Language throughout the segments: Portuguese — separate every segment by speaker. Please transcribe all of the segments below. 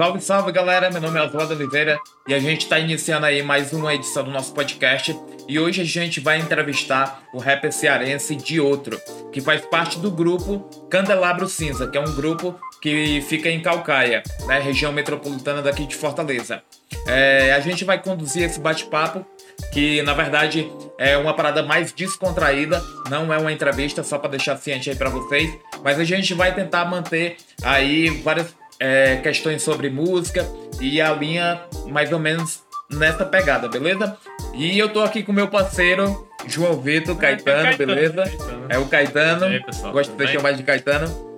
Speaker 1: Salve, salve galera, meu nome é Oswaldo Oliveira e a gente está iniciando aí mais uma edição do nosso podcast. E hoje a gente vai entrevistar o rapper cearense de outro, que faz parte do grupo Candelabro Cinza, que é um grupo que fica em Calcaia, né, região metropolitana daqui de Fortaleza. É, a gente vai conduzir esse bate-papo que na verdade é uma parada mais descontraída, não é uma entrevista só para deixar ciente aí para vocês, mas a gente vai tentar manter aí várias é, questões sobre música e a linha mais ou menos nessa pegada, beleza? E eu tô aqui com meu parceiro João Vitor Caetano, Caetano, beleza? Caetano. É o Caetano. Aí, pessoal, Gosto de chamar de Caetano.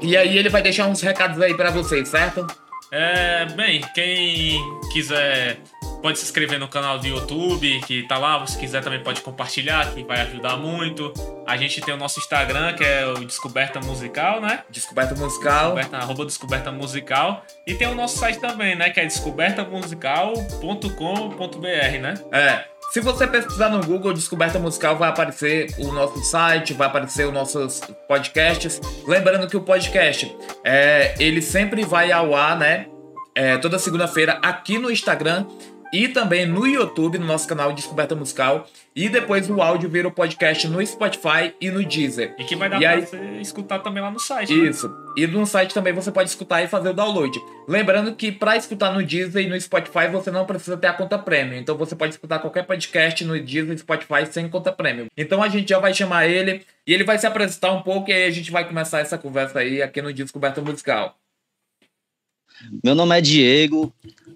Speaker 1: E aí ele vai deixar uns recados aí para vocês, certo?
Speaker 2: É, bem, quem quiser pode se inscrever no canal do YouTube, que tá lá. Se quiser também pode compartilhar, que vai ajudar muito. A gente tem o nosso Instagram, que é o Descoberta Musical, né?
Speaker 1: Descoberta Musical.
Speaker 2: Descoberta, arroba Descoberta Musical. E tem o nosso site também, né? Que é descobertamusical.com.br, né?
Speaker 1: É. Se você pesquisar no Google Descoberta Musical, vai aparecer o nosso site, vai aparecer os nossos podcasts. Lembrando que o podcast, é, ele sempre vai ao ar, né? É, toda segunda-feira aqui no Instagram e também no YouTube, no nosso canal Descoberta Musical. E depois o áudio vira o podcast no Spotify e no Deezer.
Speaker 2: E que vai dar e pra aí... você escutar também lá no site.
Speaker 1: Né? Isso. Né? E no site também você pode escutar e fazer o download. Lembrando que para escutar no Deezer e no Spotify você não precisa ter a conta premium. Então você pode escutar qualquer podcast no Deezer e Spotify sem conta premium. Então a gente já vai chamar ele e ele vai se apresentar um pouco e aí a gente vai começar essa conversa aí aqui no Descoberta Musical.
Speaker 3: Meu nome é Diego,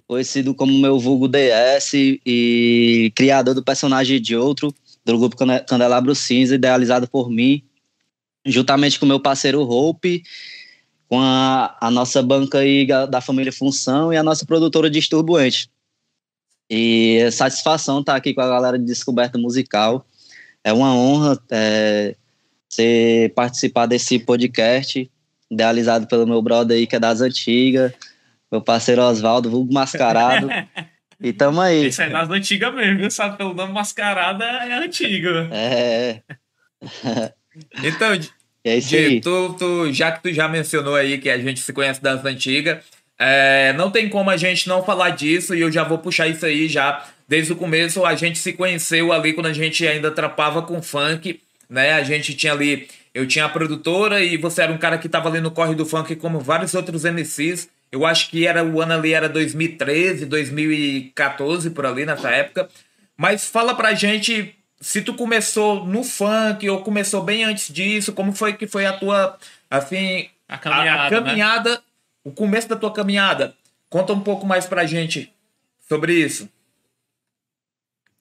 Speaker 3: conhecido como meu vulgo DS e criador do personagem de outro, do grupo Candelabro Cinza, idealizado por mim, juntamente com meu parceiro Hope, com a, a nossa banca aí da família Função e a nossa produtora Disturbuente. E é satisfação estar aqui com a galera de Descoberta Musical. É uma honra é, ser participar desse podcast, idealizado pelo meu brother aí, que é das antigas meu parceiro Oswaldo, vulgo mascarado. e tamo aí.
Speaker 2: Isso é das antigas mesmo, viu? Sabe, pelo nome mascarada é antigo.
Speaker 3: É.
Speaker 1: então, é isso aí. Tu, tu, já que tu já mencionou aí que a gente se conhece das antigas, é, não tem como a gente não falar disso e eu já vou puxar isso aí já. Desde o começo a gente se conheceu ali quando a gente ainda trapava com funk, né? A gente tinha ali, eu tinha a produtora e você era um cara que tava ali no corre do funk como vários outros MCs. Eu acho que era o ano ali era 2013, 2014 por ali nessa época. Mas fala pra gente se tu começou no funk ou começou bem antes disso, como foi que foi a tua assim
Speaker 2: a caminhada, a,
Speaker 1: a caminhada né? o começo da tua caminhada. Conta um pouco mais pra gente sobre isso.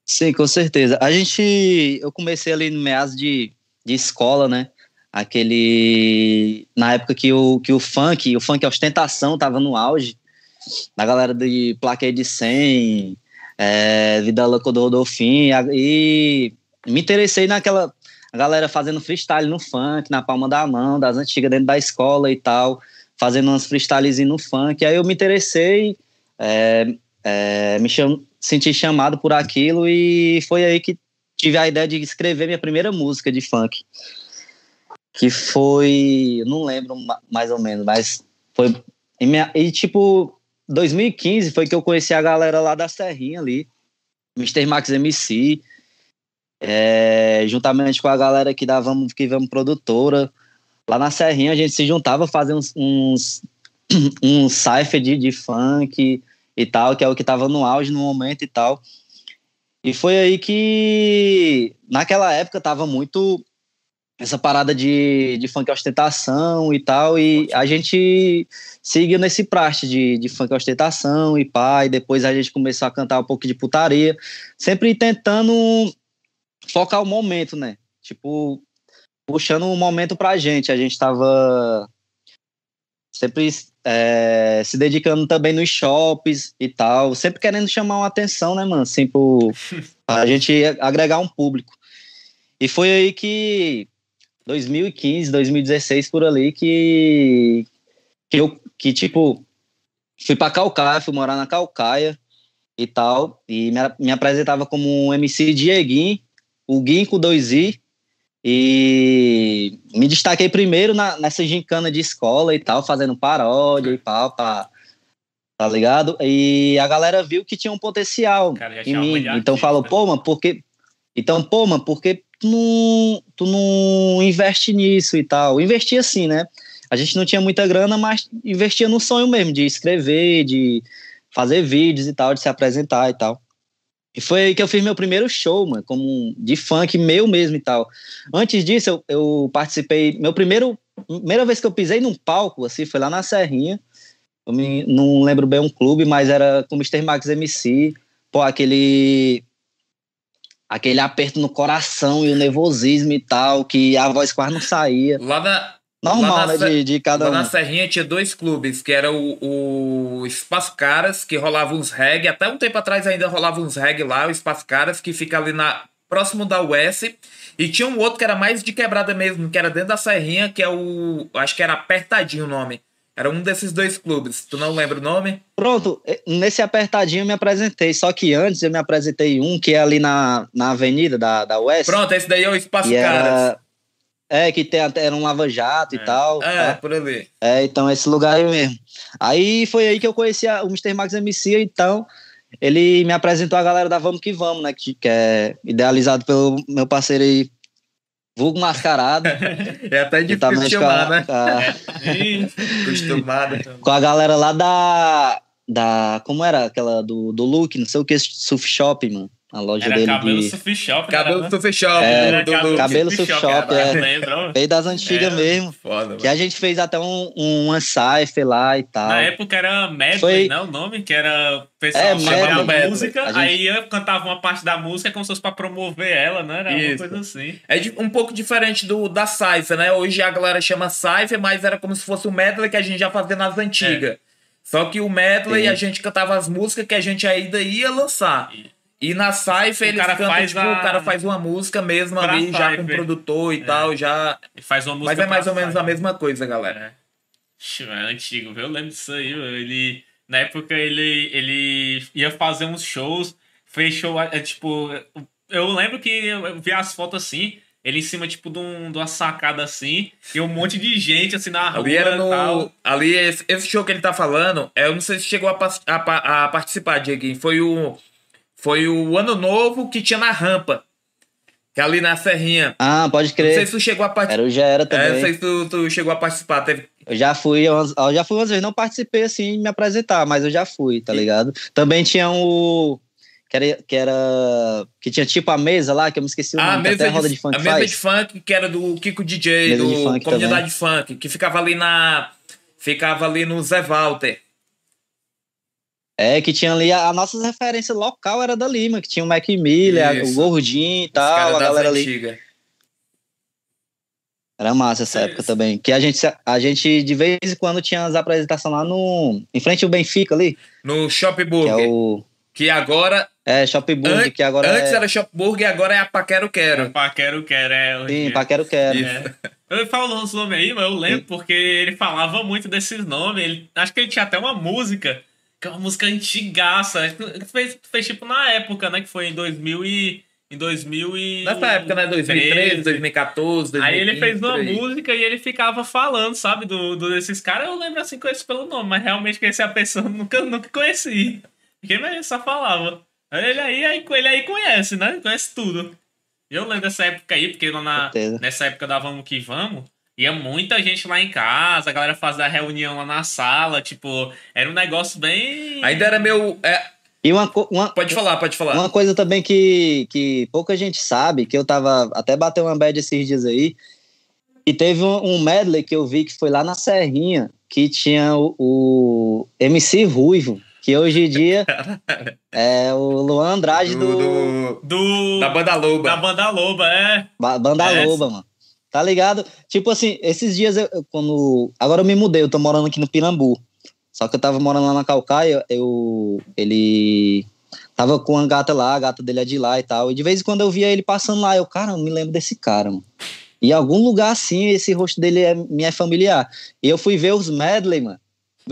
Speaker 3: Sim, com certeza. A gente eu comecei ali no meados de, de escola, né? Aquele na época que o, que o funk, o funk ostentação tava no auge, da galera de Plaquê de 100, é, Vida Louca do Rodolfinho, e me interessei naquela galera fazendo freestyle no funk, na palma da mão, das antigas dentro da escola e tal, fazendo uns freestyles no funk, aí eu me interessei, é, é, me cham, senti chamado por aquilo e foi aí que tive a ideia de escrever minha primeira música de funk que foi, não lembro mais ou menos, mas foi e, minha, e, tipo 2015 foi que eu conheci a galera lá da Serrinha ali, Mr. Max MC, é, juntamente com a galera aqui da Vamos que Vamos Produtora, lá na Serrinha a gente se juntava fazer uns uns, uns cypher de, de funk e tal, que é o que tava no auge no momento e tal. E foi aí que naquela época tava muito essa parada de, de funk ostentação e tal, e a gente seguiu nesse praxe de, de funk ostentação e pá, e depois a gente começou a cantar um pouco de putaria, sempre tentando focar o momento, né? Tipo, puxando um momento pra gente, a gente tava sempre é, se dedicando também nos shops e tal, sempre querendo chamar uma atenção, né, mano? Assim, pro, a gente agregar um público. E foi aí que 2015, 2016 por ali que que eu que tipo fui para Calcaia, fui morar na Calcaia e tal, e me, me apresentava como um MC Dieguinho, o Guim com dois i e me destaquei primeiro na, nessa gincana de escola e tal, fazendo paródia e pau para Tá ligado? E a galera viu que tinha um potencial
Speaker 2: Cara,
Speaker 3: em mim. Então falou, pô, mano, porque. Então, pô, mano, porque tu não, tu não investe nisso e tal? Investia assim, né? A gente não tinha muita grana, mas investia no sonho mesmo, de escrever, de fazer vídeos e tal, de se apresentar e tal. E foi aí que eu fiz meu primeiro show, mano, como de funk meu mesmo e tal. Antes disso, eu, eu participei. Meu primeiro. Primeira vez que eu pisei num palco, assim, foi lá na Serrinha. Eu me- não lembro bem um clube, mas era com o Mr. Max MC. Pô, aquele. Aquele aperto no coração e o nervosismo e tal, que a voz quase não saía.
Speaker 1: Lá na,
Speaker 3: Normal,
Speaker 1: Lá na
Speaker 3: né? De, de cada
Speaker 1: lá
Speaker 3: um.
Speaker 1: na Serrinha tinha dois clubes, que era o, o Espaço Caras, que rolava uns reggae. Até um tempo atrás ainda rolava uns reggae lá, o Espaço Caras, que fica ali na, próximo da US. E tinha um outro que era mais de quebrada mesmo, que era dentro da Serrinha, que é o. Acho que era Apertadinho o nome. Era um desses dois clubes. Tu não lembra o nome?
Speaker 3: Pronto, eh, nesse apertadinho eu me apresentei. Só que antes eu me apresentei um que é ali na, na avenida da, da West.
Speaker 1: Pronto, esse daí é o Espaço
Speaker 3: e
Speaker 1: Caras.
Speaker 3: era, é, que tem era um lava-jato e tal.
Speaker 1: É,
Speaker 3: tá?
Speaker 1: por ali.
Speaker 3: É, então esse lugar aí mesmo. Aí foi aí que eu conheci a- o Mr. Max MC, então ele me apresentou a galera da Vamos Que Vamos, né? Que, que é idealizado pelo meu parceiro aí, Vulgo Mascarado.
Speaker 1: É até
Speaker 3: tá
Speaker 1: difícil
Speaker 3: mais com
Speaker 1: chamar,
Speaker 3: a,
Speaker 1: né?
Speaker 3: com a-
Speaker 2: Ih,
Speaker 1: Acostumado.
Speaker 3: com a galera lá da. da como era aquela do, do Look, não sei o que, Surf Shop, mano. A loja
Speaker 2: Era
Speaker 3: dele
Speaker 2: cabelo
Speaker 3: de.
Speaker 2: surf shop.
Speaker 1: Cabelo
Speaker 2: né?
Speaker 1: Surf Shop.
Speaker 3: É,
Speaker 2: Era
Speaker 1: do-
Speaker 2: cabelo,
Speaker 3: cabelo surf shop, é. Veio das antigas
Speaker 2: É.
Speaker 3: mesmo.
Speaker 1: Foda,
Speaker 3: Que a gente fez até um, um, uma cypher lá e tal.
Speaker 2: Na época era Medley,
Speaker 3: Foi-
Speaker 2: né? O nome, que era o pessoal
Speaker 3: É,
Speaker 2: chamava
Speaker 1: Medley.
Speaker 2: música,
Speaker 3: A gente-
Speaker 2: aí eu cantava uma parte da música como se fosse pra promover ela, né? Era uma
Speaker 1: Isso.
Speaker 2: coisa assim.
Speaker 1: É de- um pouco diferente do da Cypher, né? Hoje a galera chama Cypher, mas era como se fosse o medley que a gente já fazia nas antigas. Só que o medley
Speaker 3: Sim.
Speaker 1: a gente cantava as músicas que a gente ainda ia lançar.
Speaker 2: E-
Speaker 1: E na
Speaker 2: O
Speaker 1: eles
Speaker 2: cara
Speaker 1: cantam, tipo,
Speaker 2: a-
Speaker 1: o cara faz uma música mesmo ali, já com
Speaker 2: Cypher.
Speaker 1: produtor e
Speaker 2: É.
Speaker 1: tal, já.
Speaker 2: E faz uma música
Speaker 1: Mas é mais ou menos a mesma coisa, galera.
Speaker 2: É. É antigo? Eu lembro disso aí. Ele, na época ele, ele ia fazer uns shows, fez show, é, tipo, eu lembro que eu vi as fotos assim, ele em cima, tipo, de, um, de uma sacada assim, e um monte de gente, assim, na rua
Speaker 1: Ali era no.
Speaker 2: tal.
Speaker 1: Ali, esse, esse show que ele tá falando, é, eu não sei se chegou a, a a participar, Dieguinho. Foi o. Foi o ano novo que tinha na rampa. Que é ali na Serrinha.
Speaker 3: Ah, pode
Speaker 1: Não sei
Speaker 3: crer.
Speaker 1: se tu chegou a participar.
Speaker 3: O já era
Speaker 1: É,
Speaker 3: também.
Speaker 1: não sei se tu, tu chegou a participar. Teve...
Speaker 3: Eu já fui, eu, eu já fui umas vezes, não participei assim, me apresentar, mas eu já fui, tá ligado? Também tinha um. Que era, que era. Que tinha tipo a mesa lá, que eu me esqueci o
Speaker 1: Ah, a
Speaker 3: nome, que
Speaker 1: mesa,
Speaker 3: até a roda
Speaker 1: de,
Speaker 3: de funk
Speaker 1: a mesa
Speaker 3: faz.
Speaker 1: de funk, que era do Kiko DJ,
Speaker 3: Mesa de
Speaker 1: do
Speaker 3: funk
Speaker 1: Comunidade Funk, que ficava ali na. Ficava ali no Zé Walter.
Speaker 3: É, que tinha ali a, a nossa referência local era da Lima, que tinha o Mac Miller, o. Gordinho e
Speaker 1: Os
Speaker 3: tal, a galera ali.
Speaker 1: antigas.
Speaker 3: Era massa essa
Speaker 2: É
Speaker 3: época
Speaker 2: isso.
Speaker 3: também. Que a gente, a gente, de vez em quando, tinha as apresentações lá no. Em frente ao Benfica ali,
Speaker 1: No Shop
Speaker 3: que é o.
Speaker 1: Que agora.
Speaker 3: É, Shop Burger,
Speaker 1: An-
Speaker 3: que agora
Speaker 1: antes
Speaker 3: é.
Speaker 1: era Shop Burger, agora é a Paquero Quero.
Speaker 2: Pá, quero, quero, é. hoje
Speaker 3: Sim,
Speaker 2: é.
Speaker 3: Paquero Quero.
Speaker 2: É. Eu falo uns nomes aí, mas eu lembro porque ele falava muito desses nomes. Ele, acho que ele tinha até uma música, que é uma música antigaça. Acho que Fez, fez tipo na época, né? Que foi em 2000 e... Em 2000 e...
Speaker 1: Nessa época, né? 2013, 2014, 2015.
Speaker 2: Aí ele fez uma música e ele ficava falando, sabe, do, do desses caras. Eu lembro assim, conheço pelo nome, mas realmente conhecer a pessoa eu nunca, nunca conheci. Porque ele só falava. Ele aí, aí, ele aí conhece, né? Conhece tudo. Eu lembro dessa época aí, porque lá na, nessa época da Vamos Que Vamos, ia muita gente lá em casa, a galera fazia reunião lá na sala, tipo, era um negócio bem.
Speaker 1: Ainda era meu. é,
Speaker 3: E uma, uma,
Speaker 1: pode falar, pode falar.
Speaker 3: Uma coisa também que, que pouca gente sabe, que eu tava até bateu uma bad esses dias aí, e teve um, um medley que eu vi que foi lá na Serrinha, que tinha o, o MC Ruivo, que hoje em dia é o Luan Andrade do,
Speaker 1: do, do-
Speaker 2: Do.
Speaker 1: da Banda Loba.
Speaker 2: da Banda Loba, é.
Speaker 3: Ba- Banda
Speaker 2: É.
Speaker 3: Loba, mano. Tá ligado? Tipo assim, esses dias eu, quando. Agora eu me mudei, eu tô morando aqui no Pirambu. Só que eu tava morando lá na Calcaia, eu. Ele. Tava com uma gata lá, a gata dele é de lá e tal. E de vez em quando eu via ele passando lá, eu, cara, eu me lembro desse cara, mano. Em algum lugar assim, esse rosto dele é, me é familiar. E eu fui ver os medley, mano.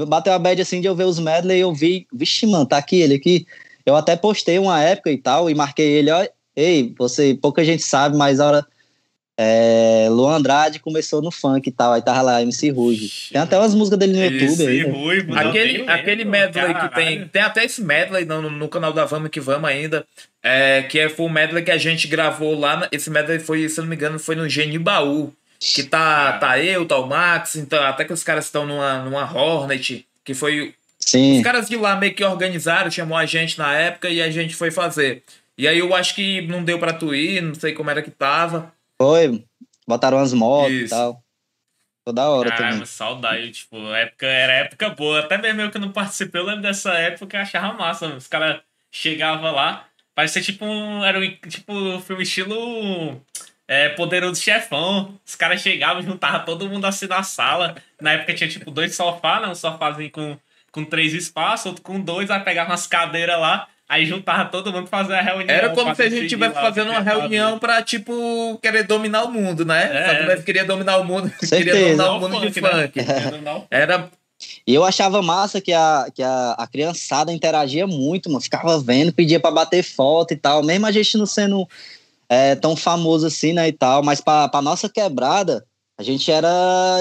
Speaker 3: Bateu a bad assim de eu ver os medley e eu vi, vixe, mano, tá aqui ele aqui. Eu até postei uma época e tal, e marquei ele, ó. Ei, você, pouca gente sabe, mas a hora é, Luan Andrade começou no funk e tal, aí tava lá MC Ruge. Tem até umas músicas dele no YouTube aí. Né?
Speaker 1: Ruivo, aquele aquele medley que tem, tem até esse medley no, no canal da Vamos que Vamos ainda, é, que é, foi o medley que a gente gravou lá, esse medley foi, se eu não me engano, foi no Genibaú, que tá, tá eu, tá o Max, então, até que os caras estão numa, numa Hornet, que foi...
Speaker 3: Sim.
Speaker 1: Os caras de lá meio que organizaram, chamou a gente na época e a gente foi fazer. E aí eu acho que não deu pra tu ir, não sei como era que tava.
Speaker 3: Foi, botaram umas motos e tal. Toda hora Caramba, também.
Speaker 2: saudade, tipo, época, era época boa. Até mesmo eu que não participei, eu lembro dessa época e achava massa. Os caras chegavam lá, parecia tipo um. Era um tipo um filme estilo é, Poderoso Chefão. Os caras chegavam, juntavam todo mundo assim na sala. Na época tinha tipo dois sofás, né? Um sofázinho com, com três espaços, outro com dois, aí pegava umas cadeiras lá. Aí juntava todo mundo pra fazer a reunião.
Speaker 1: Era como se a gente estivesse fazendo uma reunião pra, tipo, querer dominar o mundo, né? É. Só queria dominar o mundo, queria dominar o mundo de funk. Né? Era.
Speaker 3: E eu achava massa que a, que a, a criançada interagia muito, mano. Ficava vendo, pedia pra bater foto e tal. Mesmo a gente não sendo é, tão famoso assim, né, e tal. Mas pra, pra nossa quebrada, a gente era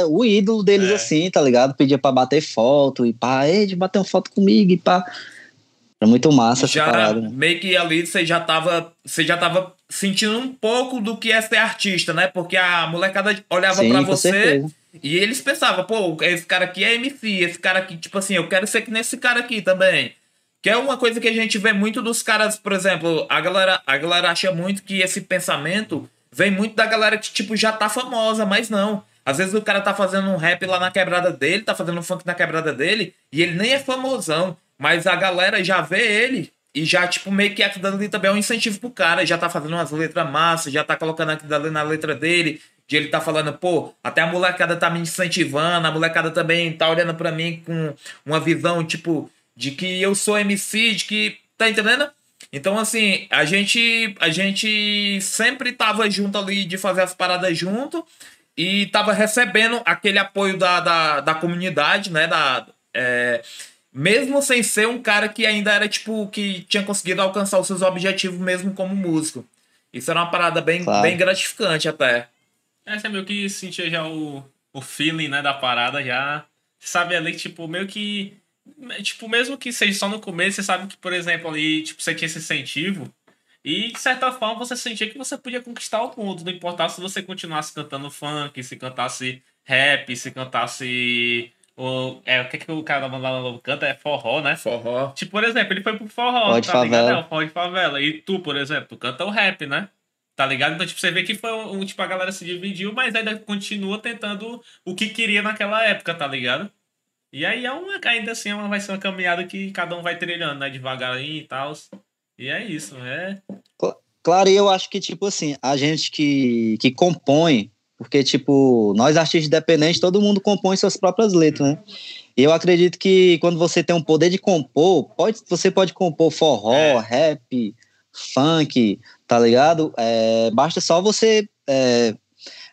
Speaker 3: o ídolo deles, é. assim, tá ligado? Pedia pra bater foto e pá, ei, de bater uma foto comigo e pá. Era muito massa
Speaker 1: já, essa parada. Né? Meio que ali você já tava. Você já tava sentindo um pouco do que é ser artista, né? Porque a molecada olhava para você certeza. e eles pensavam, pô, esse cara aqui é MC, esse cara aqui, tipo assim, eu quero ser que nesse cara aqui também. Que é uma coisa que a gente vê muito dos caras, por exemplo, a galera, a galera acha muito que esse pensamento vem muito da galera que, tipo, já tá famosa, mas não. Às vezes o cara tá fazendo um rap lá na quebrada dele, tá fazendo um funk na quebrada dele, e ele nem é famosão. Mas a galera já vê ele e já, tipo, meio que aquilo ali também é um incentivo pro cara. Já tá fazendo umas letras massas, já tá colocando ali na letra dele. De ele tá falando, pô, até a molecada tá me incentivando, a molecada também tá olhando para mim com uma visão, tipo, de que eu sou MC, de que. Tá entendendo? Então, assim, a gente, a gente sempre tava junto ali de fazer as paradas junto e tava recebendo aquele apoio da, da, da comunidade, né? Da, é, mesmo sem ser um cara que ainda era, tipo, que tinha conseguido alcançar os seus objetivos mesmo como músico. Isso era uma parada bem, claro. bem gratificante até.
Speaker 2: É, você meio que sentia já o, o feeling, né, da parada já. Sabe ali, tipo, meio que. Tipo, mesmo que seja só no começo, você sabe que, por exemplo, ali, tipo, você tinha esse incentivo. E, de certa forma, você sentia que você podia conquistar o mundo. Não importava se você continuasse cantando funk, se cantasse rap, se cantasse o, é, o que, que o cara da banda Lobo canta é forró, né?
Speaker 1: Forró.
Speaker 2: Tipo, por exemplo, ele foi pro forró,
Speaker 3: forró
Speaker 2: tá
Speaker 3: favela.
Speaker 2: ligado? É, o forró de favela. E tu, por exemplo, tu canta o rap, né? Tá ligado? Então, tipo, você vê que foi um, tipo, a galera se dividiu, mas ainda continua tentando o que queria naquela época, tá ligado? E aí é uma, ainda assim, é uma, vai ser uma caminhada que cada um vai trilhando, né? Devagarinho e tal. E é isso, é.
Speaker 3: Claro, e eu acho que, tipo assim, a gente que, que compõe porque, tipo, nós artistas independentes, todo mundo compõe suas próprias letras, né? E eu acredito que quando você tem um poder de compor, pode, você pode compor forró, é. rap, funk, tá ligado? É, basta só você é,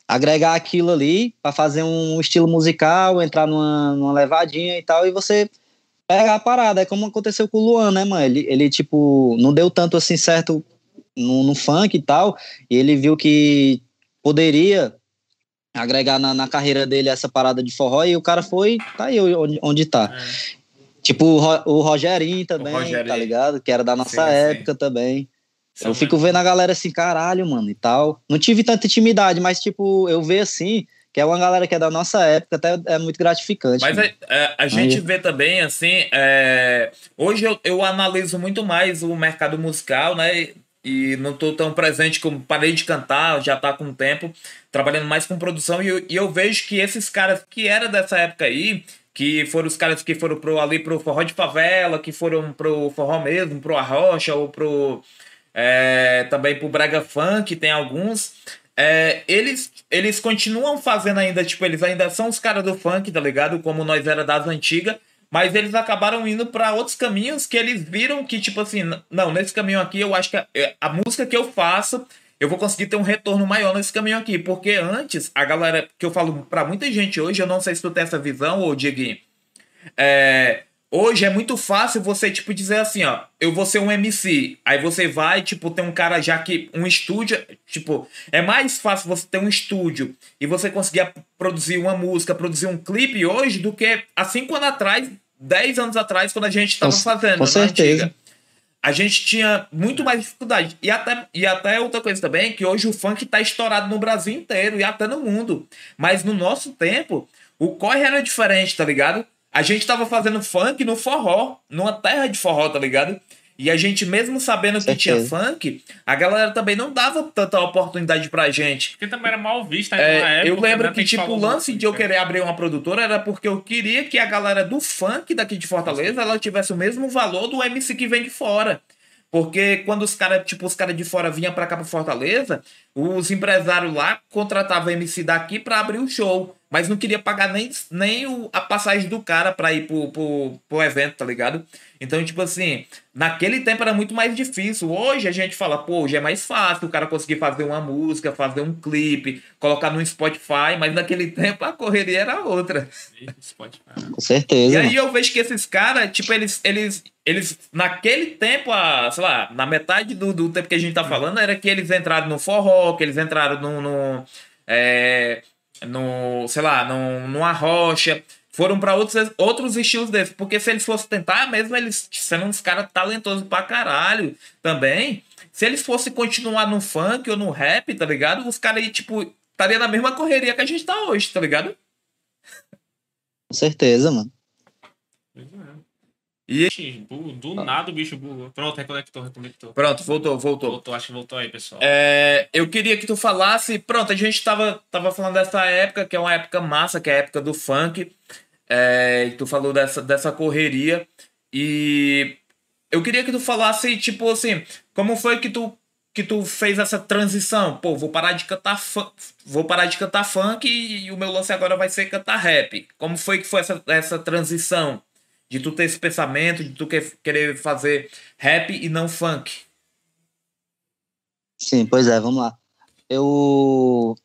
Speaker 3: agregar aquilo ali para fazer um estilo musical, entrar numa, numa levadinha e tal, e você pega a parada. É como aconteceu com o Luan, né, mano? Ele, ele tipo, não deu tanto assim certo no, no funk e tal, e ele viu que poderia agregar na, na, carreira dele essa parada de forró e o cara foi, tá aí onde, onde tá. É. Tipo o, o Rogerinho também, o Rogerinho. tá ligado? Que era da nossa sim, época sim. também. eu fico vendo a galera assim, caralho, mano, e tal. Não tive tanta intimidade, mas, tipo, eu vejo assim, que é uma galera que é da nossa época, até é muito gratificante.
Speaker 1: Mas a, a, é, a gente vê também, assim, é... hoje eu, eu analiso muito mais o mercado musical, né? E não estou tão presente como parei de cantar, já está com tempo, trabalhando mais com produção, e eu, e eu vejo que esses caras que era dessa época aí, que foram os caras que foram pro, ali pro forró de favela, que foram pro forró mesmo, pro arrocha, ou pro é, também pro brega funk, tem alguns, é, eles, eles continuam fazendo ainda, tipo, eles ainda são os caras do funk, tá ligado? Como nós era das antigas, mas eles acabaram indo para outros caminhos que eles viram que, tipo assim, não, nesse caminho aqui eu acho que a, é, a, música que eu faço, eu vou conseguir ter um retorno maior nesse caminho aqui. Porque antes, a galera, que eu falo para muita gente hoje, eu não sei se tu tem essa visão, ou Dieguinho, é, Hoje é muito fácil você, tipo, dizer assim, ó, eu vou ser um MC. Aí você vai, tipo, tem um cara já que. Um estúdio. Tipo, é mais fácil você ter um estúdio e você conseguir produzir uma música, produzir um clipe hoje do que há cinco anos atrás, dez anos atrás, quando a gente tava
Speaker 3: Com-
Speaker 1: fazendo.
Speaker 3: com
Speaker 1: na
Speaker 3: certeza.
Speaker 1: antiga. A gente tinha muito mais dificuldade. E até, e até outra coisa também, que hoje o funk tá estourado no Brasil inteiro e até no mundo. Mas no nosso tempo, o corre era diferente, tá ligado? A gente tava fazendo funk no forró, numa terra de forró, tá ligado? E a gente, mesmo sabendo que tinha funk, a galera também não dava tanta oportunidade pra gente.
Speaker 2: Porque também era mal visto ainda
Speaker 1: É,
Speaker 2: na época.
Speaker 1: eu lembro
Speaker 2: né,
Speaker 1: que, tipo, o lance
Speaker 2: muito,
Speaker 1: de eu
Speaker 2: né?
Speaker 1: querer abrir uma produtora era porque eu queria que a galera do funk daqui de Fortaleza ela tivesse o mesmo valor do MC que vem de fora. Porque quando os caras, tipo, os caras de fora vinham pra cá pra Fortaleza, os empresários lá contratavam MC daqui pra abrir o show. Mas não queria pagar nem, nem o- a passagem do cara pra ir pro, pro, pro evento, tá ligado? Então, tipo assim, naquele tempo era muito mais difícil. Hoje a gente fala, pô, hoje é mais fácil o cara conseguir fazer uma música, fazer um clipe, colocar no Spotify, mas naquele tempo a correria era outra.
Speaker 3: Com certeza.
Speaker 1: E aí eu vejo que esses caras, tipo, eles, eles, eles, naquele tempo, a, sei lá, na metade do, do tempo que a gente tá falando, era que eles entraram no forró, que eles entraram no, no, é, no sei lá, no, numa rocha, foram pra outros, outros estilos desses, porque se eles fossem tentar, mesmo eles sendo uns caras talentosos pra caralho também, se eles fossem continuar no funk ou no rap, tá ligado? Os caras aí, tipo, estaria na mesma correria que a gente tá hoje, tá ligado?
Speaker 3: Com certeza, mano.
Speaker 1: E
Speaker 2: bu- Do nada o bicho bugou. Pronto, reconectou, reconectou.
Speaker 1: pronto, voltou, voltou.
Speaker 2: Voltou, acho que voltou aí, pessoal.
Speaker 1: É, eu queria que tu falasse. Pronto, a gente tava, tava falando dessa época, que é uma época massa, que é a época do funk. É, e tu falou dessa, dessa correria. E eu queria que tu falasse, tipo assim, como foi que tu, que tu fez essa transição? Pô, vou parar de cantar funk, vou parar de cantar funk e, o meu lance agora vai ser cantar rap. Como foi que foi essa, essa transição? De tu ter esse pensamento, de tu que- querer fazer rap e não funk.
Speaker 3: Sim, pois é, vamos lá. Eu.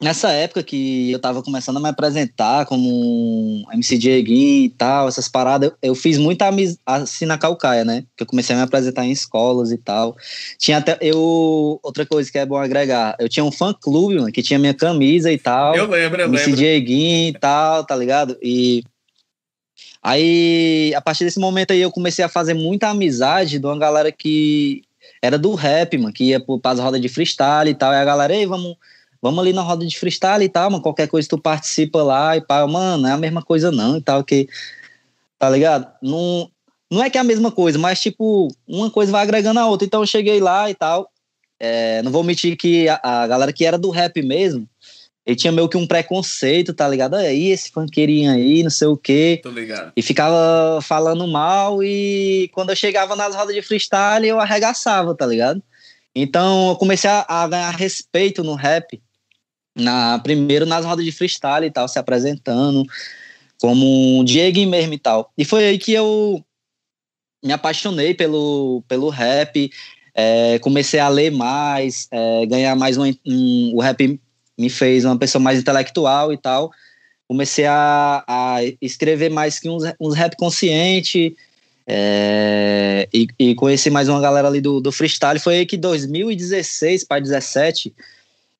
Speaker 3: Nessa época que eu tava começando a me apresentar como MC Dieguinho e tal, essas paradas, eu, eu fiz muita amizade assim na Calcaia, né? Que eu comecei a me apresentar em escolas e tal. Tinha até. Eu. Outra coisa que é bom agregar, eu tinha um fã clube, mano, que tinha minha camisa e tal.
Speaker 1: Eu lembro, eu
Speaker 3: MC
Speaker 1: lembro.
Speaker 3: Dieguinho e tal, tá ligado? E aí, a partir desse momento aí, eu comecei a fazer muita amizade de uma galera que era do rap, mano, que ia pro- pras rodas de freestyle e tal. E a galera, ei, vamos, vamos ali na roda de freestyle e tal, mano. Qualquer coisa tu participa lá e pá, mano, não é a mesma coisa não e tal, que. Tá ligado? Não, não é que é a mesma coisa, mas tipo, uma coisa vai agregando a outra. Então eu cheguei lá e tal. É, não vou mentir que a, a galera que era do rap mesmo, ele tinha meio que um preconceito, tá ligado? Aí, esse funkeirinho aí, não sei o quê.
Speaker 1: Tô ligado.
Speaker 3: E ficava falando mal e quando eu chegava nas rodas de freestyle eu arregaçava, tá ligado? Então eu comecei a, a ganhar respeito no rap, na, primeiro nas rodas de freestyle e tal, se apresentando como um Diego mesmo e tal. E foi aí que eu me apaixonei pelo, pelo rap, é, comecei a ler mais, é, ganhar mais um, um- O rap me fez uma pessoa mais intelectual e tal comecei a, a escrever mais que uns, uns rap consciente é, e, e conheci mais uma galera ali do, do freestyle. Foi aí que 2016 para 17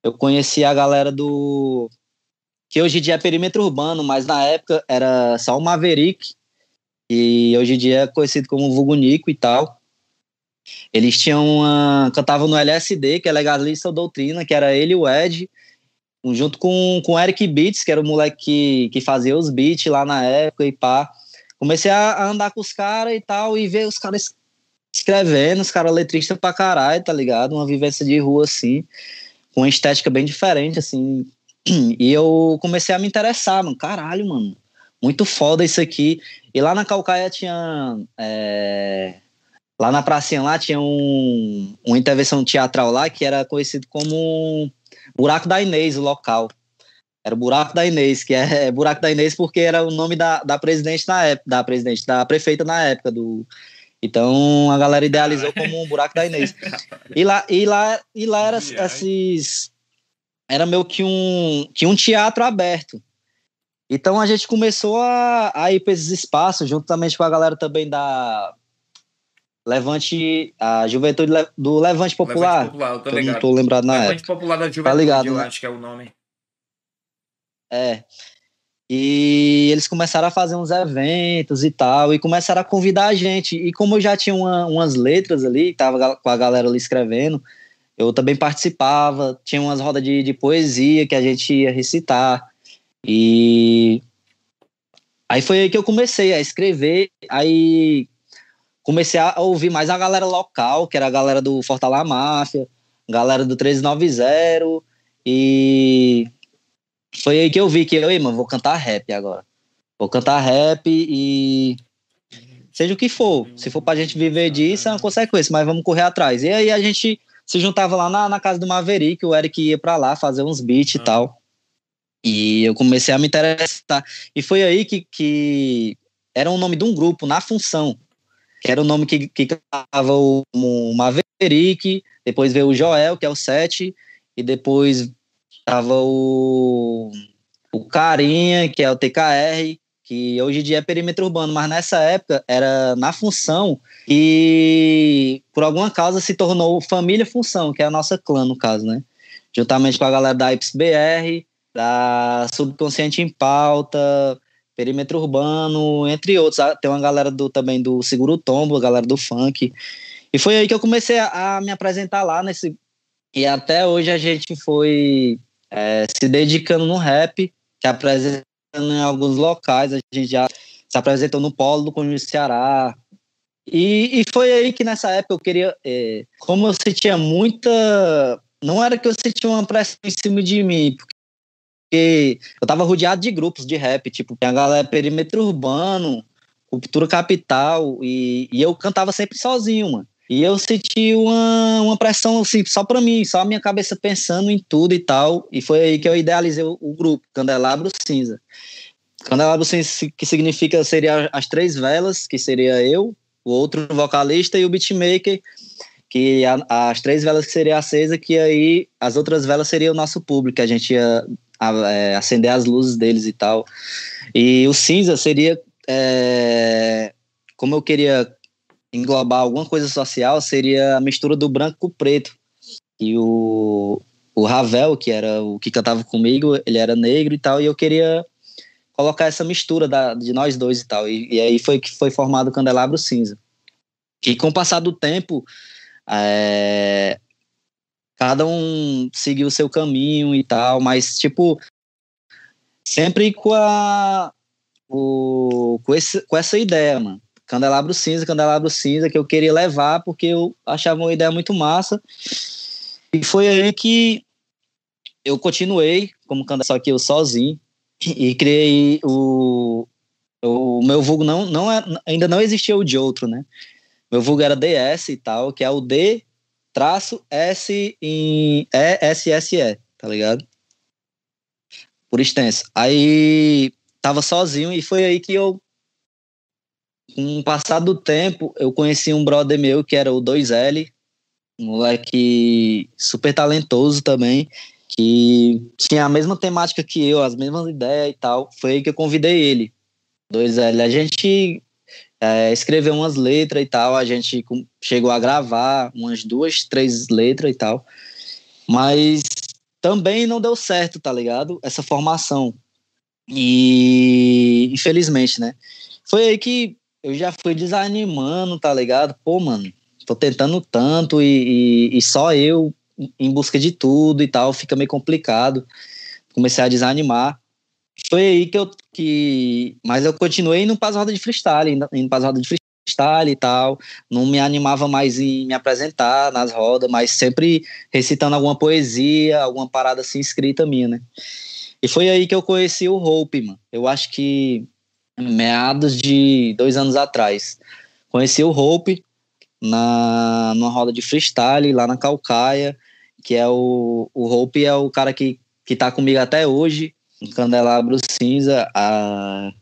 Speaker 3: eu conheci a galera do que hoje em dia é perímetro urbano, mas na época era só o Maverick e hoje em dia é conhecido como Vulgo Nico e tal. Eles tinham uma, cantavam no LSD, que é Legalista ou Doutrina, que era ele e o Ed, junto com, com o Eric Beats, que era o moleque que, que fazia os beats lá na época e pá. Comecei a, a andar com os caras e tal, e ver os caras escrevendo, os caras letristas pra caralho, tá ligado? Uma vivência de rua assim, com uma estética bem diferente, assim. E eu comecei a me interessar, mano. Caralho, mano. Muito foda isso aqui. E lá na Calcaia tinha. é, Lá na pracinha lá tinha um, uma intervenção teatral lá que era conhecido como Buraco da Inês, o local. Era o Buraco da Inês, que é Buraco da Inês porque era o nome da, da presidente na época, da presidente, da prefeita na época do. Então a galera idealizou como um Buraco da Inês. E lá, e lá, e lá era esses. Era meio que um, que um teatro aberto. Então a gente começou a, a ir para esses espaços, juntamente com a galera também da Levante, a Juventude do Levante Popular. Levante Popular, eu tô ligado. não tô lembrado na Levante época.
Speaker 1: Popular da tá Juventude, tá ligado, eu né? acho que é o nome.
Speaker 3: É. E eles começaram a fazer uns eventos e tal, e começaram a convidar a gente. E como eu já tinha uma, umas letras ali, tava com a galera ali escrevendo, eu também participava, tinha umas rodas de, de poesia que a gente ia recitar. E aí foi aí que eu comecei a escrever, aí comecei a ouvir mais a galera local, que era a galera do Fortaleza Máfia, galera do 1390, e foi aí que eu vi que eu, mano, vou cantar rap agora. Vou cantar rap e seja o que for. Se for pra gente viver disso, é uma consequência, mas vamos correr atrás. E aí a gente se juntava lá na, na casa do Maverick, o Eric ia pra lá fazer uns beats e ah. tal. E eu comecei a me interessar. E foi aí que, que era o nome de um grupo, Na Função, que era o nome que, que cantava o, o Maverick, depois veio o Joel, que é o 7, e depois tava o, o Carinha, que é o TKR, que hoje em dia é perímetro urbano, mas nessa época era na função e por alguma causa se tornou família função, que é a nossa clã no caso, né? Juntamente com a galera da IPSBR, da Subconsciente em Pauta, Perímetro Urbano, entre outros. Ah, tem uma galera do, também do Seguro Tombo, a galera do funk. E foi aí que eu comecei a, a me apresentar lá nesse. E até hoje a gente foi é, se dedicando no rap, se apresentando em alguns locais, a gente já se apresentou no Polo do Conjunto Ceará. E, e foi aí que nessa época eu queria, é, como eu sentia muita. Não era que eu sentia uma pressão em cima de mim, porque eu tava rodeado de grupos de rap, tipo, a galera Perímetro Urbano, Cultura Capital, e, e eu cantava sempre sozinho, mano. E eu senti uma, uma pressão, assim, só para mim, só a minha cabeça pensando em tudo e tal. E foi aí que eu idealizei o, o grupo, Candelabro Cinza. Candelabro Cinza, que significa, seria as três velas, que seria eu, o outro vocalista e o beatmaker, que a, as três velas que seria acesa, que aí as outras velas seria o nosso público, que a gente ia a, é, acender as luzes deles e tal. E o cinza seria, é, como eu queria englobar alguma coisa social, seria a mistura do branco com o preto. E o, o Ravel, que era o que cantava comigo, ele era negro e tal, e eu queria colocar essa mistura da, de nós dois e tal. E, e aí foi que foi formado o Candelabro Cinza. E com o passar do tempo, é, cada um seguiu o seu caminho e tal, mas, tipo, sempre com a. O, com, esse, com essa ideia, mano Candelabro Cinza, Candelabro Cinza, que eu queria levar porque eu achava uma ideia muito massa. E foi aí que eu continuei como candelabro, só que eu sozinho, e criei o, o meu vulgo não, não é, ainda não existia o de outro, né? Meu vulgo era DS e tal, que é o D traço S em E tá ligado? Por extenso. Aí tava sozinho e foi aí que eu com o passar do tempo, eu conheci um brother meu que era o 2L, um moleque super talentoso também, que tinha a mesma temática que eu, as mesmas ideias e tal. Foi aí que eu convidei ele. 2L. A gente é, escreveu umas letras e tal, a gente chegou a gravar umas duas, três letras e tal. Mas também não deu certo, tá ligado? Essa formação. E infelizmente, né? Foi aí que eu já fui desanimando, tá ligado? Pô, mano, tô tentando tanto e, e, e, só eu em busca de tudo e tal, fica meio complicado. Comecei a desanimar. Foi aí que eu. Que... Mas eu continuei indo para as rodas de freestyle, indo para as rodas de freestyle e tal. Não me animava mais em me apresentar nas rodas, mas sempre recitando alguma poesia, alguma parada assim escrita minha, né? E foi aí que eu conheci o Hope, mano. Eu acho que meados de dois anos atrás. Conheci o Hope na numa roda de freestyle lá na Calcaia, que é o, o Hope é o cara que, que tá comigo até hoje, em Candelabro Cinza. A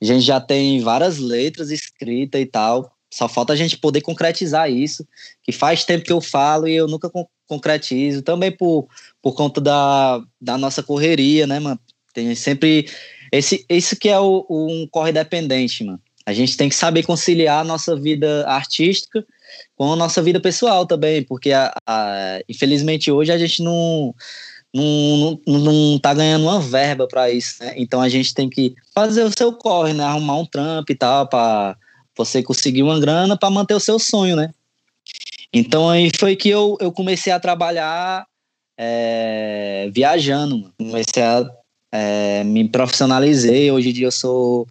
Speaker 3: gente já tem várias letras escritas e tal. Só falta a gente poder concretizar isso, que faz tempo que eu falo e eu nunca con concretizo. Também por, por conta da, da nossa correria, né, mano? Tem sempre esse, esse que é o, um corre dependente, mano. A gente tem que saber conciliar a nossa vida artística com a nossa vida pessoal também, porque a, a, infelizmente hoje a gente não não, não, não tá ganhando uma verba para isso, né? Então a gente tem que fazer o seu corre, né? Arrumar um trampo e tal, para você conseguir uma grana para manter o seu sonho, né? Então aí foi que eu, eu comecei a trabalhar é, viajando, mano. comecei a é, me profissionalizei. Hoje em dia eu sou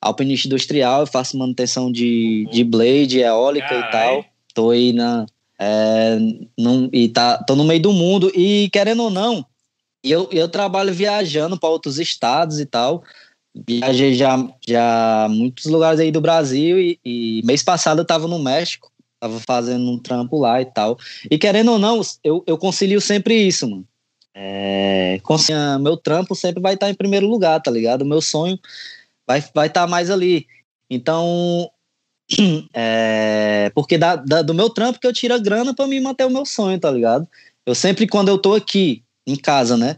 Speaker 3: alpinista industrial, eu faço manutenção de, de blade, eólica e tal. Tô aí na, é, num, e tá, tô no meio do mundo e querendo ou não, eu, eu trabalho viajando para outros estados e tal. Viajei já, já muitos lugares aí do Brasil e, e mês passado eu tava no México, tava fazendo um trampo lá e tal. E querendo ou não, eu, eu concilio sempre isso, mano. É, meu trampo sempre vai estar em primeiro lugar, tá ligado? Meu sonho vai estar vai tá mais ali. Então, É, porque da, da, do meu trampo que eu tiro a grana para me manter o meu sonho, tá ligado? Eu sempre, quando eu tô aqui, em casa, né?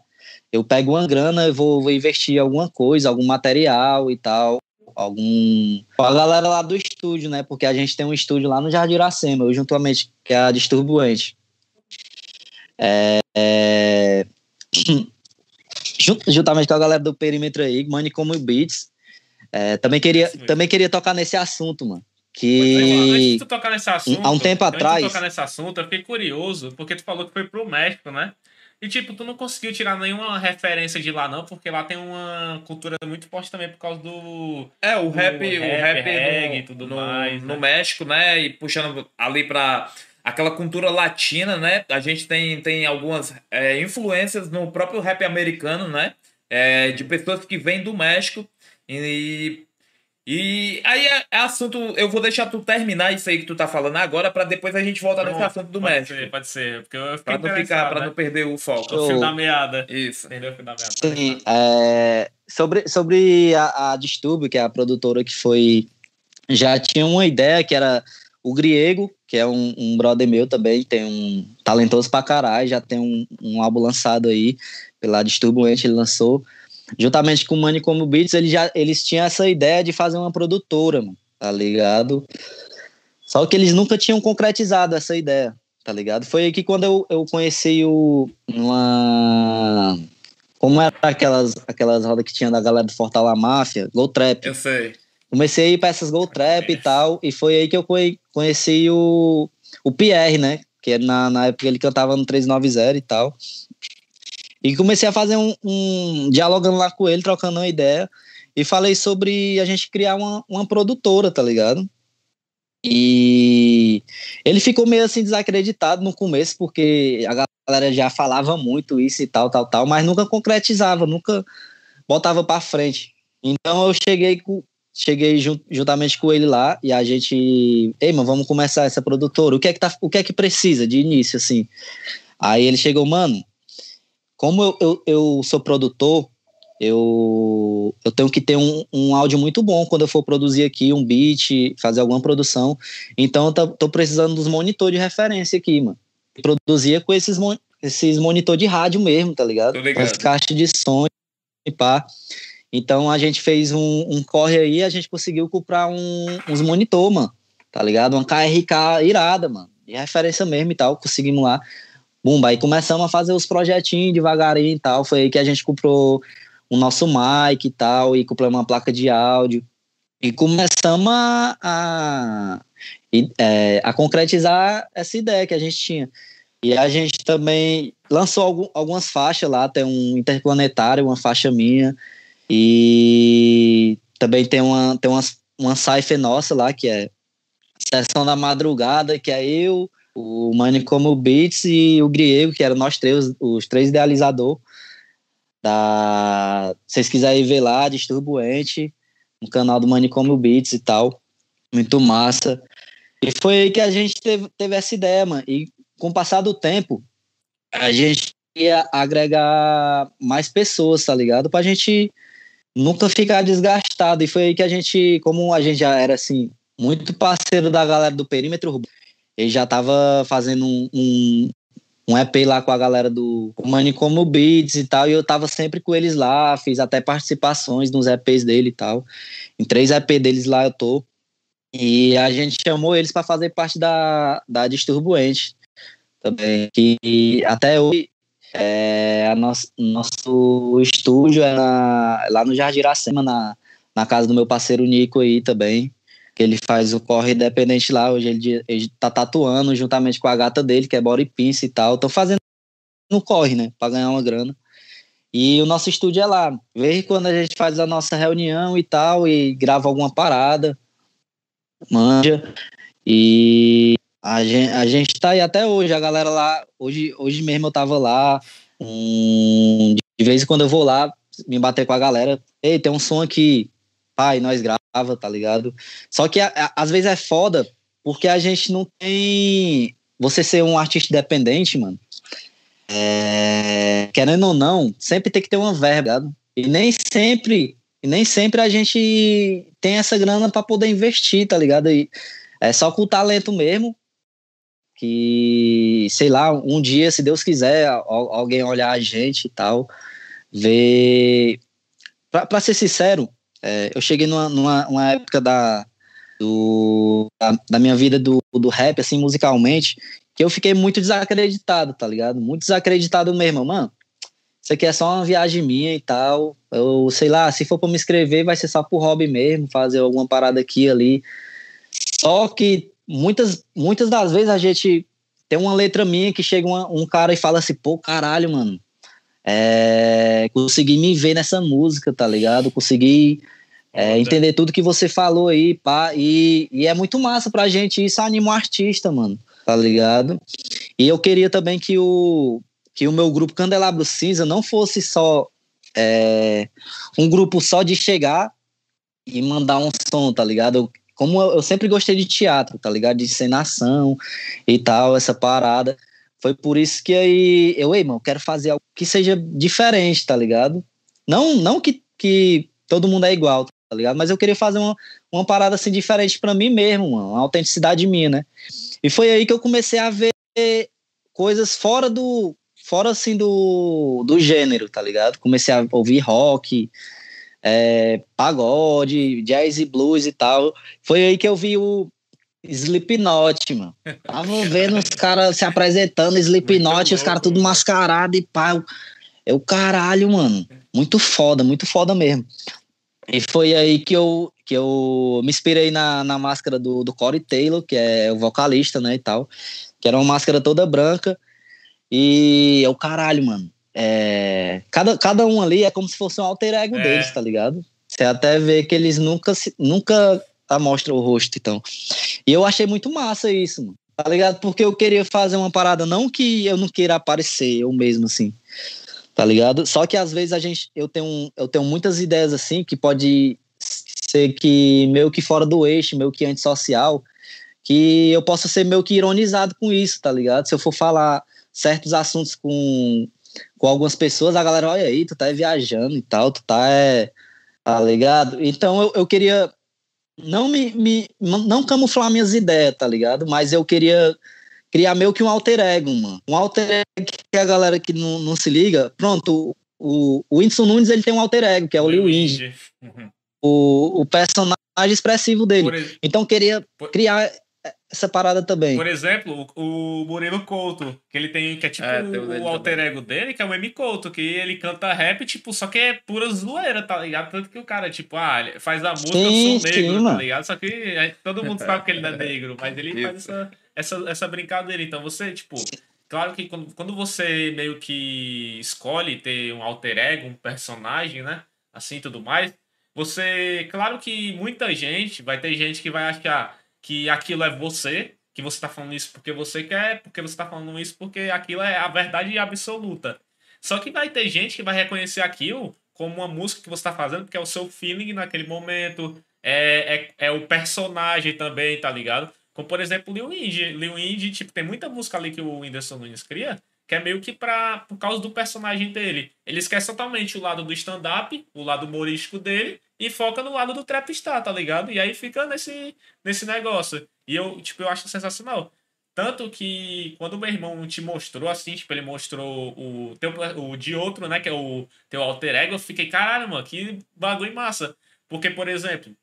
Speaker 3: Eu pego uma grana e vou, vou investir em alguma coisa, algum material e tal, algum. A galera lá do estúdio, né? Porque a gente tem um estúdio lá no Jardim Iracema, eu juntamente, que é a Disturbuante. É, é... Juntamente com a galera do Perímetro aí, Money Como Beats. É, também, queria, também queria tocar nesse assunto, mano. Que.
Speaker 2: Antes de tu tocar nesse assunto.
Speaker 3: Há um tempo atrás.
Speaker 2: De tocar nesse assunto, eu fiquei curioso, porque tu falou que foi pro México, né? E, tipo, tu não conseguiu tirar nenhuma referência de lá, não, porque lá tem uma cultura muito forte também por causa do.
Speaker 1: É, o rap, o rap, reggae e tudo no, mais. No né? México, né? E puxando ali pra aquela cultura latina, né? A gente tem, tem algumas é, influências no próprio rap americano, né? É, de pessoas que vêm do México e e aí é, é, assunto. Eu vou deixar tu terminar isso aí que tu tá falando agora, para depois a gente voltar nesse assunto do
Speaker 2: pode
Speaker 1: México.
Speaker 2: Ser, pode ser, porque eu
Speaker 1: pra não ficar, pra né? não perder o foco.
Speaker 2: O fio da meada.
Speaker 1: Isso.
Speaker 2: Entendeu o fio da meada.
Speaker 3: Sim, é, sobre, sobre a, a Distúrbio, que é a produtora que foi. Já tinha uma ideia que era o Griego, que é um, um brother meu também, tem um talentoso pra caralho, já tem um, um álbum lançado aí pela Disturbuente, ele lançou juntamente com o Money Como Beats, eles, já, eles tinham essa ideia de fazer uma produtora, mano, tá ligado? Só que eles nunca tinham concretizado essa ideia, tá ligado? Foi aí que quando eu, eu conheci o. Uma. Como era aquelas, aquelas rodas que tinha da galera do Fortala Máfia? Go Trap.
Speaker 1: Eu sei.
Speaker 3: Comecei a ir pra essas Go Trap e tal, e foi aí que eu conheci o, o Pierre, né? Que na, na época ele cantava no 390 e tal. E comecei a fazer um, um, dialogando lá com ele, trocando uma ideia. E falei sobre a gente criar uma, uma produtora, tá ligado? E ele ficou meio assim desacreditado no começo, porque a galera já falava muito isso e tal, tal, tal, mas nunca concretizava, nunca botava para frente. Então eu cheguei com, cheguei juntamente com ele lá e a gente, ei, mano, vamos começar essa produtora. O que é que tá, o que é que precisa de início assim? Aí ele chegou, mano, como eu, eu, eu sou produtor, eu, eu tenho que ter um, um áudio muito bom quando eu for produzir aqui um beat, fazer alguma produção. Então eu tô, tô precisando dos monitores de referência aqui, mano. Produzia com esses, esses monitor de rádio mesmo, tá ligado? As caixas de som e pá. Então a gente fez um, um corre aí, a gente conseguiu comprar um, uns monitor, mano. Tá ligado? Uma KRK irada, mano. De referência mesmo e tal. Conseguimos lá. Bumba, aí começamos a fazer os projetinhos devagarinho e tal. Foi aí que a gente comprou o nosso mic e tal, e comprou uma placa de áudio. E começamos a, a, é, a concretizar essa ideia que a gente tinha. E a gente também lançou algum, algumas faixas lá, tem um interplanetário, uma faixa minha, e também tem uma, tem uma, uma cipher nossa lá, que é Sessão da Madrugada, que é eu, o Mani como Beats e o Griego, que eram nós três, os três idealizadores da. Se vocês quiserem ver lá, Disturbuente, no canal do Mani como Beats e tal. Muito massa. E foi aí que a gente teve, teve essa ideia, mano. E com o passar do tempo, a gente ia agregar mais pessoas, tá ligado? Pra gente nunca ficar desgastado. E foi aí que a gente, como a gente já era assim, muito parceiro da galera do perímetro ele já estava fazendo um, um, um EP lá com a galera do Manicomo Beats e tal, e eu tava sempre com eles lá, fiz até participações nos EPs dele e tal. Em três EP deles lá eu tô. E a gente chamou eles para fazer parte da, da Disturbuente também. Que até hoje é, a nosso, nosso estúdio é na, lá no Jardim Iracema, na, na casa do meu parceiro Nico aí também. Que ele faz o corre independente lá. Hoje ele, ele tá tatuando juntamente com a gata dele, que é body pince e tal. Tô fazendo no corre, né? Pra ganhar uma grana. E o nosso estúdio é lá. Veja quando a gente faz a nossa reunião e tal, e grava alguma parada, manja. E a gente, a gente tá aí até hoje, a galera lá, hoje, hoje mesmo eu tava lá, de vez em quando eu vou lá, me bater com a galera, ei, tem um som aqui, pai, nós grava, tá ligado? Só que a, a, às vezes é foda, porque a gente não tem, você ser um artista independente, mano, é, querendo ou não, sempre tem que ter uma verba, tá e nem sempre, e nem sempre a gente tem essa grana para poder investir, tá ligado? E é só com o talento mesmo, que, sei lá, um dia, se Deus quiser, alguém olhar a gente e tal, ver. Para ser sincero, é, eu cheguei numa, numa época da, do, da, da, minha vida do, do rap, assim, musicalmente, que eu fiquei muito desacreditado, tá ligado? Muito desacreditado mesmo, mano. Isso aqui é só uma viagem minha e tal. Eu, sei lá, se for pra me inscrever, vai ser só por hobby mesmo, fazer alguma parada aqui ali. Só que muitas, muitas das vezes a gente tem uma letra minha que chega uma, um cara e fala assim, pô, caralho, mano, é, consegui me ver nessa música, tá ligado? Consegui é, entender tudo que você falou aí, pá, e, e é muito massa pra gente, isso anima o artista, mano, tá ligado? E eu queria também que o, que o meu grupo Candelabro Cinza não fosse só é, um grupo só de chegar e mandar um som, tá ligado? Eu, como eu, eu sempre gostei de teatro, tá ligado? De encenação e tal, essa parada. Foi por isso que aí eu, ei, mano, quero fazer algo que seja diferente, tá ligado? Não, não que, que todo mundo é igual, tá ligado? Mas eu queria fazer uma, uma parada assim diferente para mim mesmo, mano, uma autenticidade minha, né? E foi aí que eu comecei a ver coisas fora do fora assim do, do gênero, tá ligado? Comecei a ouvir rock, é, pagode, jazz e blues e tal. Foi aí que eu vi o Slipknot, mano. Tava vendo os caras se apresentando, Slipknot, os caras tudo mascarado e pá. Eu, caralho, mano. Muito foda, muito foda mesmo. E foi aí que eu, que eu me inspirei na, na máscara do, do Corey Taylor, que é o vocalista, né, e tal. Que era uma máscara toda branca. E eu, caralho, mano. É, cada, cada um ali é como se fosse um alter ego é. deles, tá ligado? Você até vê que eles nunca, nunca mostram o rosto, então. E eu achei muito massa isso, mano. Tá ligado? Porque eu queria fazer uma parada, não que eu não queira aparecer, eu mesmo, assim. Tá ligado? Só que às vezes a gente, eu tenho, eu tenho muitas ideias assim que pode ser que meio que fora do eixo, meio que antissocial, que eu possa ser meio que ironizado com isso, tá ligado? Se eu for falar certos assuntos com com algumas pessoas, a galera, olha aí, tu tá viajando e tal, tu tá, é, tá ligado? Então eu, eu queria não me, me não camuflar minhas ideias, tá ligado? Mas eu queria criar meio que um alter ego, mano. Um alter ego que a galera que não, não se liga, pronto, o, o Whindersson Nunes ele tem um alter ego, que é o Lil Inge. Uhum. O, o personagem expressivo dele. Então queria criar essa parada também.
Speaker 2: Por exemplo, o, o Murilo Couto, que ele tem, que é tipo é, o, o alter ego dele, que é o M Couto, que ele canta rap, tipo, só que é pura zoeira, tá ligado? Tanto que o cara, tipo, ah, faz a música, sim, eu sou negro, sim, tá ligado? Só que todo mundo sabe que ele não é negro, mas ele faz essa, essa, essa brincadeira. Então você, tipo, claro que quando, quando você meio que escolhe ter um alter ego, um personagem, né? Assim tudo mais, você, claro que muita gente, vai ter gente que vai achar que aquilo é você, que você está falando isso porque você quer, porque você está falando isso porque aquilo é a verdade absoluta. Só que vai ter gente que vai reconhecer aquilo como uma música que você está fazendo, porque é o seu feeling naquele momento, é, é, é o personagem também, tá ligado? Como, por exemplo, Lil Indy. Lil Indy, tipo, tem muita música ali que o Whindersson Nunes cria, que é meio que pra, por causa do personagem dele. Ele esquece totalmente o lado do stand-up, o lado humorístico dele, e foca no lado do trapstar, tá ligado? E aí fica nesse, nesse negócio. E eu, tipo, eu acho sensacional. Tanto que quando o meu irmão te mostrou assim, tipo, ele mostrou o teu, o de outro, né, que é o teu alter ego, eu fiquei, caralho, mano, que bagulho massa. Porque, por exemplo,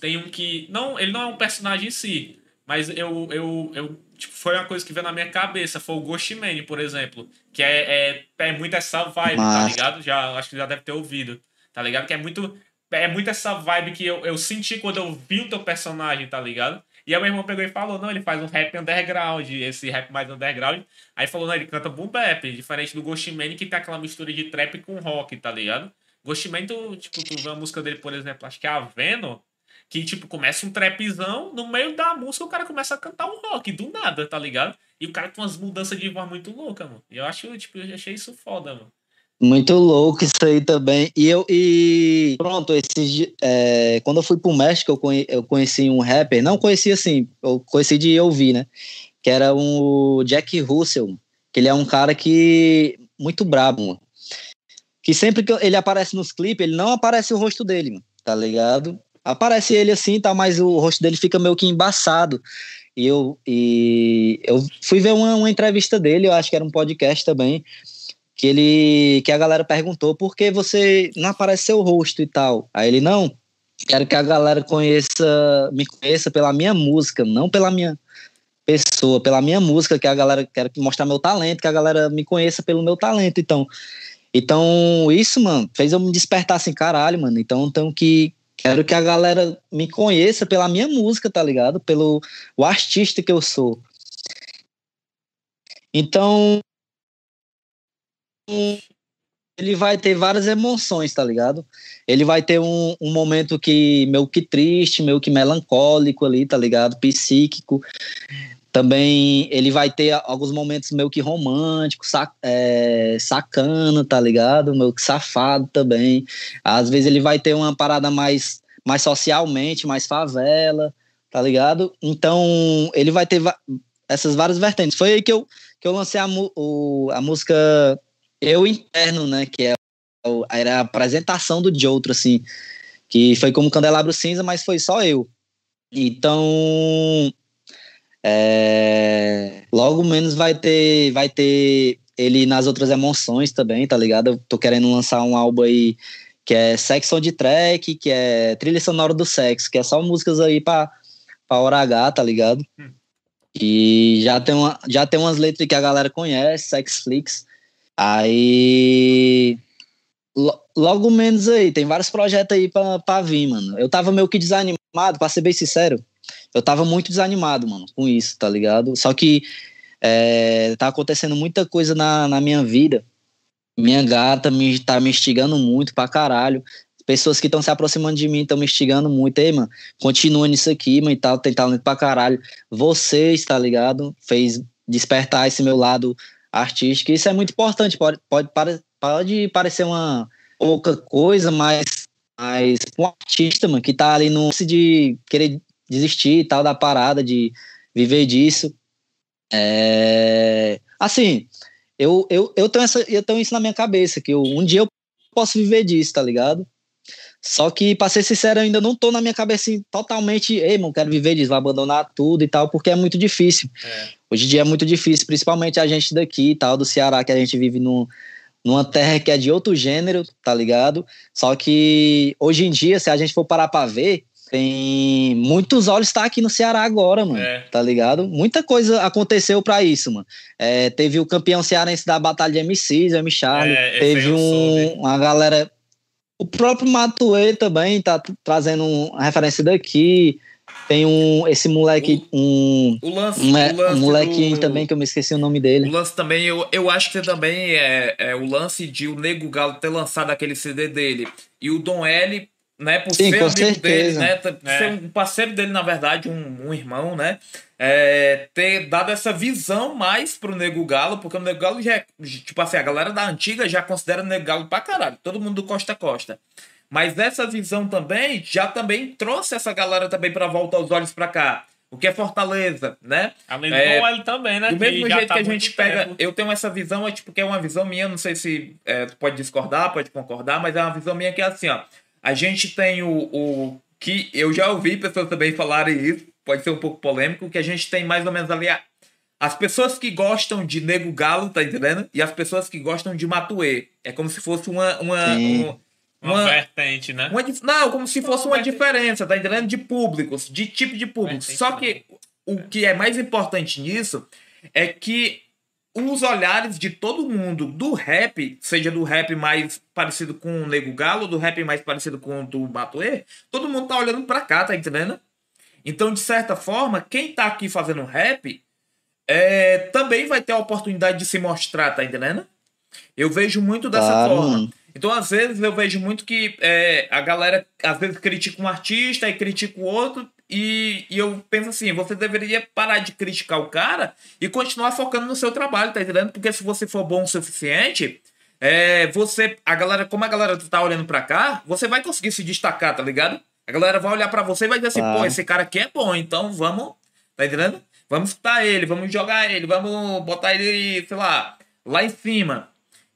Speaker 2: tem um que. Não, ele não é um personagem em si, mas eu, eu, eu tipo, foi uma coisa que veio na minha cabeça. Foi o Ghost Man, por exemplo. Que é, é, é muito essa vibe, Mas... tá ligado? Já, acho que já deve ter ouvido. Tá ligado? Que é muito. É muito essa vibe que eu, eu senti quando eu vi o teu personagem, tá ligado? E aí meu irmão pegou e falou, não, ele faz um rap underground, esse rap mais underground. Aí falou, não, ele canta boom bap, diferente do Ghost Man, que tem aquela mistura de trap com rock, tá ligado? Ghost Man, tu, tipo, tu vê a música dele, por exemplo, acho que é a Veno, que, tipo, começa um trapzão, no meio da música o cara começa a cantar um rock, do nada, tá ligado? E o cara com umas mudanças de voz muito louca, mano. E eu acho, tipo, eu achei isso foda, mano.
Speaker 3: Muito louco isso aí também. E eu, e pronto, esse, é, quando eu fui pro México, eu, eu conheci um rapper, não conheci assim, eu conheci de ouvir, né? Que era um Jack Russell, que ele é um cara que, muito brabo, mano. Que sempre que ele aparece nos clipes, ele não aparece o rosto dele, tá ligado? aparece ele assim, tá, mas o rosto dele fica meio que embaçado. E eu, e eu fui ver uma, uma entrevista dele, eu acho que era um podcast também, que ele que a galera perguntou por que você não aparece seu rosto e tal. Aí ele não, quero que a galera conheça, me conheça pela minha música, não pela minha pessoa, pela minha música, que a galera quero mostrar meu talento, que a galera me conheça pelo meu talento. Então, então isso, mano, fez eu me despertar assim, caralho, mano. Então, tenho que Quero que a galera me conheça pela minha música, tá ligado? Pelo o artista que eu sou. Então, ele vai ter várias emoções, tá ligado? Ele vai ter um, um momento que meio que triste, meio que melancólico ali, tá ligado? Psíquico. Também ele vai ter alguns momentos meio que românticos, sac, é, sacana, tá ligado? Meio que safado também. Às vezes ele vai ter uma parada mais mais socialmente, mais favela, tá ligado? Então, ele vai ter essas várias vertentes. Foi aí que eu, que eu lancei a, o, a música Eu Interno, né? Que é, era a apresentação do Joutro, assim, que foi como Candelabro Cinza, mas foi só eu. Então, é, logo menos vai ter, vai ter ele nas outras emoções também, tá ligado? Eu tô querendo lançar um álbum aí que é Sex on the Track, que é trilha sonora do sexo, que é só músicas aí pra, pra hora H, tá ligado? Hum. E já tem, uma, já tem umas letras que a galera conhece, Sexflix. Aí. Logo menos aí, tem vários projetos aí pra, pra vir, mano. Eu tava meio que desanimado, pra ser bem sincero. Eu tava muito desanimado, mano, com isso, tá ligado? Só que é, tá acontecendo muita coisa na, na minha vida minha gata me tá me instigando muito pra caralho. Pessoas que estão se aproximando de mim estão me instigando muito. Ei, mano, continua nisso aqui, mano, e tal, tem talento pra caralho. Vocês, tá ligado? Fez despertar esse meu lado artístico. Isso é muito importante. Pode, pode, pode parecer uma pouca coisa, mas, mas um artista, mano, que tá ali no de querer desistir e tal da parada, de viver disso. É... Assim, eu, eu, eu, tenho essa, eu tenho isso na minha cabeça, que eu, um dia eu posso viver disso, tá ligado? Só que, pra ser sincero, eu ainda não tô na minha cabeça assim, totalmente, ei, mano, quero viver disso, vou abandonar tudo e tal, porque é muito difícil. É. Hoje em dia é muito difícil, principalmente a gente daqui e tal, do Ceará, que a gente vive no, numa terra que é de outro gênero, tá ligado? Só que hoje em dia, se a gente for parar pra ver, tem muitos olhos tá aqui no Ceará agora, mano. É. Tá ligado? Muita coisa aconteceu para isso, mano. É, teve o campeão cearense da batalha de MCs, M. Charlie. É, teve um, uma galera. O próprio Matuê também tá trazendo uma referência daqui. Tem um esse moleque, o, um,
Speaker 1: o lance,
Speaker 3: um,
Speaker 1: o lance
Speaker 3: um moleque do, também que eu me esqueci o nome dele.
Speaker 1: O lance também, eu, eu acho que também é, é o lance de o Nego Galo ter lançado aquele CD dele e o Dom L né? Por
Speaker 3: Sim,
Speaker 1: ser
Speaker 3: amigo certeza. dele,
Speaker 1: né? Por é. ser um parceiro dele, na verdade, um, um irmão, né? É, ter dado essa visão mais pro Nego Galo, porque o Nego Galo já é, tipo assim, a galera da antiga já considera o Nego Galo pra caralho, todo mundo do Costa a Costa. Mas essa visão também já também trouxe essa galera também para voltar os olhos para cá. O que é Fortaleza, né?
Speaker 2: Além do é, ele também, né?
Speaker 1: Do mesmo jeito tá que a gente pega. Tempo. Eu tenho essa visão, é tipo, que é uma visão minha, não sei se é, tu pode discordar, pode concordar, mas é uma visão minha que é assim, ó. A gente tem o, o que eu já ouvi pessoas também falarem isso, pode ser um pouco polêmico, que a gente tem mais ou menos ali a, as pessoas que gostam de Nego Galo, tá entendendo? E as pessoas que gostam de Matuê. É como se fosse uma. Uma,
Speaker 2: uma, uma, vertente, né?
Speaker 1: Uma, não, como se fosse uma, uma diferença, tá entendendo? De públicos, de tipo de público. Só que o que é mais importante nisso é que os olhares de todo mundo do rap, seja do rap mais parecido com o Nego Galo, do rap mais parecido com o do Batuê, todo mundo tá olhando pra cá, tá entendendo? Então, de certa forma, quem tá aqui fazendo rap é, também vai ter a oportunidade de se mostrar, tá entendendo? Eu vejo muito dessa claro. forma. Então, às vezes, eu vejo muito que é, a galera, às vezes, critica um artista e critica o outro, e, e, eu penso assim, você deveria parar de criticar o cara e continuar focando no seu trabalho, tá entendendo? Porque se você for bom o suficiente, é, você, a galera, como a galera tá olhando pra cá, você vai conseguir se destacar, tá ligado? A galera vai olhar para você e vai dizer assim, ah. pô, esse cara aqui é bom, então vamos, tá entendendo? Vamos escutar ele, vamos jogar ele, vamos botar ele, sei lá, lá em cima.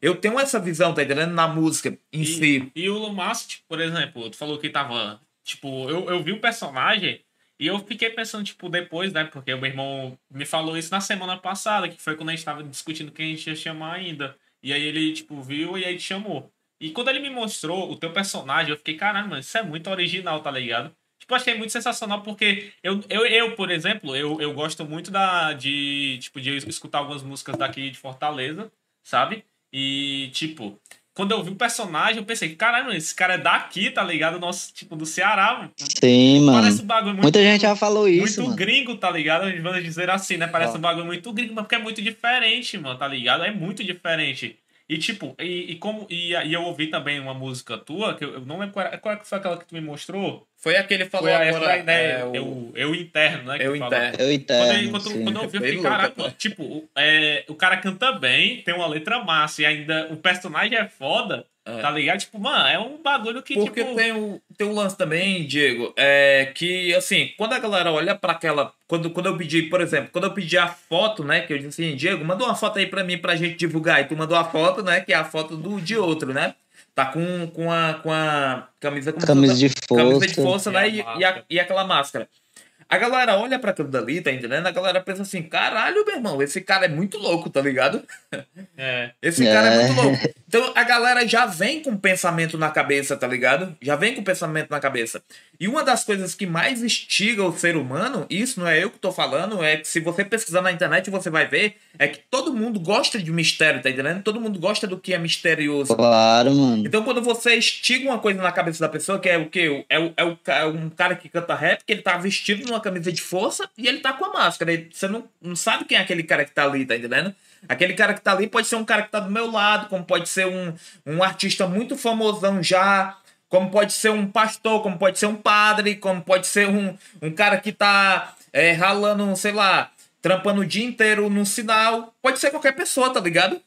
Speaker 1: Eu tenho essa visão, tá entendendo? Na música em
Speaker 2: e,
Speaker 1: si.
Speaker 2: E o Lumast, por exemplo, tu falou que tava. Tipo, eu, eu vi o personagem e eu fiquei pensando, tipo, depois, né? Porque o meu irmão me falou isso na semana passada, que foi quando a gente tava discutindo quem a gente ia chamar ainda. E aí ele, tipo, viu e aí te chamou. E quando ele me mostrou o teu personagem, eu fiquei, caralho, mano, isso é muito original, tá ligado? Tipo, achei muito sensacional, porque eu, eu, eu por exemplo, eu, eu gosto muito da, de, tipo, de escutar algumas músicas daqui de Fortaleza, sabe? E, tipo, quando eu vi o personagem, eu pensei, caralho, esse cara é daqui, tá ligado? Nosso, tipo, do Ceará. Mano.
Speaker 3: Sim, mano. Parece um bagulho muito. Muita gente já falou isso.
Speaker 2: Muito
Speaker 3: mano.
Speaker 2: gringo, tá ligado? Vamos dizer assim, né? Parece um bagulho muito gringo, mas porque é muito diferente, mano, tá ligado? É muito diferente. E tipo, e, e como. E, e, eu ouvi também uma música tua, que eu, eu não lembro qual, era, qual foi aquela que tu me mostrou.
Speaker 1: Foi aquele que falou foi agora.
Speaker 2: né, é, o... eu, eu interno, né?
Speaker 1: Eu interno.
Speaker 3: Eu interno.
Speaker 2: Quando, quando, quando eu ouvi, eu fiquei, caraca, tipo, é, o cara canta bem, tem uma letra massa, e ainda o personagem é foda. É. Tá ligado? Tipo, mano, é um bagulho que.
Speaker 1: Porque
Speaker 2: tipo...
Speaker 1: tem, o, tem um lance também, Diego, é que, assim, quando a galera olha para aquela. Quando, quando eu pedi, por exemplo, quando eu pedi a foto, né? Que eu disse assim, Diego, manda uma foto aí pra mim pra gente divulgar. E tu mandou a foto, né? Que é a foto do, de outro, né? Tá com, com, a, com a camisa.
Speaker 3: Camisa de força.
Speaker 1: Camisa de força, né? E, e, a, e aquela máscara. A galera olha para aquilo dali, tá entendendo? A galera pensa assim: caralho, meu irmão, esse cara é muito louco, tá ligado?
Speaker 2: É.
Speaker 1: Esse cara é. é muito louco. Então a galera já vem com pensamento na cabeça, tá ligado? Já vem com pensamento na cabeça. E uma das coisas que mais instiga o ser humano, isso não é eu que tô falando, é que se você pesquisar na internet você vai ver, é que todo mundo gosta de mistério, tá entendendo? Todo mundo gosta do que é misterioso.
Speaker 3: Claro, mano.
Speaker 1: Então quando você estiga uma coisa na cabeça da pessoa, que é o quê? É, o, é, o, é um cara que canta rap, que ele tá vestido numa camisa de força e ele tá com a máscara. Você não, não sabe quem é aquele cara que tá ali, tá entendendo? Aquele cara que tá ali pode ser um cara que tá do meu lado, como pode ser um, um artista muito famosão já, como pode ser um pastor, como pode ser um padre, como pode ser um, um cara que tá é, ralando, sei lá, trampando o dia inteiro no sinal. Pode ser qualquer pessoa, tá ligado?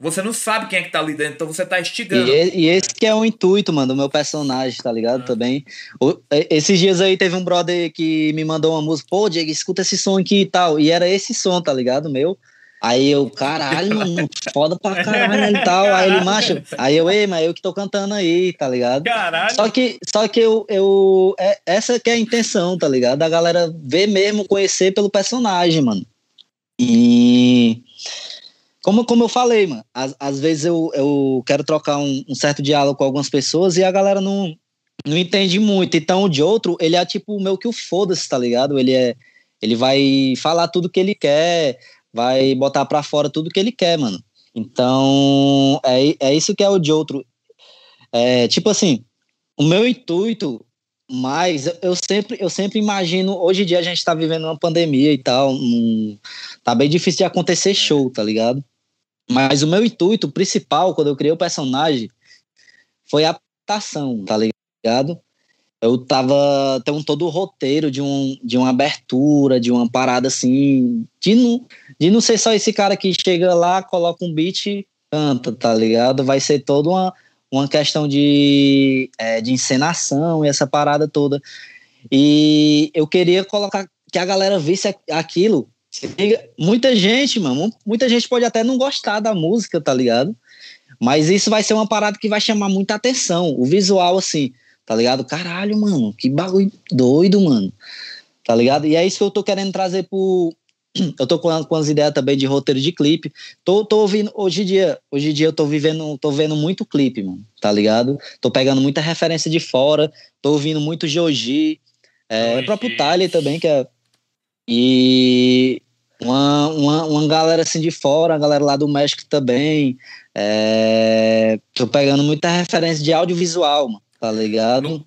Speaker 1: Você não sabe quem é que tá ali dentro, então você tá estigando.
Speaker 3: E, e esse que é o intuito, mano, do meu personagem, tá ligado? Ah. Também. O, esses dias aí teve um brother que me mandou uma música, pô, Diego, escuta esse som aqui e tal. E era esse som, tá ligado? Meu. Aí eu, caralho, mano, foda pra caralho e tal. Aí ele, macho, aí eu, ei, mas eu que tô cantando aí, tá ligado?
Speaker 2: Caralho.
Speaker 3: Só que, só que eu, eu é, essa que é a intenção, tá ligado? Da galera ver mesmo, conhecer pelo personagem, mano. E como, como eu falei, mano, às, às vezes eu, eu quero trocar um, um certo diálogo com algumas pessoas e a galera não, não entende muito. Então, o de outro, ele é tipo meio que o foda-se, tá ligado? Ele é. Ele vai falar tudo que ele quer, vai botar para fora tudo que ele quer, mano. Então, é, é isso que é o de outro. É, tipo assim, o meu intuito, mas eu sempre, eu sempre imagino, hoje em dia a gente tá vivendo uma pandemia e tal, um, tá bem difícil de acontecer show, tá ligado? Mas o meu intuito principal, quando eu criei o personagem, foi a adaptação, tá ligado? eu tava tem um todo o roteiro de, um, de uma abertura, de uma parada assim, de não, de não ser só esse cara que chega lá, coloca um beat canta, tá ligado? Vai ser toda uma, uma questão de, é, de encenação e essa parada toda. E eu queria colocar que a galera visse aquilo. Muita gente, mano, muita gente pode até não gostar da música, tá ligado? Mas isso vai ser uma parada que vai chamar muita atenção. O visual, assim, Tá ligado? Caralho, mano, que bagulho doido, mano. Tá ligado? E é isso que eu tô querendo trazer pro, eu tô com, com as ideias também de roteiro de clipe. Tô, tô ouvindo, hoje em dia, hoje em dia eu tô vivendo, tô vendo muito clipe, mano, tá ligado? Tô pegando muita referência de fora, tô ouvindo muito Joji, é, o próprio Tyler também, que é. E uma, uma, uma galera assim de fora, a galera lá do México também. É, tô pegando muita referência de audiovisual, mano, tá ligado? No,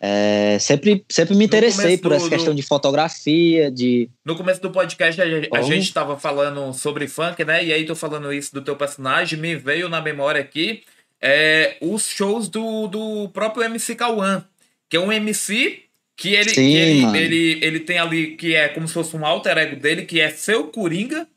Speaker 3: é, sempre, sempre me interessei por do, essa questão do... de fotografia, de...
Speaker 1: No começo do podcast a, a gente estava falando sobre funk, né? E aí tô falando isso do teu personagem, me veio na memória aqui é, os shows do, do próprio MC Kawan, que é um MC que ele, Sim, que ele, ele, ele tem ali, que é como se fosse um alter ego dele, que é seu Coringa,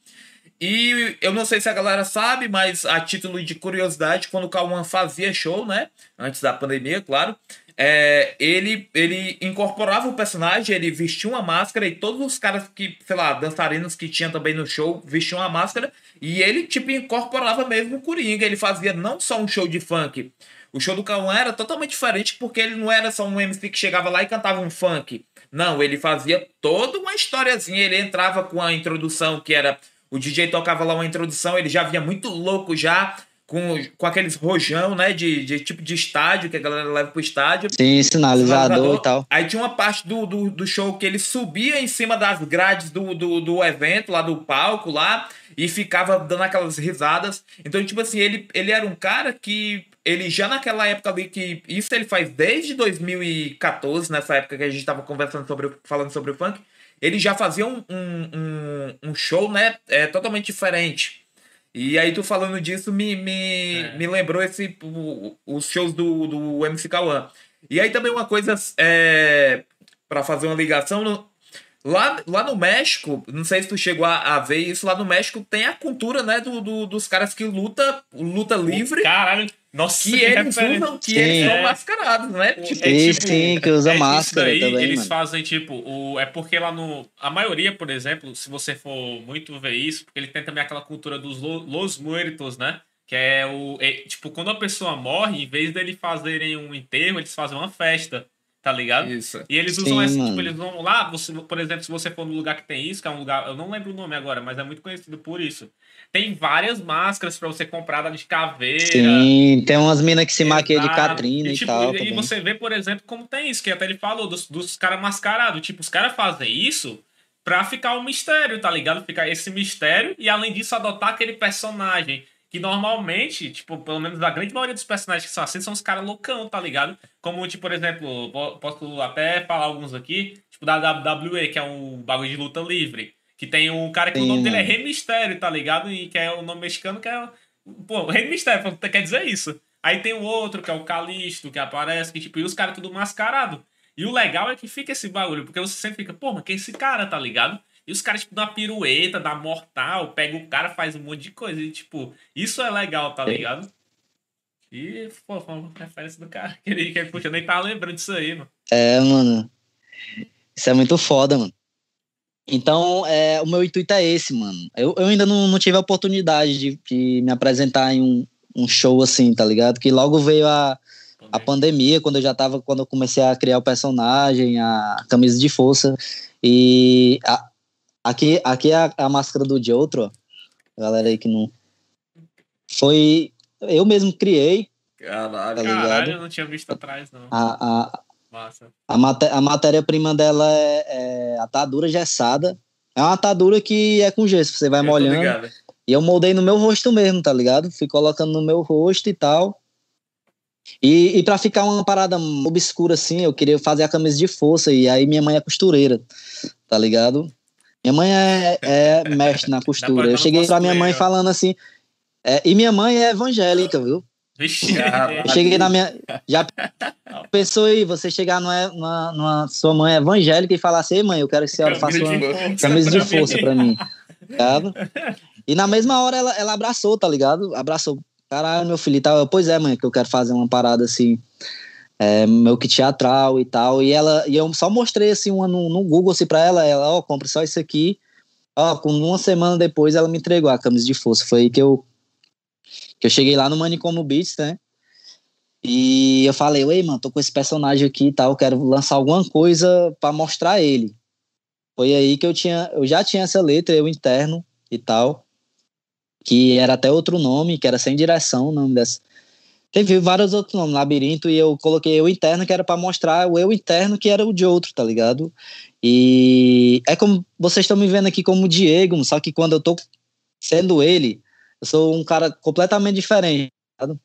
Speaker 1: e eu não sei se a galera sabe, mas a título de curiosidade, quando o Kawan fazia show, né? Antes da pandemia, claro. É, ele, ele incorporava o personagem, ele vestia uma máscara e todos os caras que, sei lá, dançarinos que tinha também no show vestiam uma máscara e ele, tipo, incorporava mesmo o Coringa. Ele fazia não só um show de funk. O show do Cauã era totalmente diferente porque ele não era só um MC que chegava lá e cantava um funk. Não, ele fazia toda uma historiazinha. Ele entrava com a introdução que era o DJ tocava lá uma introdução, ele já vinha muito louco já, com, com aqueles rojão, né, de, de tipo de estádio, que a galera leva pro estádio.
Speaker 3: Sim, sinalizador, sinalizador. e tal.
Speaker 1: Aí tinha uma parte do, do, do, show que ele subia em cima das grades do, do, do evento, lá do palco, lá, e ficava dando aquelas risadas. Então, tipo assim, ele, ele era um cara que ele já naquela época ali que isso ele faz desde 2014, nessa época que a gente tava conversando sobre falando sobre o funk, ele já fazia um, um, um, show, né, é, totalmente diferente. E aí tu falando disso me, me, é. me lembrou esse, o, os shows do, do MC Kawan. E aí também uma coisa, é, para fazer uma ligação, no, Lá, lá no México, não sei se tu chegou a, a, ver isso, lá no México tem a cultura, né, do, do dos caras que luta, luta livre.
Speaker 2: Caralho, nossa,
Speaker 1: que, que eles usam, que sim. eles são mascarados, né?
Speaker 3: Tipo, é, tipo, sim, que usa é, máscara daí, também,
Speaker 2: Eles
Speaker 3: mano.
Speaker 2: fazem, tipo, o, é porque lá no... A maioria, por exemplo, se você for muito ver isso, porque ele tem também aquela cultura dos Los Muertos, né? Que é o... É, tipo, quando a pessoa morre, em vez deles fazerem um enterro, eles fazem uma festa tá ligado?
Speaker 1: Isso.
Speaker 2: E eles usam Sim, essa, tipo, eles vão lá, você, por exemplo, se você for no lugar que tem isso, que é um lugar, eu não lembro o nome agora, mas é muito conhecido por isso. Tem várias máscaras para você comprar de caveira.
Speaker 3: Sim, tem umas minas que se maquiam de Catrina e, e, tipo, tal.
Speaker 2: E também. você vê, por exemplo, como tem isso, que até ele falou, dos, dos caras mascarados. Tipo, os caras fazem isso pra ficar um mistério, tá ligado? Ficar esse mistério e, além disso, adotar aquele personagem que normalmente, tipo, pelo menos a grande maioria dos personagens que são assim são os caras loucão, tá ligado? Como, tipo, por exemplo, posso até falar alguns aqui, tipo, da WWE, que é um bagulho de luta livre. Que tem um cara que Sim. o nome dele é Rei Mistério, tá ligado? E que é o nome mexicano, que é. Pô, Rei Mistério, quer dizer isso. Aí tem o outro, que é o Calisto, que aparece, que, tipo, e os caras tudo mascarado. E o legal é que fica esse bagulho, porque você sempre fica, pô, mas quem é esse cara, tá ligado? E os caras, tipo, dão uma pirueta, dá mortal, pega o cara, faz um monte de coisa. E, tipo, isso é legal, tá ligado? E, pô, foi uma referência do cara. Que ele, que ele, puxa, nem tava lembrando disso aí, mano.
Speaker 3: É, mano. Isso é muito foda, mano. Então, é, o meu intuito é esse, mano. Eu, eu ainda não, não tive a oportunidade de, de me apresentar em um, um show assim, tá ligado? Que logo veio a, a pandemia, quando eu já tava, quando eu comecei a criar o personagem, a camisa de força. E a, aqui, aqui é a, a máscara do Jotro, ó. Galera aí que não. Foi. Eu mesmo criei.
Speaker 2: Caralho, tá Caralho, eu não tinha visto atrás, não.
Speaker 3: A, a, Massa. A, maté a matéria-prima dela é, é atadura gessada. É uma atadura que é com gesso, você vai eu molhando. E eu moldei no meu rosto mesmo, tá ligado? Fui colocando no meu rosto e tal. E, e para ficar uma parada obscura assim, eu queria fazer a camisa de força. E aí minha mãe é costureira, tá ligado? Minha mãe é, é mestre na costura. Eu cheguei pra minha mãe falando assim. É, e minha mãe é evangélica, viu?
Speaker 2: Vixe,
Speaker 3: cheguei na minha. Já pensou aí, você chegar numa, numa, numa sua mãe evangélica e falar assim, mãe, eu quero que a senhora faça uma camisa de força pra mim. Ligado? E na mesma hora ela, ela abraçou, tá ligado? Abraçou. Caralho, meu filho e tal. Pois é, mãe, que eu quero fazer uma parada assim. É, meu que teatral e tal. E ela e eu só mostrei assim uma no, no Google assim, pra ela. Ela, ó, oh, compre só isso aqui. Ó, com uma semana depois ela me entregou a camisa de força. Foi aí que eu que eu cheguei lá no Manicômio Beats, né? E eu falei, ei, mano, tô com esse personagem aqui e tal, quero lançar alguma coisa para mostrar ele. Foi aí que eu tinha, eu já tinha essa letra, eu interno e tal, que era até outro nome, que era sem direção, o nome dessa. Teve vários outros nomes, labirinto, e eu coloquei eu interno, que era para mostrar o eu interno, que era o de outro, tá ligado? E é como vocês estão me vendo aqui como Diego, só que quando eu tô sendo ele, eu sou um cara completamente diferente, tá ligado?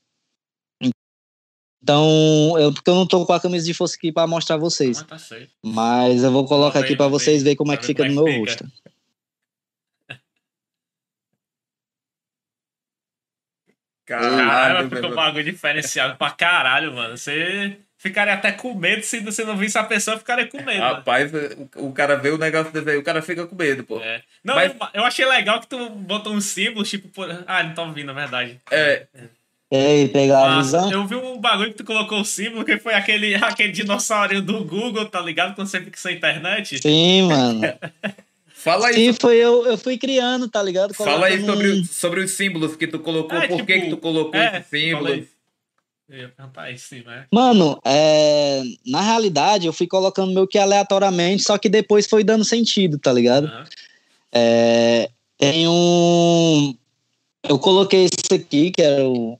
Speaker 3: Então, eu, porque eu não tô com a camisa de força aqui para mostrar vocês.
Speaker 2: Ah, tá certo.
Speaker 3: Mas eu vou colocar aqui para vocês verem como é que
Speaker 2: ver
Speaker 3: fica no
Speaker 2: é
Speaker 3: meu
Speaker 2: que fica.
Speaker 3: rosto.
Speaker 2: Caralho, ficou um bagulho diferenciado pra caralho, mano. Você ficaria até com medo se você não visse a pessoa, ficaria com medo. mano.
Speaker 1: Rapaz, o, o cara vê o negócio desse aí, o cara fica com medo, pô.
Speaker 2: É. Não,
Speaker 1: Mas-
Speaker 2: eu, eu achei legal que tu botou uns símbolos, tipo. Por... Ah, não tô ouvindo, na verdade.
Speaker 1: É,
Speaker 3: Ei, pegar a
Speaker 2: Ah,
Speaker 3: visão?
Speaker 2: eu vi um bagulho que tu colocou o símbolo, que foi aquele, aquele dinossaurinho do Google, tá ligado? Quando você fica sem internet.
Speaker 3: Sim, mano.
Speaker 1: fala aí,
Speaker 3: Sim, foi eu, eu fui criando, tá ligado?
Speaker 1: fala aí
Speaker 3: Colocando
Speaker 1: sobre,
Speaker 3: um-
Speaker 1: sobre os símbolos que tu colocou,
Speaker 2: É,
Speaker 1: por que
Speaker 2: tipo,
Speaker 1: que tu colocou
Speaker 2: é,
Speaker 1: esses símbolos.
Speaker 2: Fala aí. Eu ia perguntar isso, sim, né?
Speaker 3: Mano, é, na realidade eu fui colocando meio que aleatoriamente, só que depois foi dando sentido, tá ligado?
Speaker 2: Aham.
Speaker 3: É, tem um. Eu coloquei esse aqui, que era o,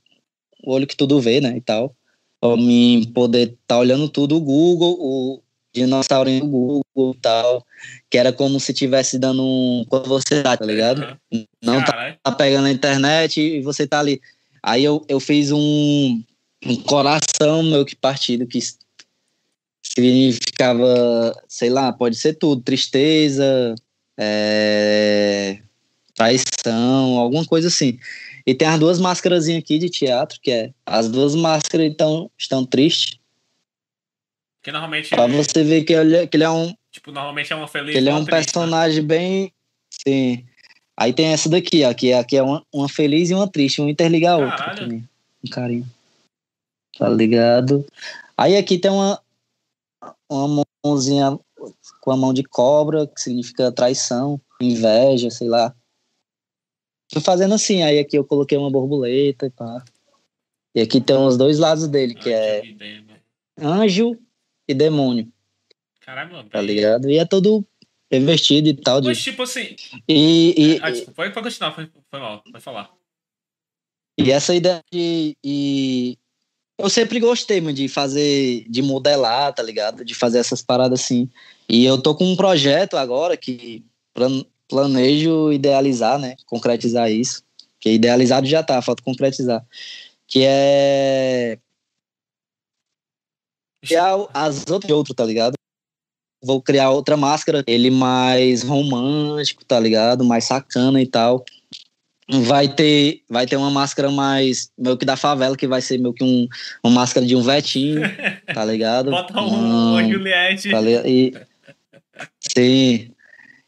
Speaker 3: o olho que tudo vê, né? E tal. Pra mim poder tá olhando tudo o Google, o dinossaurinho do Google e tal. Que era como se tivesse dando um. Quando você tá, tá ligado?
Speaker 2: Aham.
Speaker 3: Não tá,
Speaker 2: Caralho.
Speaker 3: tá pegando a internet e você tá ali. Aí eu, eu fiz um, um coração meu que partido, que significava, sei lá, pode ser tudo, tristeza, é, traição, alguma coisa assim. E tem as duas máscaras aqui de teatro, que é as duas máscaras então, estão tristes,
Speaker 2: Que normalmente.
Speaker 3: pra você ver que ele, que ele é um,
Speaker 2: Tipo, normalmente é uma feliz.
Speaker 3: que ele é um
Speaker 2: triste, né?
Speaker 3: personagem bem. Sim. Aí tem essa daqui, ó, que aqui é uma, uma feliz e uma triste, um interliga a outra também. Um carinho. Tá ligado? Aí aqui tem uma, uma mãozinha com a mão de cobra, que significa traição, inveja, sei lá. Fui fazendo assim, aí aqui eu coloquei uma borboleta e pá. E aqui tem os dois lados dele, que é
Speaker 2: mano.
Speaker 3: anjo e demônio,
Speaker 2: Caralho, mano.
Speaker 3: tá ligado? E é todo revestido e tal. De...
Speaker 2: Mas, tipo assim.
Speaker 3: E, e,
Speaker 2: Ah, desculpa, pode, continuar, foi, foi mal, pode falar.
Speaker 3: E essa ideia de. E eu sempre gostei, mano, de fazer, de modelar, tá ligado? De fazer essas paradas assim. E eu tô com um projeto agora que plan- planejo idealizar, né? Concretizar isso. Que idealizado já tá, falta concretizar. Que é. Criar as outras de outro, tá ligado? Vou criar outra máscara, ele mais romântico, tá ligado? Mais sacana e tal vai ter vai ter uma máscara mais meio que da favela que vai ser meio que um uma máscara de um vetinho tá ligado?
Speaker 2: Bota um,
Speaker 3: Não,
Speaker 2: uma Juliette.
Speaker 3: tá e sim.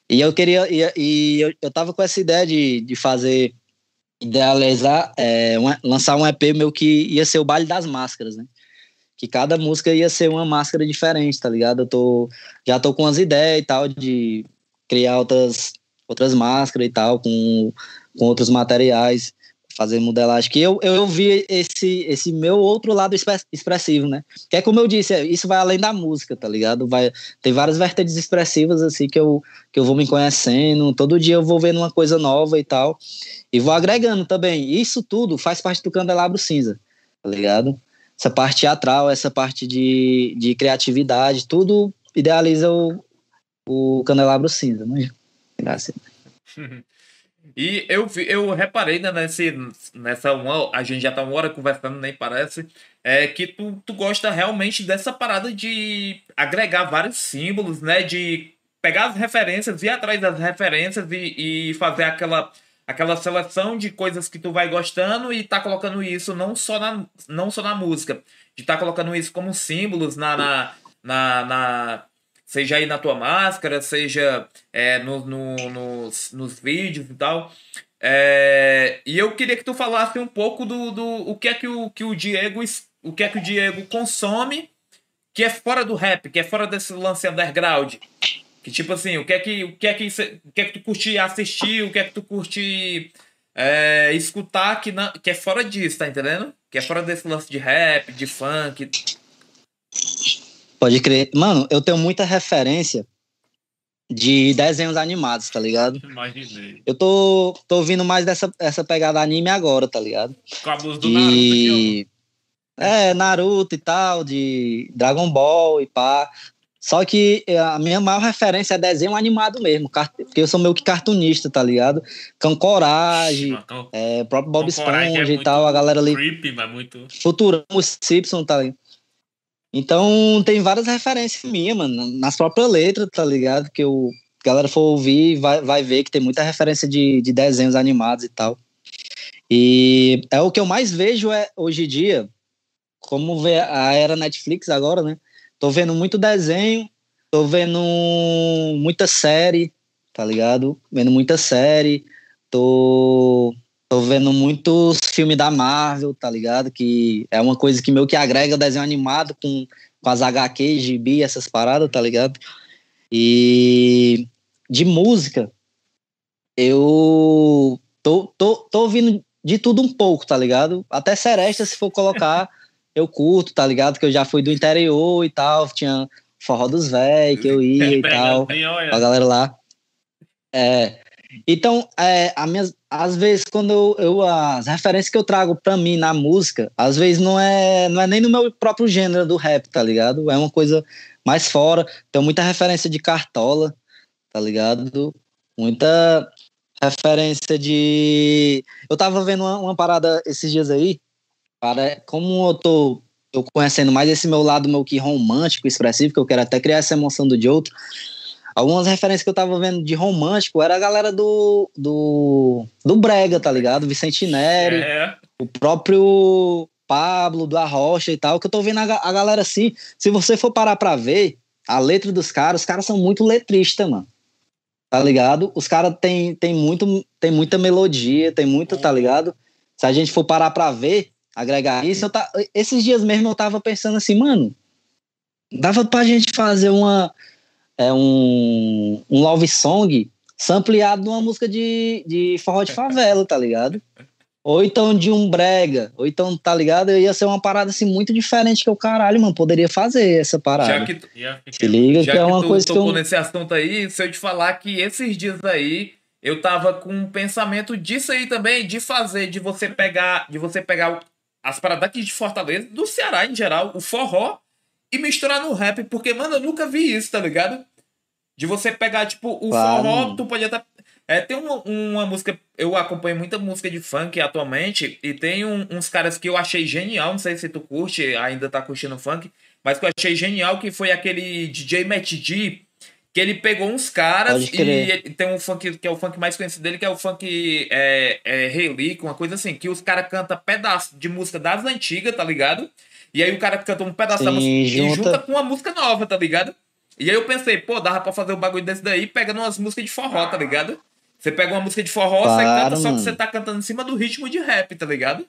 Speaker 3: E eu queria e, e eu, eu tava com essa ideia de, de fazer idealizar é, um- lançar um EP meu que ia ser o baile das máscaras né? Que cada música ia ser uma máscara diferente tá ligado? Eu tô já tô com as ideias e tal de criar outras outras máscaras e tal com com outros materiais, fazer modelagem. Que eu, eu vi esse, esse meu outro lado expre- expressivo, né? Que é como eu disse, é, isso vai além da música, tá ligado? Vai, tem várias vertentes expressivas, assim, que eu, que eu vou me conhecendo. Todo dia eu vou vendo uma coisa nova e tal. E vou agregando também. Isso tudo faz parte do Candelabro Cinza, tá ligado? Essa parte teatral, essa parte de, de criatividade, tudo idealiza o, o Candelabro Cinza, né? Graças.
Speaker 1: E eu, eu reparei né, nesse, nessa uma, a gente já tá uma hora conversando, nem parece, é que tu, tu gosta realmente dessa parada de agregar vários símbolos, né? De pegar as referências, ir atrás das referências e, e fazer aquela, aquela seleção de coisas que tu vai gostando e tá colocando isso não só na, não só na música, de tá colocando isso como símbolos na, na, na, na- seja aí na tua máscara, seja é, no, no- nos, nos vídeos e tal. É, e eu queria que tu falasse um pouco do, do o que é que o, que o Diego o que é que o Diego consome que é fora do rap, que é fora desse lance underground. Que tipo assim, o que é que o que é que, o que, é que tu curte assistir, o que é que tu curte é, escutar que, não, que é fora disso, tá entendendo? Que é fora desse lance de rap, de funk.
Speaker 3: Pode crer. Mano, eu tenho muita referência de desenhos animados, tá ligado?
Speaker 2: Imaginei.
Speaker 3: Eu tô, tô ouvindo mais dessa essa pegada anime agora, tá ligado?
Speaker 2: Com a blusa do Naruto
Speaker 3: de... É, Naruto e tal, de Dragon Ball e pá. Só que é, a minha maior referência é desenho animado mesmo, porque eu sou meio que cartunista, tá ligado? Cão Coragem.
Speaker 2: Cão-
Speaker 3: é, próprio Bob
Speaker 2: é
Speaker 3: Esponja e
Speaker 2: muito
Speaker 3: tal, a galera ali
Speaker 2: Creepy, mas muito.
Speaker 3: Futurama, Simpson, tá ligado? Então tem várias referências minhas, mano, nas próprias letras, tá ligado? Que o galera for ouvir vai, vai ver que tem muita referência de, de desenhos animados e tal. E é o que eu mais vejo é hoje em dia, como vê a era Netflix agora, né? Tô vendo muito desenho, tô vendo muita série, tá ligado? Vendo muita série, tô Tô vendo muitos filmes da Marvel, tá ligado? Que é uma coisa que meio que agrega o desenho animado com, com as HQ, gibi, essas paradas, tá ligado? E de música, eu tô, tô, tô ouvindo de tudo um pouco, tá ligado? Até Seresta, se for colocar, eu curto, tá ligado? Que eu já fui do interior e tal, tinha forró dos véi que eu ia e tal a galera lá. É. Então, é, a minhas, às vezes, quando eu, eu- As referências que eu trago pra mim na música, às vezes não é, não é nem no meu próprio gênero do rap, tá ligado? É uma coisa mais fora. Tem muita referência de cartola, tá ligado? Muita referência de. Eu tava vendo uma, uma parada esses dias aí. Para, como eu tô eu conhecendo mais esse meu lado meu que romântico, expressivo, que eu quero até criar essa emoção do de outro. Algumas referências que eu tava vendo de romântico era a galera do, do, do Brega, tá ligado? Vicente Neri,
Speaker 2: É,
Speaker 3: o próprio Pablo, do Arrocha e tal, que eu tô vendo a, a galera assim. Se você for parar pra ver a letra dos caras, os caras são muito letristas, mano. Tá ligado? Os caras tem, tem, muito, tem muita melodia, tem muito, tá ligado? Se a gente for parar pra ver, agregar isso, tá, esses dias mesmo eu tava pensando assim, mano, dava pra gente fazer uma é um, um love song sampleado de uma música de, de forró de favela, tá ligado? Ou então de um brega, ou então, tá ligado? Ia ser uma parada assim muito diferente que o caralho, mano, poderia fazer essa parada.
Speaker 1: Já que, tu-
Speaker 2: ficar-
Speaker 3: Se liga
Speaker 1: já
Speaker 3: que é
Speaker 1: que
Speaker 3: uma
Speaker 1: tu
Speaker 3: coisa que eu...
Speaker 1: nesse assunto aí, se eu te falar que esses dias aí eu tava com um pensamento disso aí também, de fazer, de você pegar, de você pegar as paradas aqui de Fortaleza, do Ceará em geral, o forró, e misturar no rap, porque, mano, eu nunca vi isso, tá ligado? De você pegar, tipo, o
Speaker 3: Claro,
Speaker 1: forró, tu pode até. É, tem uma, uma música. Eu acompanho muita música de funk atualmente. E tem um- uns caras que eu achei genial. Não sei se tu curte, ainda tá curtindo funk. Mas que eu achei genial, que foi aquele DJ Matt G. Que ele pegou uns caras e ele- tem um funk que é o funk mais conhecido dele, que é o funk é, é, Relic, uma coisa assim, que os caras cantam pedaço de música das antigas, tá ligado? E aí o cara canta um pedaço da
Speaker 3: Sim,
Speaker 1: música e
Speaker 3: junta.
Speaker 1: junta com uma música nova, tá ligado? E aí eu pensei, pô, dava pra fazer um bagulho desse daí pegando umas músicas de forró, tá ligado? Você pega uma música de forró, você canta, só que
Speaker 3: mano.
Speaker 1: você tá cantando em cima do ritmo de rap, tá ligado?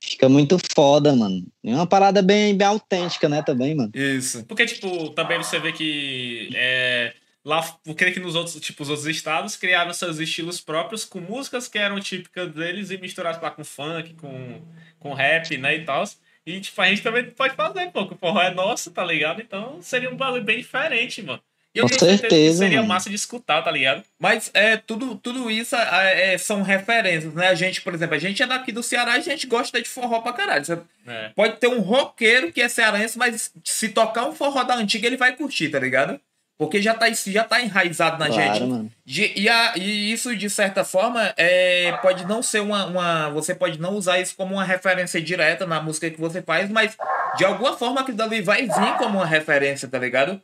Speaker 3: Fica muito foda, mano. É uma parada bem, bem autêntica, né, também, mano.
Speaker 1: Isso.
Speaker 2: Porque, tipo, também você vê que é, lá, porque que nos outros, tipo, os outros estados criaram seus estilos próprios com músicas que eram típicas deles e misturadas lá com funk, com, com rap, né, e tal. E, tipo, a gente também pode fazer, pô, que o forró é nosso, tá ligado? Então seria um bagulho bem diferente, mano. E eu
Speaker 3: Com
Speaker 2: tenho certeza seria
Speaker 3: mano.
Speaker 2: massa de escutar, tá ligado?
Speaker 1: Mas é, tudo, tudo isso é, é, são referências, né? A gente, por exemplo, a gente é daqui do Ceará e a gente gosta de forró pra caralho. Você
Speaker 2: É.
Speaker 1: pode ter um roqueiro que é cearense, mas se tocar um forró da antiga, ele vai curtir, tá ligado? Porque já tá, isso já tá enraizado na
Speaker 3: Claro,
Speaker 1: gente.
Speaker 3: mano.
Speaker 1: De- e, a- e isso, de certa forma, é, pode não ser uma, uma. Você pode não usar isso como uma referência direta na música que você faz, mas de alguma forma aquilo dali vai vir como uma referência, tá ligado?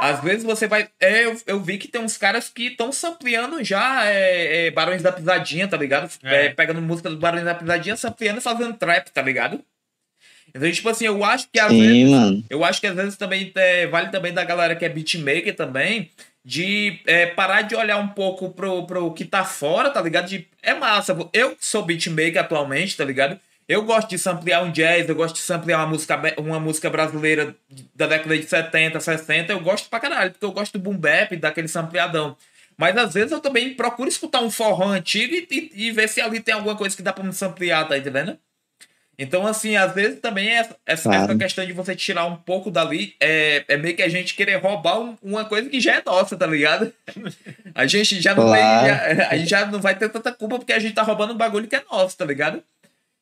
Speaker 1: Às vezes você vai. É, eu, eu vi que tem uns caras que estão sampleando já é, é, Barões da Pisadinha, tá ligado?
Speaker 2: É.
Speaker 1: É, pegando música do Barões da Pisadinha, sampleando e fazendo trap, tá ligado? Então, tipo assim, eu acho que às vezes.
Speaker 3: Sim, mano.
Speaker 1: Eu acho que às vezes também é, vale também da galera que é beatmaker também, de é, parar de olhar um pouco pro, pro que tá fora, tá ligado? De, é massa. Eu sou beatmaker atualmente, tá ligado? Eu gosto de samplear um jazz, eu gosto de samplear uma música, uma música brasileira da década de 70, 60. Eu gosto pra caralho, porque eu gosto do boom bap, daquele sampleadão. Mas às vezes eu também procuro escutar um forró antigo e, e, e ver se ali tem alguma coisa que dá pra me samplear, tá entendendo? Então, assim, às vezes também é essa, claro. essa questão de você tirar um pouco dali é, é meio que a gente querer roubar um, uma coisa que já é nossa, tá ligado? A gente já não, claro. vai, já, a gente já não vai ter tanta culpa porque a gente tá roubando um bagulho que é nosso, tá ligado?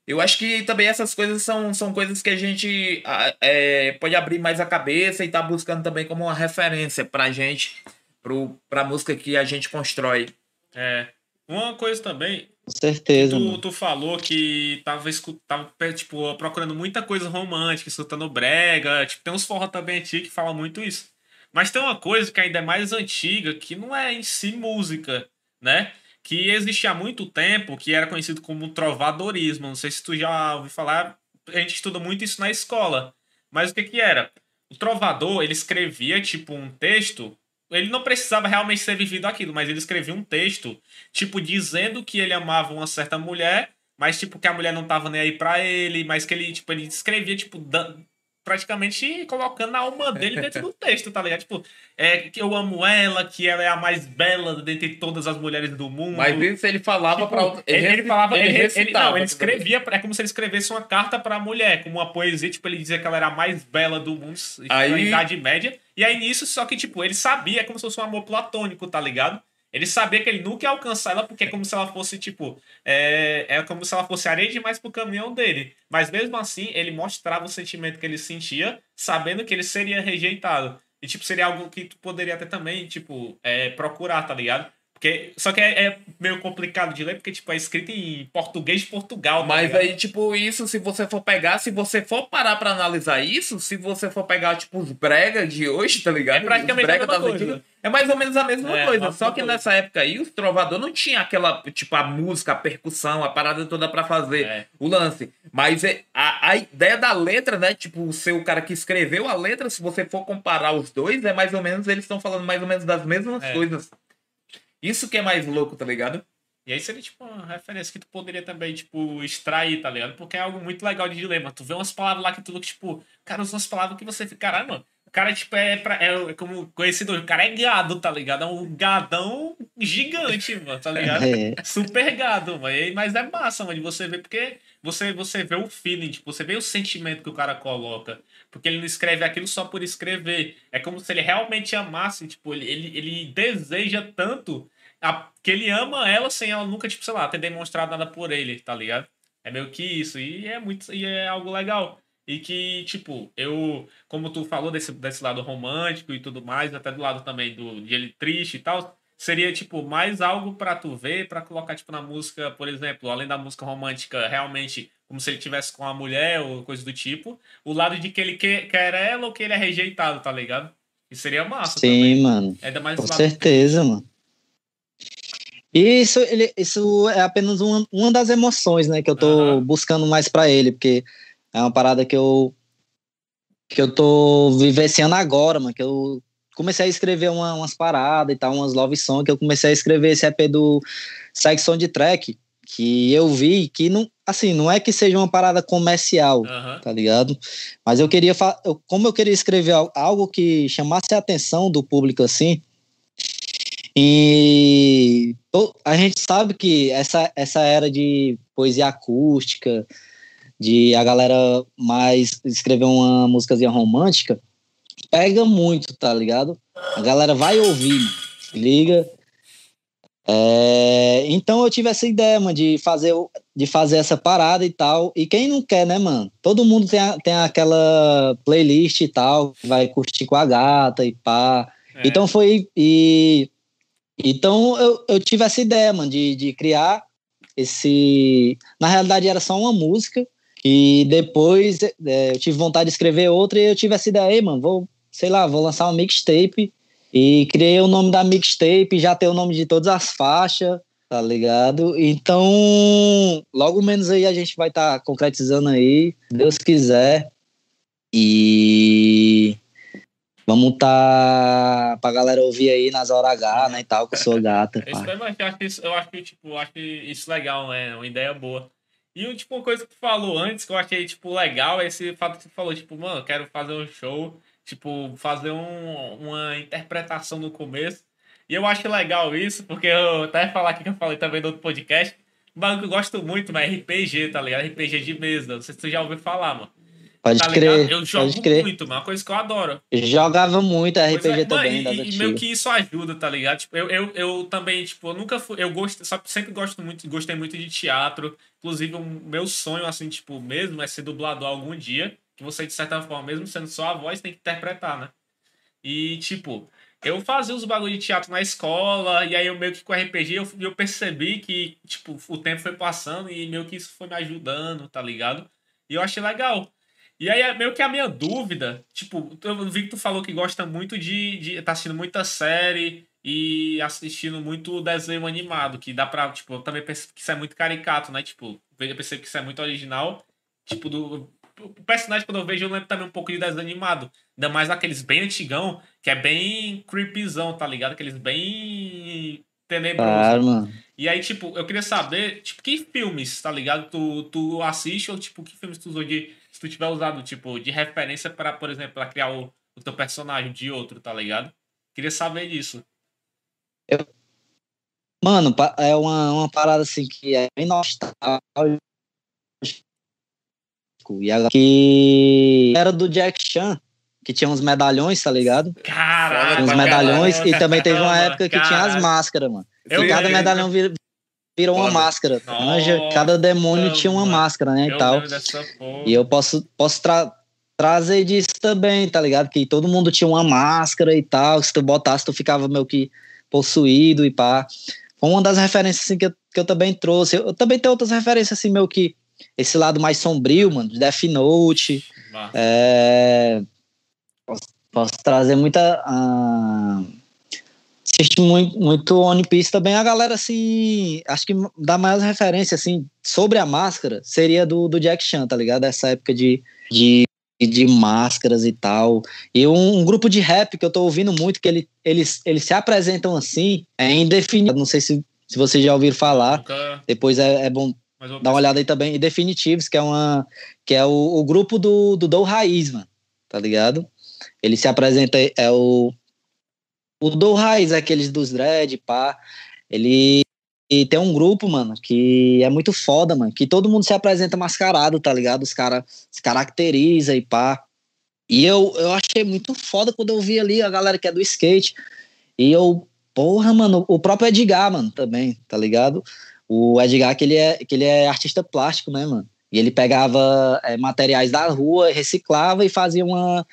Speaker 1: Eu acho que também essas coisas são, são coisas que a gente é, pode abrir mais a cabeça e tá buscando também como uma referência pra gente, pro, pra música que a gente constrói.
Speaker 2: É. Uma coisa também.
Speaker 3: Com certeza.
Speaker 2: Tu, tu, falou que tava, tava tipo, procurando muita coisa romântica, escutando brega. Tipo, tem uns forró também antigos que falam muito isso. Mas tem uma coisa que ainda é mais antiga, que não é em si música, né? Que existia há muito tempo, que era conhecido como trovadorismo. Não sei se tu já ouviu falar, a gente estuda muito isso na escola. Mas o que que era? O trovador, ele escrevia, tipo, um texto ele não precisava realmente ser vivido aquilo, mas ele escrevia um texto, tipo, dizendo que ele amava uma certa mulher, mas, tipo, que a mulher não tava nem aí pra ele, mas que ele, tipo, ele escrevia, tipo, praticamente colocando a alma dele dentro do texto, tá ligado? Tipo, é que eu amo ela, que ela é a mais bela dentre todas as mulheres do mundo.
Speaker 1: Mas isso ele falava tipo, pra outra.
Speaker 2: Ele, ele, falava, ele, ele, ele, não, ele escrevia, é como se ele escrevesse uma carta pra mulher, como uma poesia, tipo, ele dizia que ela era a mais bela do mundo, aí... na Idade Média. E aí nisso, só que, tipo, ele sabia, é como se fosse um amor platônico, tá ligado? Ele sabia que ele nunca ia alcançar ela, porque é como se ela fosse, tipo. É, é como se ela fosse areia demais pro caminhão dele. Mas mesmo assim, ele mostrava o sentimento que ele sentia, sabendo que ele seria rejeitado. E, tipo, seria algo que tu poderia até também, tipo, é, procurar, tá ligado? Porque, só que é, é, meio complicado de ler, porque, tipo, é escrito em português de Portugal. Tá
Speaker 1: Mas aí, tipo, isso, se você for pegar, se você for parar pra analisar isso, se você for pegar, tipo, os brega de hoje, tá ligado?
Speaker 2: É praticamente a mesma coisa.
Speaker 1: É mais ou menos a mesma é, coisa. Só que coisa. nessa época aí, os trovador não tinha aquela, tipo, a música, a percussão, a parada toda para fazer é. o lance. Mas é, a, a ideia da letra, né? Tipo, ser o cara que escreveu a letra, se você for comparar os dois, é mais ou menos, eles estão falando mais ou menos das mesmas é. coisas. Isso que é mais louco, tá ligado?
Speaker 2: E aí seria, tipo, uma referência que tu poderia também, tipo, extrair, tá ligado? Porque é algo muito legal de dilema. Tu vê umas palavras lá que tu, tipo, cara, usa umas palavras que você fica, caralho, mano. O cara, tipo, é, pra, é como conhecido, o cara é gado, tá ligado? É um gadão gigante, mano, tá ligado? É. Super gado, mano. Mas é massa, mano, de você ver, porque você, você vê o feeling, tipo, você vê o sentimento que o cara coloca. Porque ele não escreve aquilo só por escrever. É como se ele realmente amasse, tipo, ele, ele, ele deseja tanto a, que ele ama ela sem ela nunca, tipo, sei lá, ter demonstrado nada por ele, tá ligado? É meio que isso. E é muito. E é algo legal. E que, tipo, eu, como tu falou desse, desse lado romântico e tudo mais, até do lado também do, de ele triste e tal, seria, tipo, mais algo para tu ver, para colocar, tipo, na música, por exemplo, além da música romântica, realmente, como se ele tivesse com a mulher ou coisa do tipo, o lado de que ele quer, quer ela ou que ele é rejeitado, tá ligado? E seria massa
Speaker 3: Sim, também. mano. Ainda mais com certeza, mano. Isso, ele, isso é apenas uma, uma das emoções, né, que eu tô uhum. buscando mais para ele, porque é uma parada que eu que eu tô vivenciando agora, mano, que eu comecei a escrever uma, umas paradas e tal, umas love songs, que eu comecei a escrever esse EP do Section de Track, que eu vi que não, assim, não é que seja uma parada comercial, uhum. tá ligado? Mas eu queria, eu, como eu queria escrever algo que chamasse a atenção do público assim, e a gente sabe que essa, essa era de poesia acústica, de a galera mais escrever uma músicazinha romântica, pega muito, tá ligado? A galera vai ouvir, se liga. É, então eu tive essa ideia, mano, de fazer, de fazer essa parada e tal. E quem não quer, né, mano? Todo mundo tem, a, tem aquela playlist e tal, vai curtir com a gata e pá. É. Então foi. E então eu, eu tive essa ideia, mano, de, de criar esse. Na realidade era só uma música, e depois é, eu tive vontade de escrever outra e eu tive essa ideia, aí, mano, vou, sei lá, vou lançar uma mixtape. E criei o nome da mixtape, já tem o nome de todas as faixas, tá ligado? Então, logo menos aí a gente vai estar tá concretizando aí, Deus quiser. E Vamos tá pra galera ouvir aí nas horas H, né, e tal, com sua gata.
Speaker 2: Isso eu acho que, eu acho que, tipo, acho isso legal, né? Uma ideia boa. E, tipo, uma coisa que tu falou antes que eu achei, tipo, legal é esse fato que tu falou, tipo, mano, quero fazer um show, tipo, fazer um, uma interpretação no começo. E eu acho legal isso, porque eu até falar aqui que eu falei também do outro podcast, um bagulho que eu gosto muito, mas é RPG, tá ligado? RPG de mesa. Não sei se tu já ouviu falar, mano.
Speaker 3: Pode
Speaker 2: tá
Speaker 3: crer.
Speaker 2: ligado? Eu jogo
Speaker 3: pode crer.
Speaker 2: muito. É uma coisa que eu adoro.
Speaker 3: Jogava muito RPG
Speaker 2: é,
Speaker 3: também, das
Speaker 2: e, e meio que isso ajuda, tá ligado? Tipo, eu, eu, eu também, tipo, eu nunca fui. Eu gosto, sempre gosto muito, gostei muito de teatro. Inclusive, o meu sonho, assim, tipo, mesmo é ser dublador algum dia. Que você, de certa forma, mesmo sendo só a voz, tem que interpretar, né? E, tipo, eu fazia os bagulho de teatro na escola, e aí eu meio que com RPG eu, eu percebi que, tipo, o tempo foi passando e meio que isso foi me ajudando, tá ligado? E eu achei legal. E aí, é meio que a minha dúvida, tipo, eu vi que tu falou que gosta muito de, de tá assistindo muita série e assistindo muito desenho animado, que dá pra, tipo, eu também percebo que isso é muito caricato, né? Tipo, eu percebo que isso é muito original. Tipo, do. O personagem, quando eu vejo, eu lembro também um pouco de desenho animado. Ainda mais aqueles bem antigão, que é bem creepyzão, tá ligado? Aqueles bem tenebroso.
Speaker 3: Claro, mano.
Speaker 2: E aí, tipo, eu queria saber, tipo, que filmes, tá ligado? Tu, tu assiste ou, tipo, que filmes tu usou de. Se tu tiver usado, tipo, de referência para, por exemplo, pra criar o, o teu personagem de outro, tá ligado? Queria saber disso.
Speaker 3: Mano, pa- é uma, uma parada assim que é bem nostálgico. E agora- que era do Jack Chan, que tinha uns medalhões, tá ligado?
Speaker 2: Caralho!
Speaker 3: Uns medalhões.
Speaker 2: caramba,
Speaker 3: E também teve uma
Speaker 2: caramba,
Speaker 3: época que tinha as máscaras, mano.
Speaker 2: Eu
Speaker 3: e cada medalhão vir- virou uma máscara. Cada demônio tinha uma
Speaker 2: mano.
Speaker 3: máscara, né?
Speaker 2: Eu
Speaker 3: E tal. E eu posso, posso tra- trazer disso também, tá ligado? Que todo mundo tinha uma máscara e tal. Se tu botasse, tu ficava meio que possuído e pá. Foi uma das referências assim, que, eu, que eu também trouxe. Eu, eu também tenho outras referências, assim, meio que esse lado mais sombrio, mano, de Death Note. É, posso, posso trazer muita. ah, assisti muito, muito One Piece também. A galera, assim, acho que dá mais referência, assim, sobre a máscara, seria do, do Jack Chan, tá ligado? Essa época de, de, de máscaras e tal. E um, um grupo de rap que eu tô ouvindo muito, que ele, eles, eles se apresentam assim, é indefinido. Não sei se, se vocês já ouviram falar.
Speaker 2: Nunca,
Speaker 3: Depois é, é bom Dá uma olhada aí também. E Definitives, que é uma. Que é o, o grupo do, do Dou Raiz, mano. Tá ligado? Ele se apresenta. É o. O Dou Raiz, é aqueles dos dread, pá. Ele. E tem um grupo, mano, que é muito foda, mano. Que todo mundo se apresenta mascarado, tá ligado? Os caras se caracteriza e pá. E eu, eu achei muito foda quando eu vi ali a galera que é do skate. E eu, porra, mano, o próprio Edgar, mano, também, tá ligado? O Edgar, que ele é, que ele é artista plástico, né, mano? E ele pegava é, materiais da rua, reciclava e fazia uma,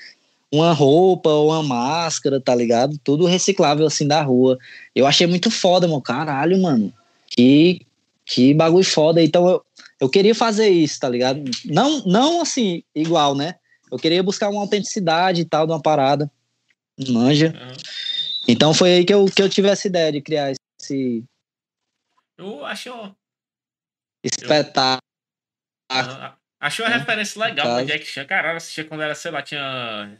Speaker 3: uma roupa ou uma máscara, tá ligado? Tudo reciclável, assim, da rua. Eu achei muito foda, mano. Caralho, mano. Que, que bagulho foda. Então, eu, eu queria fazer isso, tá ligado? Não, não, assim, igual, né? Eu queria buscar uma autenticidade e tal de uma parada. Manja.
Speaker 2: Aham.
Speaker 3: Então, foi aí que eu, que eu tive essa ideia de criar esse
Speaker 2: Eu acho.
Speaker 3: espetáculo.
Speaker 2: aham, Achei uma
Speaker 3: É,
Speaker 2: referência legal
Speaker 3: no
Speaker 2: do. Jack Chan. Caralho, eu assistia quando era, sei lá, tinha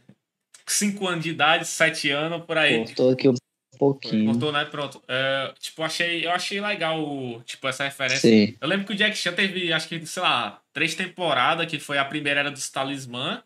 Speaker 2: 5 anos de idade, 7 anos, por aí.
Speaker 3: Cortou aqui um pouquinho.
Speaker 2: Cortou, né? Pronto. É, tipo, achei, eu achei legal tipo, essa referência.
Speaker 3: Sim.
Speaker 2: Eu lembro que o Jack Chan teve, acho que, sei lá, três temporadas, que foi a primeira era dos talismã.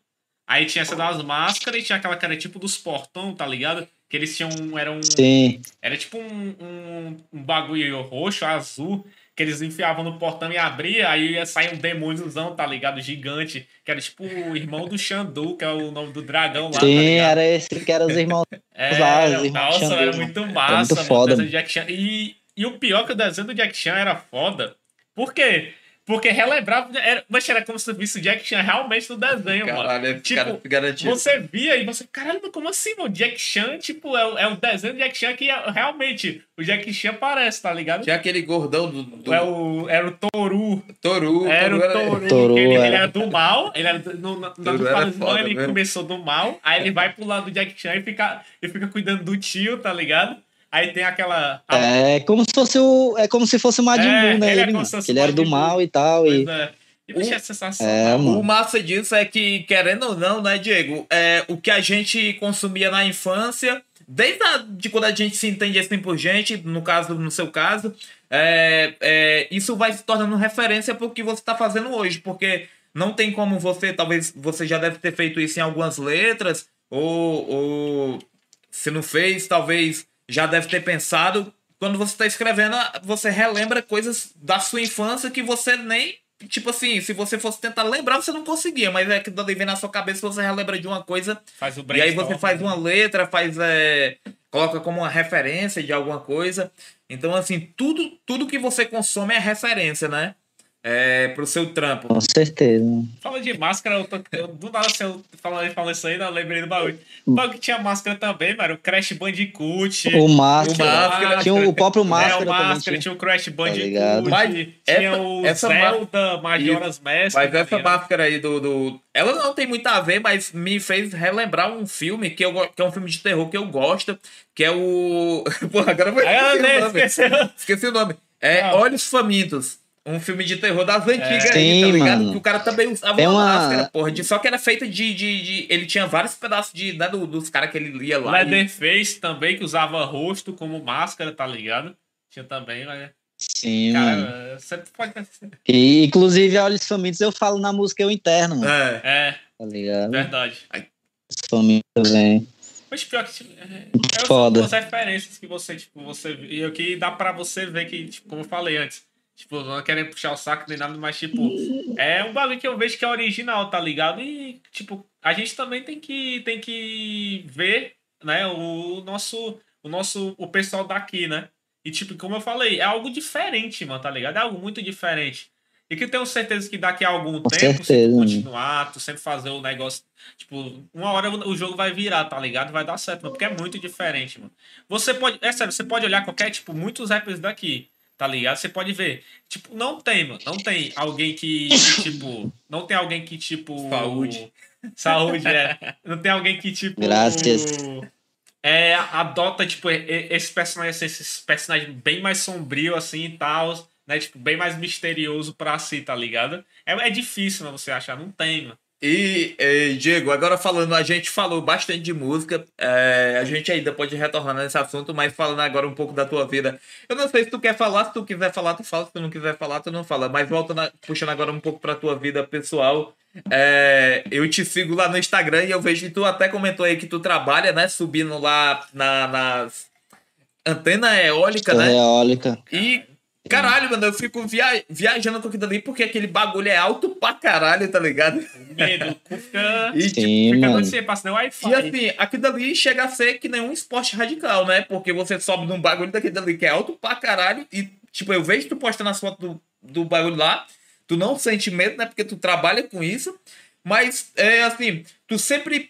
Speaker 2: Aí tinha essa das máscaras e tinha aquela que era tipo dos portão, tá ligado? Que eles tinham. Era um.
Speaker 3: Sim.
Speaker 2: Era tipo um, um, um bagulho roxo, azul, que eles enfiavam no portão e abria, aí ia sair um demôniozão, tá ligado? Gigante, que era tipo o irmão do Xandu, que é o nome do dragão lá, tá
Speaker 3: Sim,
Speaker 2: ligado?
Speaker 3: era esse que era os irmãos.
Speaker 2: É,
Speaker 3: lá, os irmãos
Speaker 2: nossa,
Speaker 3: Xandu,
Speaker 2: era
Speaker 3: mano.
Speaker 2: muito
Speaker 3: Era
Speaker 2: massa,
Speaker 3: muito
Speaker 2: mano,
Speaker 3: foda,
Speaker 2: o desenho do Jack Chan. E, e o pior é que o desenho do Jack Chan era foda. Por quê? Porque relembrava. Era, mas era como se tu visse o Jack Chan realmente no desenho, mano.
Speaker 1: Caralho,
Speaker 2: Tipo,
Speaker 1: garantido.
Speaker 2: Você via e você, caralho, mas como assim, mano? Jack Chan, tipo, é, o- é o desenho do Jack Chan que é- realmente o Jack Chan parece, tá ligado?
Speaker 1: Tinha aquele gordão do, do
Speaker 2: É o, era o Toru.
Speaker 1: Toru.
Speaker 2: Era o
Speaker 1: Toru
Speaker 2: Toru.
Speaker 3: Toru,
Speaker 2: que ele, ele
Speaker 3: era.
Speaker 2: era do mal. Ele era do, no, do
Speaker 1: era foda
Speaker 2: ele
Speaker 1: mesmo.
Speaker 2: começou do mal. Aí ele vai pro lado do Jack Chan e fica, e fica cuidando do tio, tá ligado? Aí tem aquela. a-
Speaker 3: É como se fosse o. É como se fosse o Majin
Speaker 2: É,
Speaker 3: Buu, né?
Speaker 2: ele é
Speaker 3: Ele,
Speaker 2: como
Speaker 3: mano.
Speaker 2: se fosse
Speaker 3: Que ele
Speaker 2: o
Speaker 3: era do mal e tal.
Speaker 2: Pois
Speaker 3: E,
Speaker 2: é. E bicho, é sensacional.
Speaker 3: É.
Speaker 1: O massa disso é que, querendo ou não, né, Diego? É, o que a gente consumia na infância, desde a, de quando a gente se entende assim por gente, no caso, no seu caso, é, é, isso vai se tornando referência pro que você está fazendo hoje, porque não tem como você, talvez você já deve ter feito isso em algumas letras, ou, ou se não fez, talvez já deve ter pensado quando você tá escrevendo, você relembra coisas da sua infância que você nem. Tipo assim, se você fosse tentar lembrar, você não conseguia, mas é que dali vem na sua cabeça, você relembra de uma coisa.
Speaker 2: Faz o
Speaker 1: E aí você faz
Speaker 2: né?
Speaker 1: uma letra, faz. É, coloca como uma referência de alguma coisa. Então, assim, tudo, tudo que você consome é referência, né? É, pro seu trampo.
Speaker 3: Com certeza.
Speaker 2: Fala de máscara, eu tô, eu, do nada se eu falando falando isso aí, eu lembrei do bagulho. O bagulho que tinha máscara também, mano. O Crash Bandicoot.
Speaker 3: O Máscara.
Speaker 1: O Máscara.
Speaker 3: Tinha o próprio
Speaker 2: é,
Speaker 3: Máscara
Speaker 2: o
Speaker 3: também.
Speaker 2: Máscara,
Speaker 3: tinha.
Speaker 2: tinha o Crash Bandicoot,
Speaker 3: ligado?
Speaker 1: Mas
Speaker 2: tinha
Speaker 1: essa-
Speaker 2: o
Speaker 1: essa
Speaker 2: Zelda, Majora's Mask.
Speaker 1: Mas essa
Speaker 2: também, né?
Speaker 1: máscara aí do, do. Ela não tem muito a ver, mas me fez relembrar um filme que, eu, que é um filme de terror que eu gosto, que é o. Porra, agora eu vou o nome.
Speaker 2: esqueceu.
Speaker 1: Esqueci o nome. É
Speaker 2: Ah.
Speaker 1: Olhos Famintos. Um filme de terror das antigas aí,
Speaker 3: Sim,
Speaker 1: tá ligado?
Speaker 3: mano.
Speaker 1: Que o cara também usava
Speaker 3: Tem
Speaker 1: uma,
Speaker 3: uma-
Speaker 1: máscara, porra. De, só que era feita de, de, de- Ele tinha vários pedaços de, né, do- dos caras que ele lia lá. e-
Speaker 2: Leatherface também, que usava rosto como máscara, tá ligado? Tinha também, mas.
Speaker 3: Sim, mano.
Speaker 2: Cara, você pode.
Speaker 3: E, inclusive, Olhos Famintos eu falo na música Eu Interno, mano.
Speaker 1: É.
Speaker 2: É,
Speaker 3: Tá ligado?
Speaker 2: verdade.
Speaker 3: Olhos Famintos também.
Speaker 2: Mas pior que. Tipo, é, é
Speaker 3: foda.
Speaker 2: as referências que você, tipo, você. E o que dá pra você ver que, tipo, como eu falei antes. Tipo, não querendo puxar o saco nem nada, mas, tipo, é um bagulho que eu vejo que é original, tá ligado? E, tipo, a gente também tem que, tem que ver, né, o nosso, o nosso, o pessoal daqui, né? E, tipo, como eu falei, é algo diferente, mano, tá ligado? É algo muito diferente. E que eu tenho certeza que daqui a algum
Speaker 3: Com
Speaker 2: tempo, se
Speaker 3: certeza, mano.
Speaker 2: continuar, tu sempre fazer o negócio, tipo, uma hora o jogo vai virar, tá ligado? Vai dar certo, mano, porque é muito diferente, mano. Você pode, é sério, você pode olhar qualquer, tipo, muitos rappers daqui, tá ligado? Você pode ver, tipo, não tem, mano, não tem alguém que, que, tipo, não tem alguém que, tipo...
Speaker 1: Saúde.
Speaker 2: Saúde, é. Não tem alguém que, tipo...
Speaker 3: Graças.
Speaker 2: É, adota, tipo, esse personagem, assim, esses personagens bem mais sombrio, assim, e tal, né? Tipo, bem mais misterioso pra si, tá ligado? É, é difícil, mano, você achar. Não tem, mano.
Speaker 1: E, eh, Diego, agora falando, a gente falou bastante de música, eh, a gente ainda pode retornar nesse assunto, mas falando agora um pouco da tua vida. Eu não sei se tu quer falar, se tu quiser falar, tu fala, se tu não quiser falar, tu não fala. Mas voltando, puxando agora um pouco pra tua vida pessoal, eh, eu te sigo lá no Instagram e eu vejo que tu até comentou aí que tu trabalha, né, subindo lá na, nas antena eólica, né?
Speaker 3: Eólica.
Speaker 1: E, caralho, mano, eu fico via- viajando com aquilo ali porque aquele bagulho é alto pra caralho, tá ligado?
Speaker 2: Medo, fica.
Speaker 1: E, tipo,
Speaker 3: Sim,
Speaker 2: Fica
Speaker 3: mano.
Speaker 2: sem passa nem Wi-Fi.
Speaker 1: e assim, aquilo ali chega a ser que nem um esporte radical, né? Porque você sobe num bagulho daquele ali que é alto pra caralho e, tipo, eu vejo tu postando as fotos do, do bagulho lá, tu não sente medo, né? Porque tu trabalha com isso, mas, é assim, tu sempre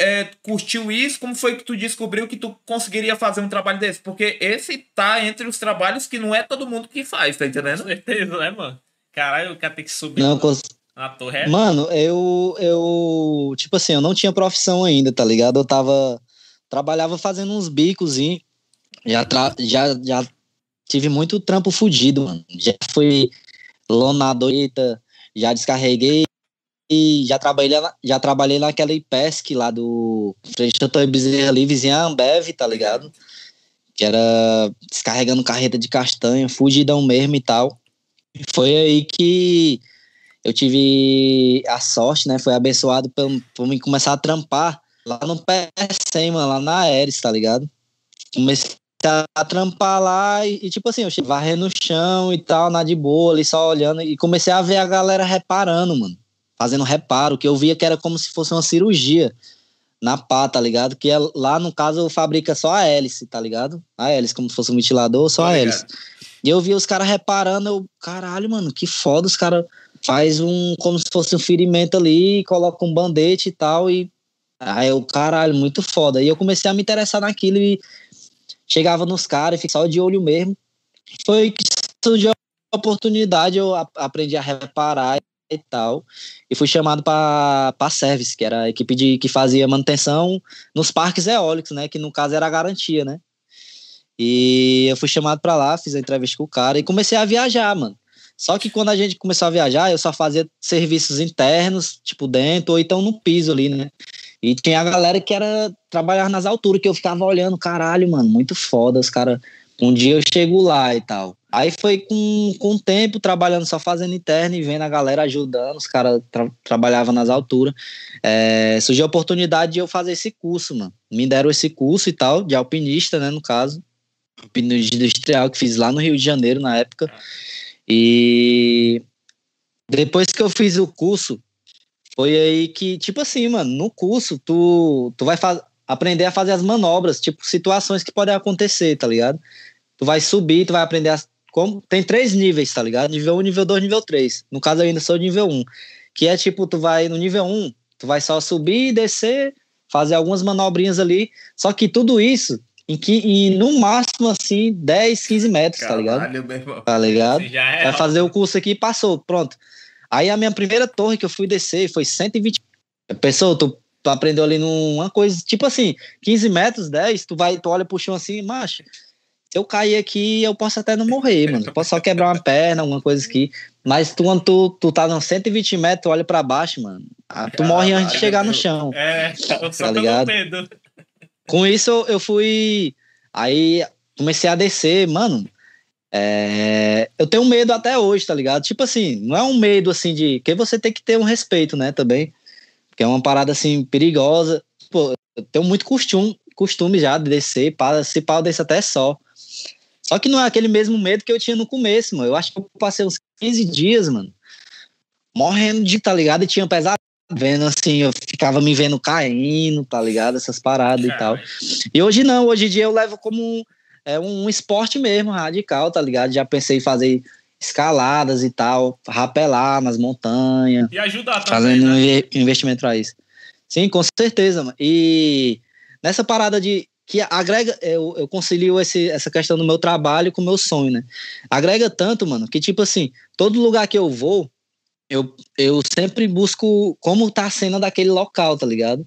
Speaker 1: é, curtiu isso, como foi que tu descobriu que tu conseguiria fazer um trabalho desse? Porque esse tá entre os trabalhos que não é todo mundo que faz, tá
Speaker 2: Com
Speaker 1: entendendo?
Speaker 2: certeza, né, mano? Caralho, o cara tem que subir
Speaker 3: Não,
Speaker 2: na,
Speaker 3: cons-
Speaker 2: na torre. É?
Speaker 3: Mano, eu, eu. Tipo assim, eu não tinha profissão ainda, tá ligado? Eu tava. Trabalhava fazendo uns bicos e já, tra- já, já tive muito trampo fudido, mano. Já fui lonadorita, já descarreguei e já trabalhei, já trabalhei naquela IPESC lá do. Frente Antônio Bezerra ali, vizinha Ambev, tá ligado? Que era descarregando carreta de castanha, fugidão mesmo e tal. Foi aí que eu tive a sorte, né? Foi abençoado por, por mim começar a trampar lá no PSM, mano, lá na Aeres, tá ligado? Comecei a, trampar lá e, e, tipo assim, eu varrendo no chão e tal, na de boa, ali só olhando, e comecei a ver a galera reparando, mano. Fazendo reparo, que eu via que era como se fosse uma cirurgia na pá, tá ligado? Que é, lá, no caso, fabrica só a hélice, tá ligado? A hélice, como se fosse um ventilador, só
Speaker 1: Tô
Speaker 3: a hélice. E eu vi os caras reparando, eu, caralho, mano, que foda, os caras faz um, como se fosse um ferimento ali, coloca um bandete e tal, e aí eu, caralho, muito foda. E eu comecei a me interessar naquilo e chegava nos caras e ficava só de olho mesmo. Foi que surgiu a oportunidade, eu aprendi a reparar e tal, e fui chamado para a Service, que era a equipe de, que fazia manutenção nos parques eólicos, né, que no caso era a garantia, né. E eu fui chamado para lá, fiz a entrevista com o cara e comecei a viajar, mano. Só que quando a gente começou a viajar, eu só fazia serviços internos, tipo dentro, ou então no piso ali, né? E tinha a galera que era trabalhar nas alturas, que eu ficava olhando, caralho, mano, muito foda, os caras. Um dia eu chego lá e tal. Aí foi com, com o tempo, trabalhando só fazendo interno e vendo a galera ajudando, os caras tra trabalhavam nas alturas. É, surgiu a oportunidade de eu fazer esse curso, mano. Me deram esse curso e tal, de alpinista, né, no caso. Pino industrial que fiz lá no Rio de Janeiro na época. E depois que eu fiz o curso, foi aí que, tipo assim, mano, no curso tu, tu vai aprender a fazer as manobras, tipo, situações que podem acontecer, tá ligado? Tu vai subir, tu vai aprender a. Como, tem três níveis, tá ligado? Nível 1, nível 2, nível 3. No caso, eu ainda sou nível 1. Que é tipo, tu vai no nível 1, tu vai só subir e descer, fazer algumas manobrinhas ali. Só que tudo isso em que e no máximo assim 10, 15 metros, Caralho, tá ligado? Meu irmão. Tá ligado? É vai fazer o curso aqui e passou, pronto. Aí a minha primeira torre que eu fui descer foi 120. Pessoal, tu, tu aprendeu ali numa coisa, tipo assim, 15 metros, 10, tu vai, tu olha pro chão assim, macho. Se eu cair aqui, eu posso até não morrer, mano. Eu posso só quebrar uma perna, alguma coisa aqui. Mas tu, quando tu, tu tá nos 120 metros, tu olha pra baixo, mano. Ah, tu morre antes de chegar no chão.
Speaker 2: É, eu só tá ligado? medo.
Speaker 3: Com isso, eu fui. Aí comecei a descer, mano. É, eu tenho medo até hoje, tá ligado? Tipo assim, não é um medo assim de. que você tem que ter um respeito, né, também. Porque é uma parada assim perigosa. Pô, eu tenho muito costume, costume já de descer, para se pau, eu desço até só. Só que não é aquele mesmo medo que eu tinha no começo, mano. Eu acho que eu passei uns 15 dias, mano, morrendo de, tá ligado? E tinha pesado vendo assim, eu ficava me vendo caindo, tá ligado? Essas paradas e tal. E hoje não, hoje em dia eu levo como um, é um esporte mesmo, radical, tá ligado? Já pensei em fazer escaladas e tal, rapelar nas montanhas.
Speaker 2: E ajudar
Speaker 3: também, Fazendo né? investimento pra isso. Sim, com certeza, mano. E nessa parada de que agrega, eu, eu concilio esse, essa questão do meu trabalho com o meu sonho, né? Agrega tanto, mano, que tipo assim, todo lugar que eu vou, eu, eu sempre busco como tá a cena daquele local, tá ligado?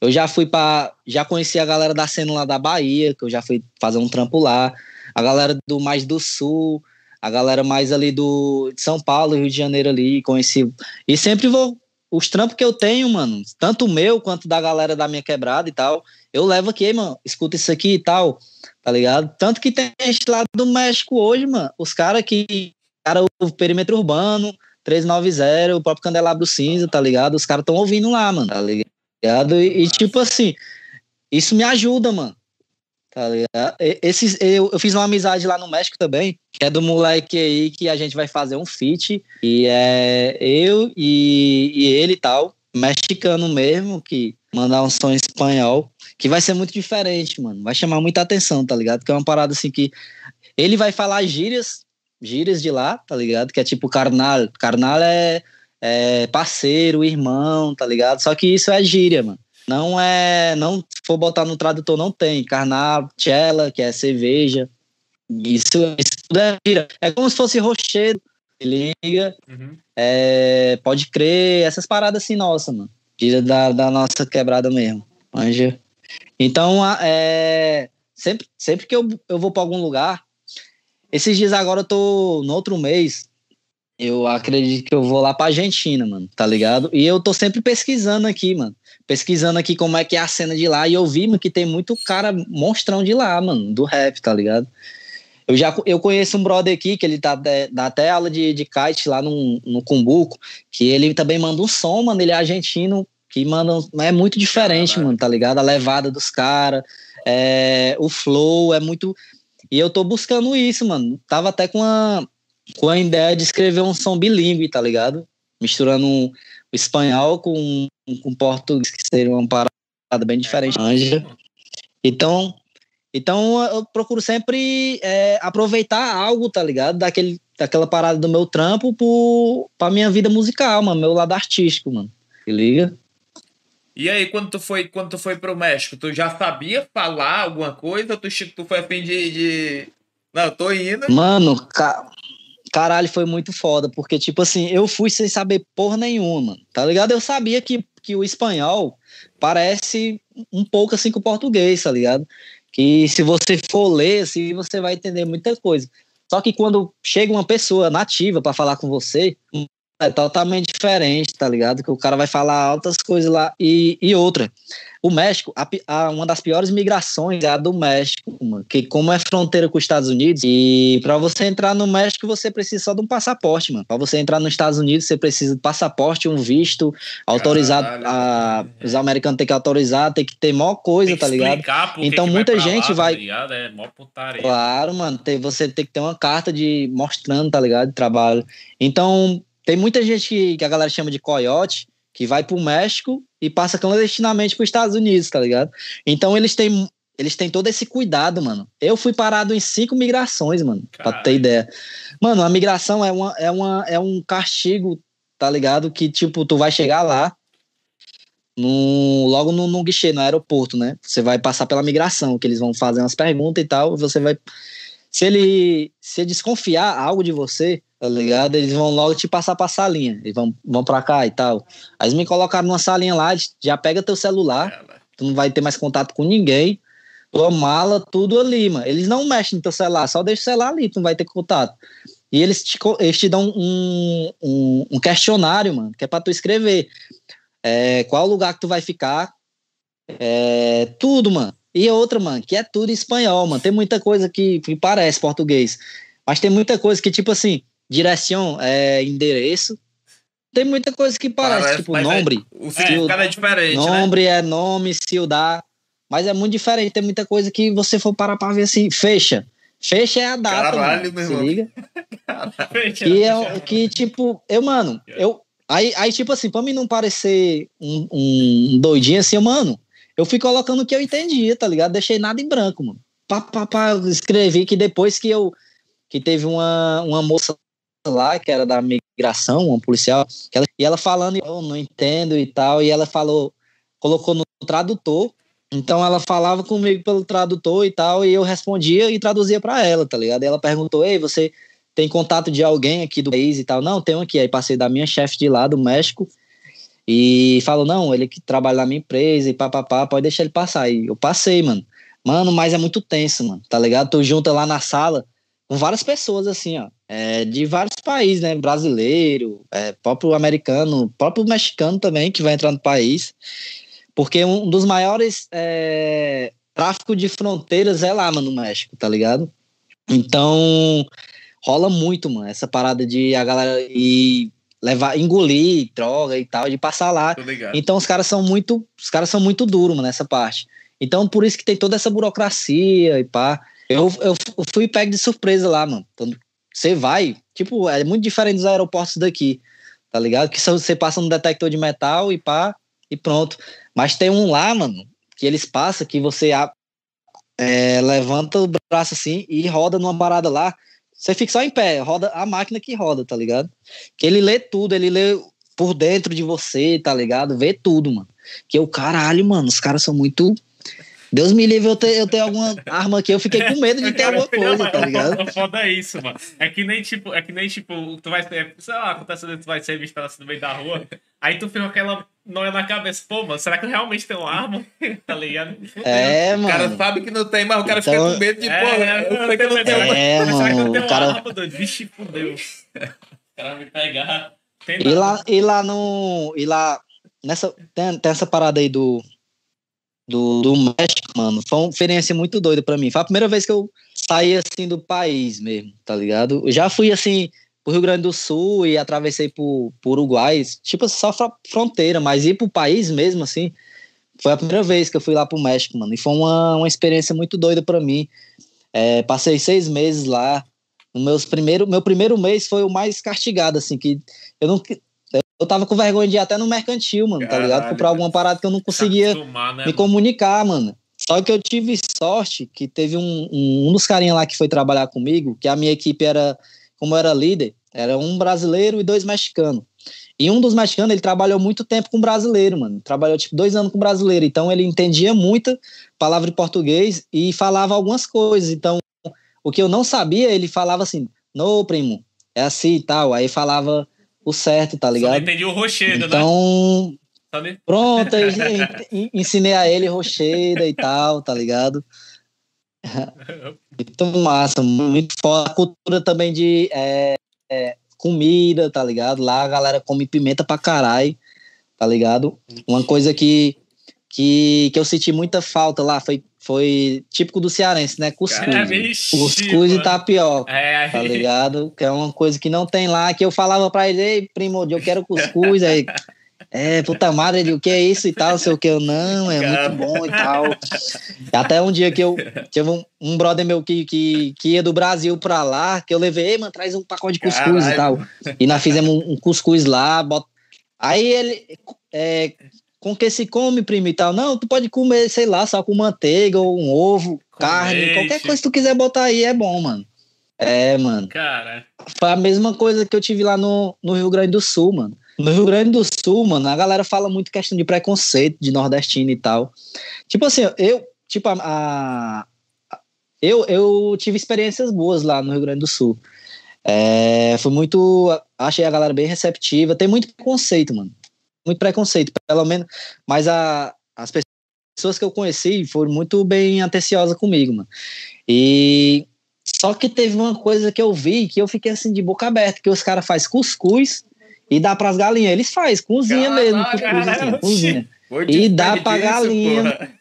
Speaker 3: Eu já fui para já conheci a galera da cena lá da Bahia, que eu já fui fazer um trampo lá, a galera do mais do sul, a galera mais ali do de São Paulo, Rio de Janeiro ali, conheci. E sempre vou os trampos que eu tenho, mano, tanto o meu quanto da galera da minha quebrada e tal, eu levo aqui, mano, escuta isso aqui e tal, tá ligado? Tanto que tem gente lá do México hoje, mano, os caras que, cara, o perímetro urbano, 390, o próprio Candelabro Cinza, tá ligado? Os caras tão ouvindo lá, mano, tá ligado? E, e, tipo assim, isso me ajuda, mano. Tá ligado? Esses, eu, eu fiz uma amizade lá no México também, que é do moleque aí que a gente vai fazer um feat. E é eu e, e ele e tal, mexicano mesmo, que mandar um som em espanhol, que vai ser muito diferente, mano. Vai chamar muita atenção, tá ligado? Que é uma parada assim que ele vai falar gírias, gírias de lá, tá ligado? Que é tipo carnal. Carnal é, é parceiro, irmão, tá ligado? Só que isso é gíria, mano. Não é. Não se for botar no tradutor, não tem. Carnal, chela, que é cerveja. Isso, isso tudo é gíria. É como se fosse rochedo. Liga. Uhum. É, pode crer. Essas paradas assim, nossa, mano. Gíria da, da nossa quebrada mesmo. Manja. Então, é, sempre, sempre que eu, eu vou para algum lugar, esses dias agora eu tô no outro mês, eu acredito que eu vou lá pra Argentina, mano, tá ligado? E eu tô sempre pesquisando aqui, mano. Pesquisando aqui como é que é a cena de lá. E eu vi, mano, que tem muito cara monstrão de lá, mano, do rap, tá ligado? Eu já eu conheço um brother aqui que ele tá, dá até aula de, de kite lá no, no Cumbuco, que ele também manda um som, mano. Ele é argentino, que manda. É muito diferente, mano, tá ligado? A levada dos caras, é, o flow é muito. E eu tô buscando isso, mano. Tava até com a, com a ideia de escrever um som bilíngue, tá ligado? Misturando um, o espanhol com, com português, que seria uma parada bem diferente. Anja. Então, então eu procuro sempre é, aproveitar algo, tá ligado? Daquele, daquela parada do meu trampo pro, pra minha vida musical, mano, meu lado artístico, mano. Se liga?
Speaker 1: E aí, quando tu foi, quando tu foi pro México, tu já sabia falar alguma coisa tu, tu foi a fim de, de... Não, tô indo.
Speaker 3: Mano, ca... caralho, foi muito foda, porque, tipo assim, eu fui sem saber porra nenhuma, tá ligado? Eu sabia que, que o espanhol parece um pouco assim com o português, tá ligado? Que se você for ler, assim, você vai entender muita coisa. Só que quando chega uma pessoa nativa para falar com você, é totalmente diferente, tá ligado? Que o cara vai falar altas coisas lá. E, e outra, o México, a, a, uma das piores migrações é a do México, mano, que como é fronteira com os Estados Unidos, e para você entrar no México você precisa só de um passaporte, mano. Para você entrar nos Estados Unidos você precisa de passaporte, um visto, autorizado. A, os americanos têm que autorizar, tem que ter maior coisa, tá ligado? Então muita gente lá, vai.
Speaker 2: Tá é mó putaria.
Speaker 3: Claro, mano, tem, você tem que ter uma carta de mostrando, tá ligado? De trabalho. Então tem muita gente que, que a galera chama de coiote, que vai pro México e passa clandestinamente para os Estados Unidos, tá ligado? Então eles têm, eles têm todo esse cuidado, mano. Eu fui parado em cinco migrações, mano, Caralho. pra ter ideia. Mano, a migração é, uma, é, uma, é um castigo, tá ligado? Que, tipo, tu vai chegar lá, no, logo no, no guichê, no aeroporto, né? Você vai passar pela migração, que eles vão fazer umas perguntas e tal, você vai... Se ele se desconfiar algo de você, tá ligado? Eles vão logo te passar pra salinha. Eles vão, vão pra cá e tal. Aí eles me colocaram numa salinha lá, já pega teu celular, tu não vai ter mais contato com ninguém. Tua mala, tudo ali, mano. Eles não mexem no teu celular, só deixa o celular ali, tu não vai ter contato. E eles te, eles te dão um, um, um questionário, mano, que é pra tu escrever. É, qual lugar que tu vai ficar. É, tudo, mano. E outra, mano, que é tudo em espanhol, mano. Tem muita coisa que, que parece português. Mas tem muita coisa que, tipo assim, direção é endereço. Tem muita coisa que parece, parece tipo, nome.
Speaker 1: É, o significado é, é diferente.
Speaker 3: Nome né? é nome, ciudad. Mas é muito diferente. Tem muita coisa que você for parar pra ver assim, fecha. Fecha é a data. Caralho, mano, meu se liga. que, é, que, tipo, eu, mano, eu. Aí, aí, tipo assim, pra mim não parecer um, um doidinho assim, mano, eu fui colocando o que eu entendia, tá ligado? Deixei nada em branco, mano. Pá, pá, pá, escrevi que depois que eu. Que teve uma, uma moça lá, que era da migração, uma policial, ela, e ela falando, eu não entendo e tal, e ela falou, colocou no tradutor, então ela falava comigo pelo tradutor e tal, e eu respondia e traduzia para ela, tá ligado? Ela perguntou, ei, você tem contato de alguém aqui do país e tal? Não, tenho aqui. Aí passei da minha chefe de lá, do México, e falou, não, ele que trabalha na minha empresa e papapá, pode deixar ele passar. E eu passei, mano. Mano, mas é muito tenso, mano, tá ligado? Tu junta lá na sala com várias pessoas, assim, ó é, de vários países, né? Brasileiro, é, próprio americano, próprio mexicano também, que vai entrar no país. Porque um dos maiores é, tráfico de fronteiras é lá, mano, no México, tá ligado? Então, rola muito, mano, essa parada de a galera ir levar, engolir droga e tal, de passar lá. Então os caras são muito, os caras são muito duros, mano, nessa parte. Então por isso que tem toda essa burocracia e pá. Eu, eu fui pego de surpresa lá, mano. Você vai, tipo, é muito diferente dos aeroportos daqui, tá ligado? Que você passa no detector de metal e pá, e pronto. Mas tem um lá, mano, que eles passam que você é, levanta o braço assim e roda numa parada lá. Você fica só em pé, roda a máquina que roda, tá ligado? Que ele lê tudo, ele lê por dentro de você, tá ligado? Vê tudo, mano. Que o caralho, mano, os caras são muito Deus me livre eu ter, eu ter alguma arma aqui, eu fiquei com medo de ter alguma coisa, tá ligado?
Speaker 2: Foda é isso, mano. É que nem tipo, é que nem tipo, tu vai ser, sei lá, acontece que tu vai ser visto assim no meio da rua, aí tu fica com aquela noia na cabeça, pô, mano, será que eu realmente tenho uma arma? tá ligado?
Speaker 3: É, mano.
Speaker 1: O cara sabe que não tem, mas o cara então... fica com medo de, é, pô, é, eu sei que não tenho
Speaker 3: uma é, mano, será que eu tenho cara... uma
Speaker 2: arma, doido? Vixe, fudeu. O cara me pegar.
Speaker 3: e lá, e lá no. E lá. Nessa, tem, tem essa parada aí do, do, do México, mano, foi uma experiência muito doida para mim. Foi a primeira vez que eu saí assim do país mesmo, tá ligado? Eu já fui assim pro Rio Grande do Sul e atravessei por, por Uruguai, tipo só fronteira, mas ir pro país mesmo assim, foi a primeira vez que eu fui lá pro México, mano. E foi uma, uma experiência muito doida para mim. É, passei seis meses lá. No meus primeiro, meu primeiro mês foi o mais castigado, assim, que eu não, eu tava com vergonha de ir até no mercantil, mano, Caralho, tá ligado? Comprar alguma parada que eu não conseguia né, me comunicar, mano. Só que eu tive sorte que teve um, um, um dos carinhas lá que foi trabalhar comigo, que a minha equipe era, como eu era líder, era um brasileiro e dois mexicanos. E um dos mexicanos, ele trabalhou muito tempo com brasileiro, mano. Trabalhou, tipo, dois anos com brasileiro. Então, ele entendia muita palavra em português e falava algumas coisas. Então, o que eu não sabia, ele falava assim, no, primo, é assim e tal. Aí falava o certo, tá ligado? Só
Speaker 2: não entendi o rochedo,
Speaker 3: então, né? Então, pronto, eu ensinei a ele rochedo e tal, tá ligado? muito massa, muito foda. A cultura também de é, é, comida, tá ligado? Lá a galera come pimenta pra caralho, tá ligado? Uma coisa que, que, que eu senti muita falta lá foi, foi típico do cearense, né? Cuscuz.
Speaker 2: Vixe,
Speaker 3: Cuscuz e tapioca.
Speaker 2: É,
Speaker 3: Tá ligado? Que é uma coisa que não tem lá, que eu falava pra ele, ei, primo, eu quero cuscuz, aí, é, puta madre, ele, o que é isso e tal, sei o que, eu, não, é
Speaker 1: Cara.
Speaker 3: muito bom e tal. Até um dia que eu, tive um, um brother meu que, que, que ia do Brasil pra lá, que eu levei, ei, mano, traz um pacote de cuscuz e tal. E nós fizemos um, um cuscuz lá, bota... aí ele, é, com que se come, primo e tal? Não, tu pode comer, sei lá, só com manteiga ou um ovo,
Speaker 2: Com
Speaker 3: carne,
Speaker 2: leite.
Speaker 3: qualquer coisa que tu quiser botar aí é bom, mano. É, mano.
Speaker 2: Cara,
Speaker 3: Foi a mesma coisa que eu tive lá no, no Rio Grande do Sul, mano. No Rio Grande do Sul, mano, a galera fala muito questão de preconceito, de nordestino e tal. Tipo assim, eu, tipo, a, a- eu, eu tive experiências boas lá no Rio Grande do Sul. É, foi muito. Achei a galera bem receptiva. Tem muito preconceito, mano. Muito preconceito, pelo menos. Mas a, as pessoas que eu conheci foram muito bem atenciosas comigo, mano. E só que teve uma coisa que eu vi que eu fiquei assim de boca aberta, que os caras fazem cuscuz e dá pras galinhas. Eles fazem, cozinha
Speaker 1: Caralho,
Speaker 3: mesmo, cuscuz assim, cozinha. E dá pra
Speaker 1: disso,
Speaker 3: galinha.
Speaker 1: porra.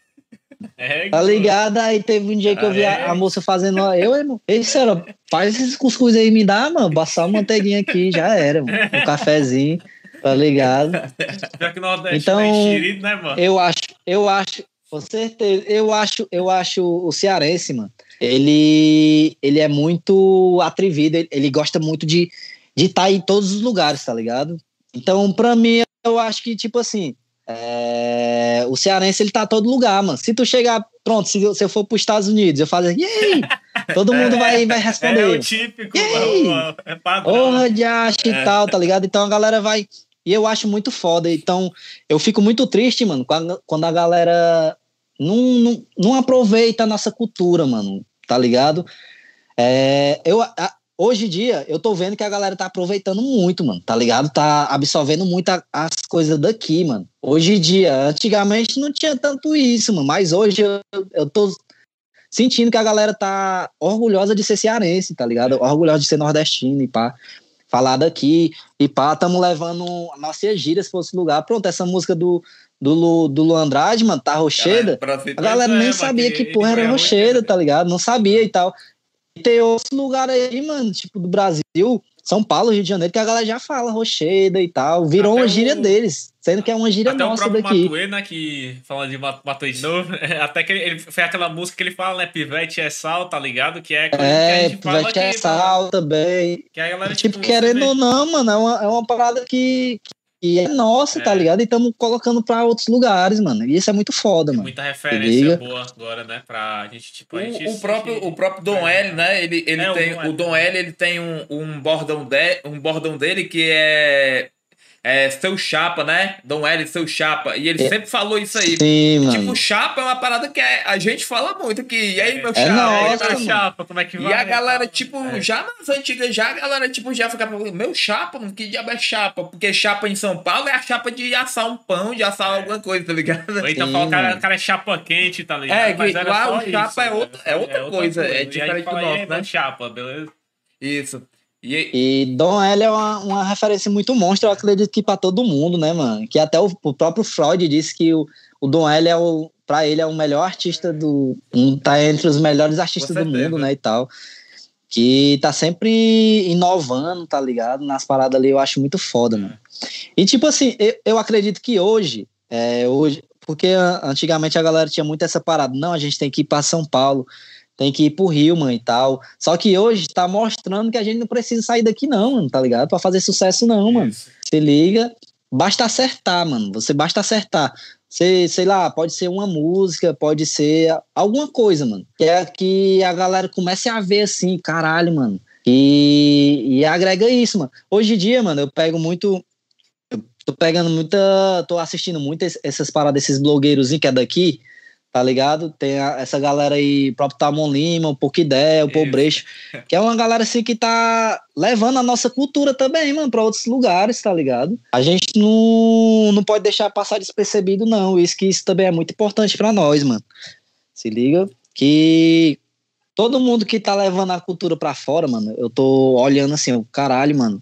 Speaker 2: é.
Speaker 3: Tá ligado? Aí teve um dia que eu vi a, a moça fazendo. Eu, irmão, ei, senhora, faz esses cuscuz aí, me dá, mano. Passar uma manteiguinha aqui, já era, mano. Um cafezinho, tá ligado?
Speaker 2: Pior que o Nordeste
Speaker 3: Então,
Speaker 2: tá enxerido, né, mano?
Speaker 3: Eu acho, eu acho, com certeza, eu acho, eu acho o cearense, mano. Ele, ele é muito atrevido, ele, ele gosta muito de de estar em todos os lugares, tá ligado? Então, pra mim, eu acho que, tipo assim, é, o cearense, ele tá em todo lugar, mano. Se tu chegar, pronto, se eu, se eu for pros Estados Unidos, eu fazer, e aí? Todo mundo vai, vai
Speaker 2: É,
Speaker 3: responder.
Speaker 2: o típico,
Speaker 3: E
Speaker 2: é, é padrão.
Speaker 3: Porra de acha e tal, tá ligado? Então a galera vai. E eu acho muito foda. Então eu fico muito triste, mano, quando a- galera não, não, não aproveita a nossa cultura, mano, tá ligado? É, eu, a- hoje em dia, eu tô vendo que a galera tá aproveitando muito, mano, tá ligado? Tá absorvendo muito a- as coisas daqui, mano. Hoje em dia, antigamente não tinha tanto isso, mano, mas hoje eu, eu tô sentindo que a galera tá orgulhosa de ser cearense, tá ligado? Orgulhosa de ser nordestino e pá. Falar daqui e pá, tamo levando a nossa gíria se fosse lugar. Pronto, essa música do, do, Lu, do Lu Andrade, mano, tá rocheda. A galera nem sabia que
Speaker 2: ele
Speaker 3: porra era rocheda. tá ligado? Não sabia e tal. E tem outros lugares aí, mano, tipo do Brasil, São Paulo, Rio de Janeiro, que a galera já fala rocheda e tal. Virou
Speaker 2: Até
Speaker 3: uma gíria
Speaker 2: o-
Speaker 3: deles, sendo que é uma gíria
Speaker 2: Até o
Speaker 3: nossa
Speaker 2: próprio
Speaker 3: daqui.
Speaker 2: Matuê, né, que falando de Ma- Matuê de novo, até que ele, ele foi aquela música que ele fala, né, pivete é sal, tá ligado? Que é que a
Speaker 3: É,
Speaker 2: fala
Speaker 3: ter
Speaker 2: aqui,
Speaker 3: sal também.
Speaker 2: Que a galera,
Speaker 3: Tipo,
Speaker 2: você
Speaker 3: querendo ou não, mano, é uma, é uma parada que, que é nossa,
Speaker 2: É.
Speaker 3: tá ligado? E estamos colocando pra outros lugares, mano. E isso é muito foda,
Speaker 2: Tem
Speaker 3: mano.
Speaker 2: muita
Speaker 3: liga?
Speaker 2: referência boa agora, né, pra gente, tipo, a gente...
Speaker 1: O, o próprio, o próprio Dom L, né? Ele, ele
Speaker 2: É, o
Speaker 1: tem,
Speaker 2: Dom
Speaker 1: o
Speaker 2: L.
Speaker 1: Dom L, ele tem um, um, bordão de, um bordão dele que é, é seu chapa, né? Dom L, seu chapa. E ele
Speaker 3: É.
Speaker 1: sempre falou isso aí.
Speaker 3: Sim,
Speaker 1: Tipo,
Speaker 3: mano.
Speaker 1: chapa é uma parada que é- a gente fala muito que. E aí, meu
Speaker 3: É
Speaker 1: chapa?
Speaker 2: É, chapa, como é que
Speaker 1: E
Speaker 2: vai?
Speaker 1: a galera,
Speaker 2: Tal.
Speaker 1: tipo,
Speaker 2: É.
Speaker 1: já nas antigas, já a galera, tipo, já ficava falando, meu chapa, mano, que diabo é chapa? Porque chapa em São Paulo é a chapa de assar um pão, de assar alguma coisa, tá ligado?
Speaker 2: Ou então
Speaker 3: Sim,
Speaker 2: fala, o cara, cara é chapa quente, tá ligado?
Speaker 1: É, que
Speaker 2: Mas era
Speaker 1: lá
Speaker 2: só
Speaker 1: o chapa
Speaker 2: isso,
Speaker 1: é
Speaker 2: né?
Speaker 1: outra- é outra coisa, é
Speaker 2: E aí
Speaker 1: diferente do
Speaker 2: "E
Speaker 1: nosso, né?"
Speaker 2: chapa, beleza?
Speaker 1: Isso. E,
Speaker 3: E Dom L é uma, uma referência muito monstra, eu acredito que pra todo mundo, né, mano? Que até o, o próprio Freud disse que o, o Dom L é o, pra ele é o melhor artista do. Um, tá entre os melhores artistas do mundo, né, e tal. Que tá sempre inovando, tá ligado? Nas paradas ali, eu acho muito foda, mano. E tipo assim, eu, eu acredito que hoje, é, hoje, porque antigamente a galera tinha muito essa parada, não, a gente tem que ir pra São Paulo, tem que ir pro Rio, mano, e tal. Só que hoje tá mostrando que a gente não precisa sair daqui, não, mano, tá ligado? Pra fazer sucesso, não, mano. Se liga, basta acertar, mano. Você basta acertar. Você, sei lá, pode ser uma música, pode ser alguma coisa, mano. Que é que a galera comece a ver assim, caralho, mano. E, e agrega isso, mano. Hoje em dia, mano, eu pego muito. Eu tô pegando muita. tô assistindo muito es- essas paradas, esses blogueiros que é daqui, tá ligado? Tem a- essa galera aí, o próprio Tamon Lima, o Pouquidé, o. Pobrecho, que é uma galera assim que tá levando a nossa cultura também, mano, pra outros lugares, tá ligado? A gente não, não pode deixar passar despercebido, não. Isso que isso também é muito importante pra nós, mano. Se liga que todo mundo que tá levando a cultura pra fora, mano, eu tô olhando assim, o caralho, mano.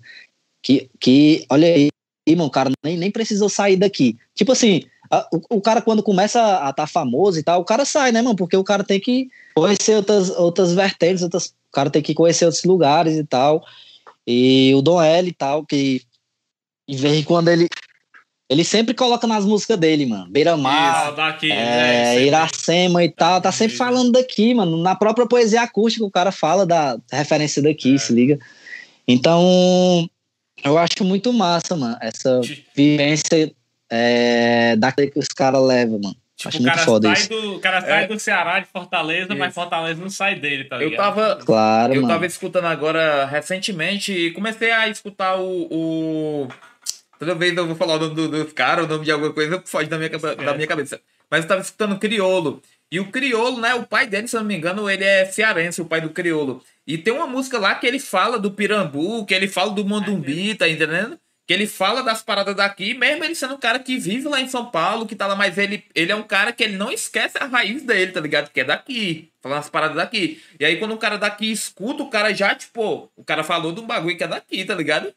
Speaker 3: Que, que olha aí, mano, o cara nem, nem precisou sair daqui. Tipo assim, a, o, o, cara quando começa a estar tá famoso e tal, o cara sai, né, mano? Porque o cara tem que conhecer outras, outras vertentes, outras, o cara tem que conhecer outros lugares e tal. E o Dom L e tal, que em vez quando ele ele sempre coloca nas músicas dele, mano. Beira-Mar, é, é, Iracema e tal. Tá sempre falando daqui, mano. Na própria poesia acústica, o cara fala da referência daqui, é. se liga. Então, eu acho muito massa, mano, essa vivência é, daquele que os caras levam, mano.
Speaker 2: Tipo, acho o cara, foda sai do, o cara sai é. do Ceará de Fortaleza, isso. mas Fortaleza não sai dele, tá ligado?
Speaker 1: Eu tava, claro, eu mano. tava escutando agora recentemente e comecei a escutar o, o Toda vez eu vou falar o nome do, dos caras, o nome de alguma coisa, foge da minha, da minha cabeça. Mas eu tava escutando Criolo. E o Criolo, né? O pai dele, se eu não me engano, ele é cearense, o pai do Criolo. E tem uma música lá que ele fala do Pirambu, que ele fala do Mondumbi, tá entendendo? Que ele fala das paradas daqui, mesmo ele sendo um cara que vive lá em São Paulo, que tá lá, mas ele, ele é um cara que ele não esquece a raiz dele, tá ligado? Que é daqui, falando as paradas daqui. E aí quando o cara daqui escuta, o cara já, tipo, o cara falou de um bagulho que é daqui, tá ligado?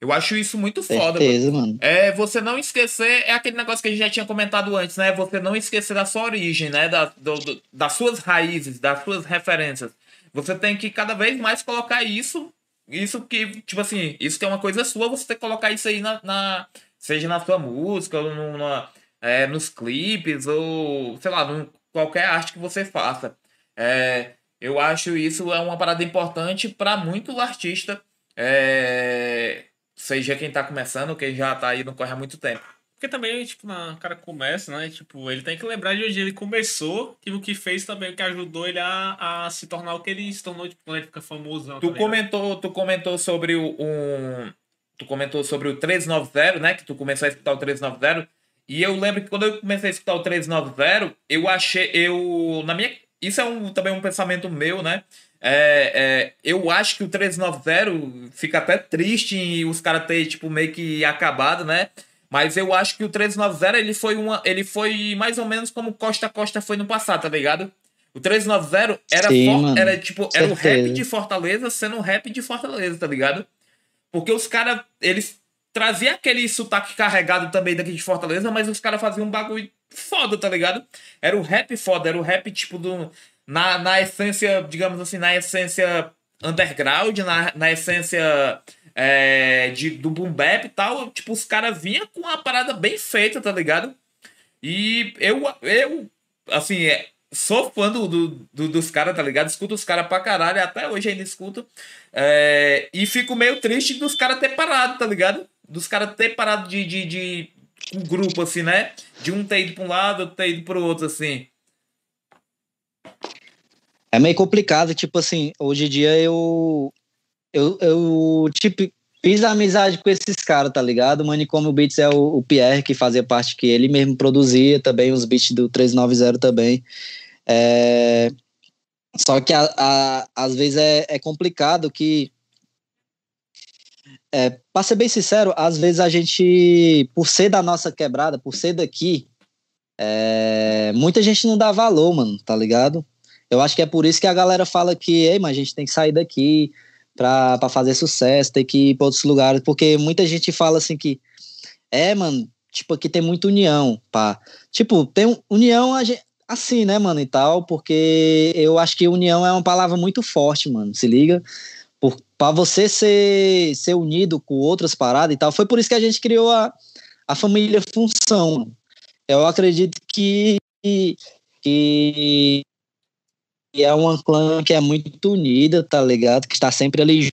Speaker 1: Eu acho isso muito foda.
Speaker 3: Certeza, mano.
Speaker 1: É, você não esquecer, é aquele negócio que a gente já tinha comentado antes, né? Você não esquecer da sua origem, né? Da, do, do, das suas raízes, das suas referências. Você tem que cada vez mais colocar isso. Isso que, tipo assim, isso é uma coisa sua, você tem que colocar isso aí na. na seja na sua música, ou no, na, é, nos clipes, ou sei lá, no, qualquer arte que você faça. É, eu acho isso é uma parada importante para muito artista. É, seja quem tá começando, quem já tá aí não corre há muito tempo.
Speaker 2: Porque também, tipo, na, o cara começa, né? Tipo, ele tem que lembrar de onde ele começou e o que fez também, o que ajudou ele a, a se tornar o que ele se tornou, tipo, quando ele fica famoso.
Speaker 1: Tu, tá comentou, tu comentou sobre o. Um, tu comentou sobre o 390, né? Que tu começou a escutar o 390. E eu lembro que quando eu comecei a escutar o 390, eu achei. Eu. Na minha. Isso é um, também um pensamento meu, né? É, é, eu acho que o 390 fica até triste em os caras terem, tipo, meio que acabado, né? Mas eu acho que o 390 ele foi uma. Ele foi mais ou menos como Costa Costa foi no passado, tá ligado? O 390 era, Sim, era tipo, era o rap de Fortaleza sendo um rap de Fortaleza, tá ligado? Porque os caras, eles traziam aquele sotaque carregado também daqui de Fortaleza, mas os caras faziam um bagulho foda, tá ligado? Era o rap foda, era o rap tipo do na, na essência, digamos assim, na essência underground, na, na essência é, de, do boom bap e tal, tipo, os caras vinham com uma parada bem feita, tá ligado? E eu, eu assim, é, sou fã do, do, dos caras, tá ligado? Escuto os caras pra caralho, até hoje ainda escuto. É, e fico meio triste dos caras ter parado, tá ligado? Dos caras ter parado de, de, de um grupo, assim, né? De um ter ido pra um lado, outro ter ido pro outro, assim.
Speaker 3: É meio complicado, tipo assim, hoje em dia eu. Eu, eu tipo, fiz amizade com esses caras, tá ligado? O Beats é o, o, Pierre, que fazia parte, que ele mesmo produzia também, os beats do 390 também. É, só que a, a, às vezes é, é complicado que. É, pra ser bem sincero, às vezes a gente, por ser da nossa quebrada, por ser daqui, é, muita gente não dá valor, mano, tá ligado? Eu acho que é por isso que a galera fala que, ei, mas a gente tem que sair daqui pra fazer sucesso, tem que ir pra outros lugares, porque muita gente fala assim que, é, mano, tipo, aqui tem muita união, pá. Tipo, tem união assim, né, mano, e tal, porque eu acho que união é uma palavra muito forte, mano, se liga? Por, pra você ser, ser unido com outras paradas e tal, foi por isso que a gente criou a, a família Função, eu acredito que, que é uma clã que é muito unida, tá ligado? Que está sempre ali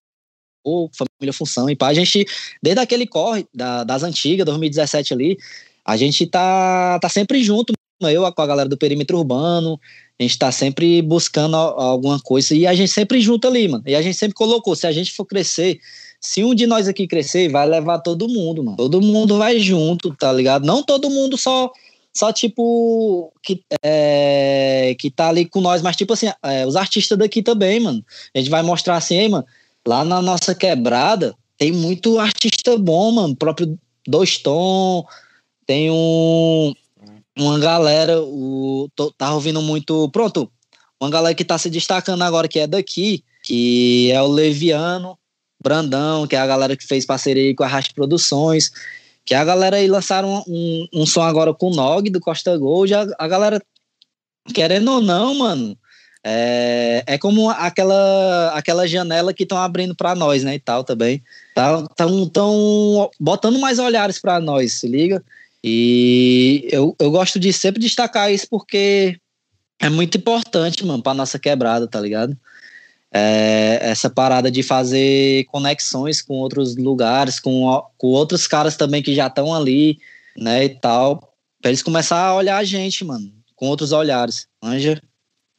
Speaker 3: ou família função e pá. A gente, desde aquele corre da, das antigas, 2017 ali, a gente tá, tá sempre junto, eu com a galera do perímetro urbano, a gente tá sempre buscando alguma coisa e a gente sempre junto ali, mano. E a gente sempre colocou, se a gente for crescer, se um de nós aqui crescer, vai levar todo mundo, mano. Todo mundo vai junto, tá ligado? Não todo mundo só só tipo que é, que tá ali com nós, mas tipo assim, é, os artistas daqui também, mano. A gente vai mostrar assim, aí, mano, lá na nossa quebrada tem muito artista bom, mano, próprio Dois Tom, tem um uma galera, o tô, tá ouvindo muito, pronto, uma galera que tá se destacando agora que é daqui, que é o Leviano, Brandão, que é a galera que fez parceria com a Rast Produções, que a galera aí lançaram um, um som agora com o Nog do Costa Gold, a, a galera, querendo ou não, mano, é, é como aquela, aquela janela que estão abrindo para nós, né, e tal também. Estão tá, tão botando mais olhares para nós, se liga? E eu, eu gosto de sempre destacar isso porque é muito importante, mano, para nossa quebrada, tá ligado? É, essa parada de fazer conexões com outros lugares, com, com outros caras também que já estão ali, né, e tal, pra eles começar a olhar a gente, mano, com outros olhares, anja?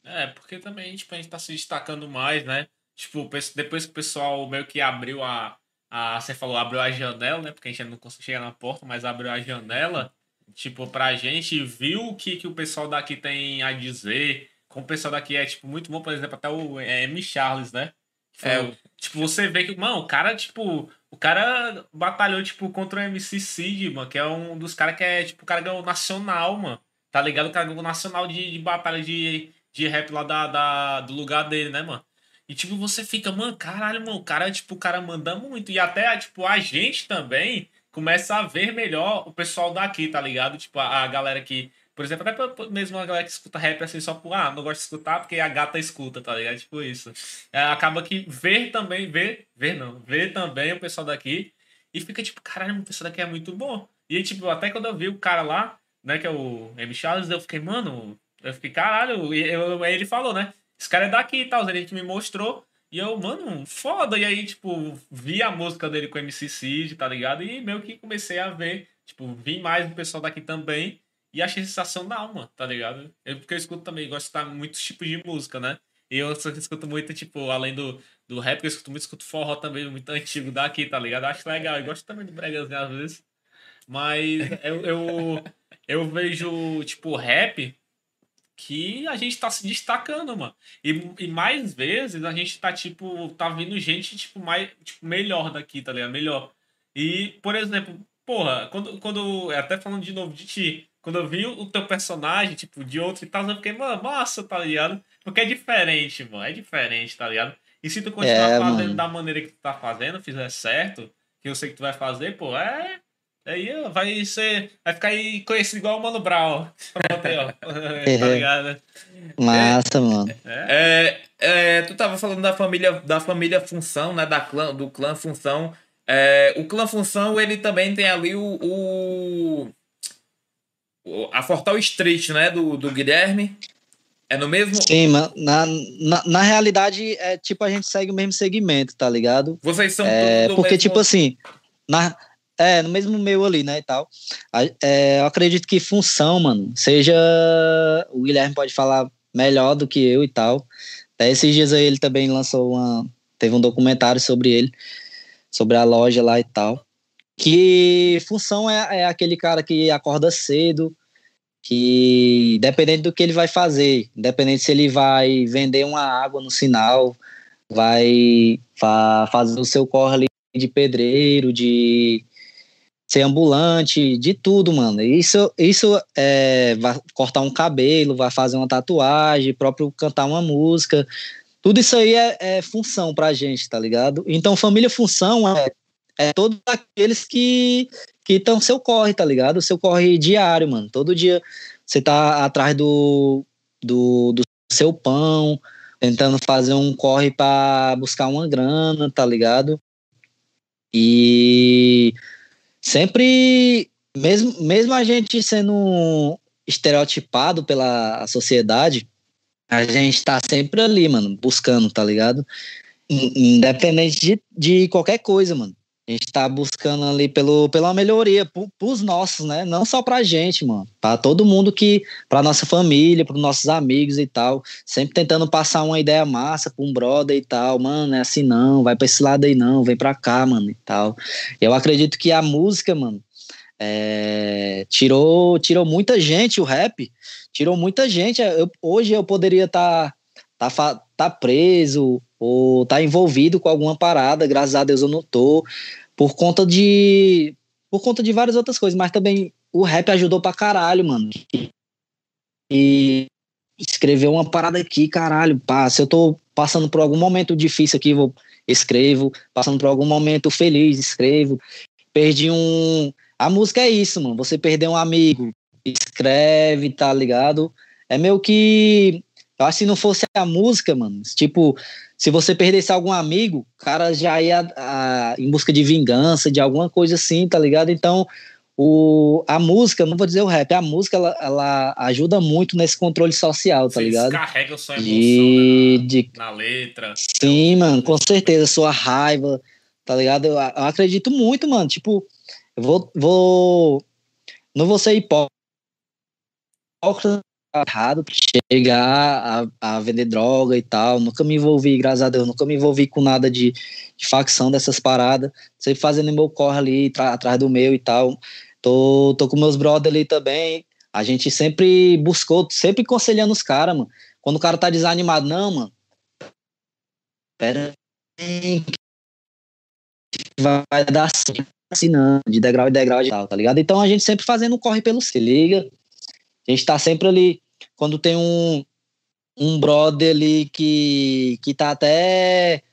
Speaker 2: É, porque também, tipo, a gente tá se destacando mais, né? Tipo, depois que o pessoal meio que abriu a, a. Você falou, abriu a janela, né? Porque a gente não conseguiu chegar na porta, mas abriu a janela. Tipo, pra gente, viu o que, que o pessoal daqui tem a dizer. Como o pessoal daqui é, tipo, muito bom, por exemplo, até o é, M. Charles, né? Foi, é, tipo, você vê que, mano, o cara, tipo, o cara batalhou, tipo, contra o MC Cid, mano, que é um dos caras que é, tipo, o cara ganhou nacional, mano. Tá ligado? O cara ganhou nacional de, de batalha de de rap lá da, da, do lugar dele, né, mano? E, tipo, você fica, mano, caralho, mano, o cara, tipo, o cara manda muito. E até, tipo, a gente também começa a ver melhor o pessoal daqui, tá ligado? Tipo, a, a galera que. Por exemplo, até mesmo a galera que escuta rap assim, só por, ah, não gosto de escutar porque a gata escuta, tá ligado? Tipo isso. É, acaba que ver também, ver, ver não, ver também o pessoal daqui e fica tipo, caralho, o pessoal daqui é muito bom. E tipo, até quando eu vi o cara lá, né, que é o M. Charles, eu fiquei, mano, eu fiquei, caralho, e eu, aí ele falou, né? Esse cara é daqui e tal, ele que me mostrou. E eu, mano, foda. E aí, tipo, vi a música dele com o MC Cid, tá ligado? E meio que comecei a ver, tipo, vi mais do pessoal daqui também. E achei sensacional, mano, tá ligado? Eu, porque eu escuto também, gosto de escutar muitos tipos de música, né? E eu escuto muito, tipo, além do, do rap, eu escuto muito, escuto forró também, muito antigo daqui, tá ligado? Acho legal. Eu gosto também de bregazinho às vezes. Mas eu, eu, eu vejo, tipo, rap que a gente tá se destacando, mano. E, e mais vezes a gente tá, tipo, tá vindo gente, tipo, mais, tipo, melhor daqui, tá ligado? Melhor. E, por exemplo, porra, quando, quando. Até falando de novo de ti, quando eu vi o teu personagem, tipo, de outro e tal, eu fiquei, mano, massa, tá ligado? Porque é diferente, mano. É diferente, tá ligado? E se tu continuar é, fazendo mano. da maneira que tu tá fazendo, fizer certo, que eu sei que tu vai fazer, pô, é Aí vai ser. Vai ficar aí conhecido igual o Mano Brown. Pronto aí, ó. tá ligado?
Speaker 3: Massa, é, mano.
Speaker 1: É, é, tu tava falando da família, da família Função, né? Da clã, do clã Função. É, o clã Função, ele também tem ali o. o a Fortal Street, né? Do, do Guilherme. É no mesmo?
Speaker 3: Sim, na, na, na realidade, é tipo, a gente segue o mesmo segmento, tá ligado?
Speaker 1: Vocês são
Speaker 3: é, Porque, mesmo... tipo assim, na, é, no mesmo meio ali, né, e tal. É, eu acredito que função, mano, seja... O Guilherme pode falar melhor do que eu e tal. Até esses dias aí ele também lançou uma... Teve um documentário sobre ele, sobre a loja lá e tal. Que função é, é aquele cara que acorda cedo, que dependendo do que ele vai fazer, independente se ele vai vender uma água no sinal, vai fazer o seu corre ali de pedreiro, de ser ambulante, de tudo, mano. Isso, isso é, vai cortar um cabelo, vai fazer uma tatuagem, próprio cantar uma música. Tudo isso aí é, é função pra gente, tá ligado? Então, família função é, é todos aqueles que que estão seu corre, tá ligado? Seu corre diário, mano. Todo dia você tá atrás do, do, do seu pão, tentando fazer um corre para buscar uma grana, tá ligado? E sempre, mesmo, mesmo a gente sendo estereotipado pela sociedade, a gente tá sempre ali, mano, buscando, tá ligado? Independente de, de qualquer coisa, mano. A gente tá buscando ali pelo, pela melhoria, pro, pros nossos, né? Não só pra gente, mano. Pra todo mundo que. Pra nossa família, pros nossos amigos e tal. Sempre tentando passar uma ideia massa pra um brother e tal. Mano, é assim não, vai pra esse lado aí não, vem pra cá, mano, e tal. Eu acredito que a música, mano, é, tirou, tirou muita gente, o rap, tirou muita gente. Eu, hoje eu poderia estar tá, tá, tá preso, ou tá envolvido com alguma parada, graças a Deus eu não tô, por conta de por conta de várias outras coisas, mas também o rap ajudou pra caralho, mano. E escrever uma parada aqui, caralho, pá, se eu tô passando por algum momento difícil aqui, vou escrevo, passando por algum momento feliz, escrevo. Perdi um. A música é isso, mano. Você perder um amigo, escreve, tá ligado? É meio que. Eu acho que se não fosse a música, mano, tipo, se você perdesse algum amigo, o cara já ia a, em busca de vingança, de alguma coisa assim, tá ligado? Então, o, a música, não vou dizer o rap, a música ela, ela ajuda muito nesse controle social, tá Você ligado?
Speaker 2: Carrega sua emoção de, né, de, na letra.
Speaker 3: Sim, mano, com certeza, sua raiva, tá ligado? Eu, eu acredito muito, mano. Tipo, eu vou, vou. Não vou ser hipócrita errado chegar a, a, vender droga e tal. Nunca me envolvi, graças a Deus, nunca me envolvi com nada de, de facção dessas paradas. Sempre fazendo meu corre ali atrás do meu e tal. Tô, tô com meus brothers ali também. A gente sempre buscou, sempre aconselhando os caras, mano. Quando o cara tá desanimado, não, mano. Pera aí. Vai dar assim, assim não, de degrau em degrau e tal, tá ligado? Então a gente sempre fazendo um corre pelo se liga. A gente tá sempre ali quando tem um, um brother ali que, que tá até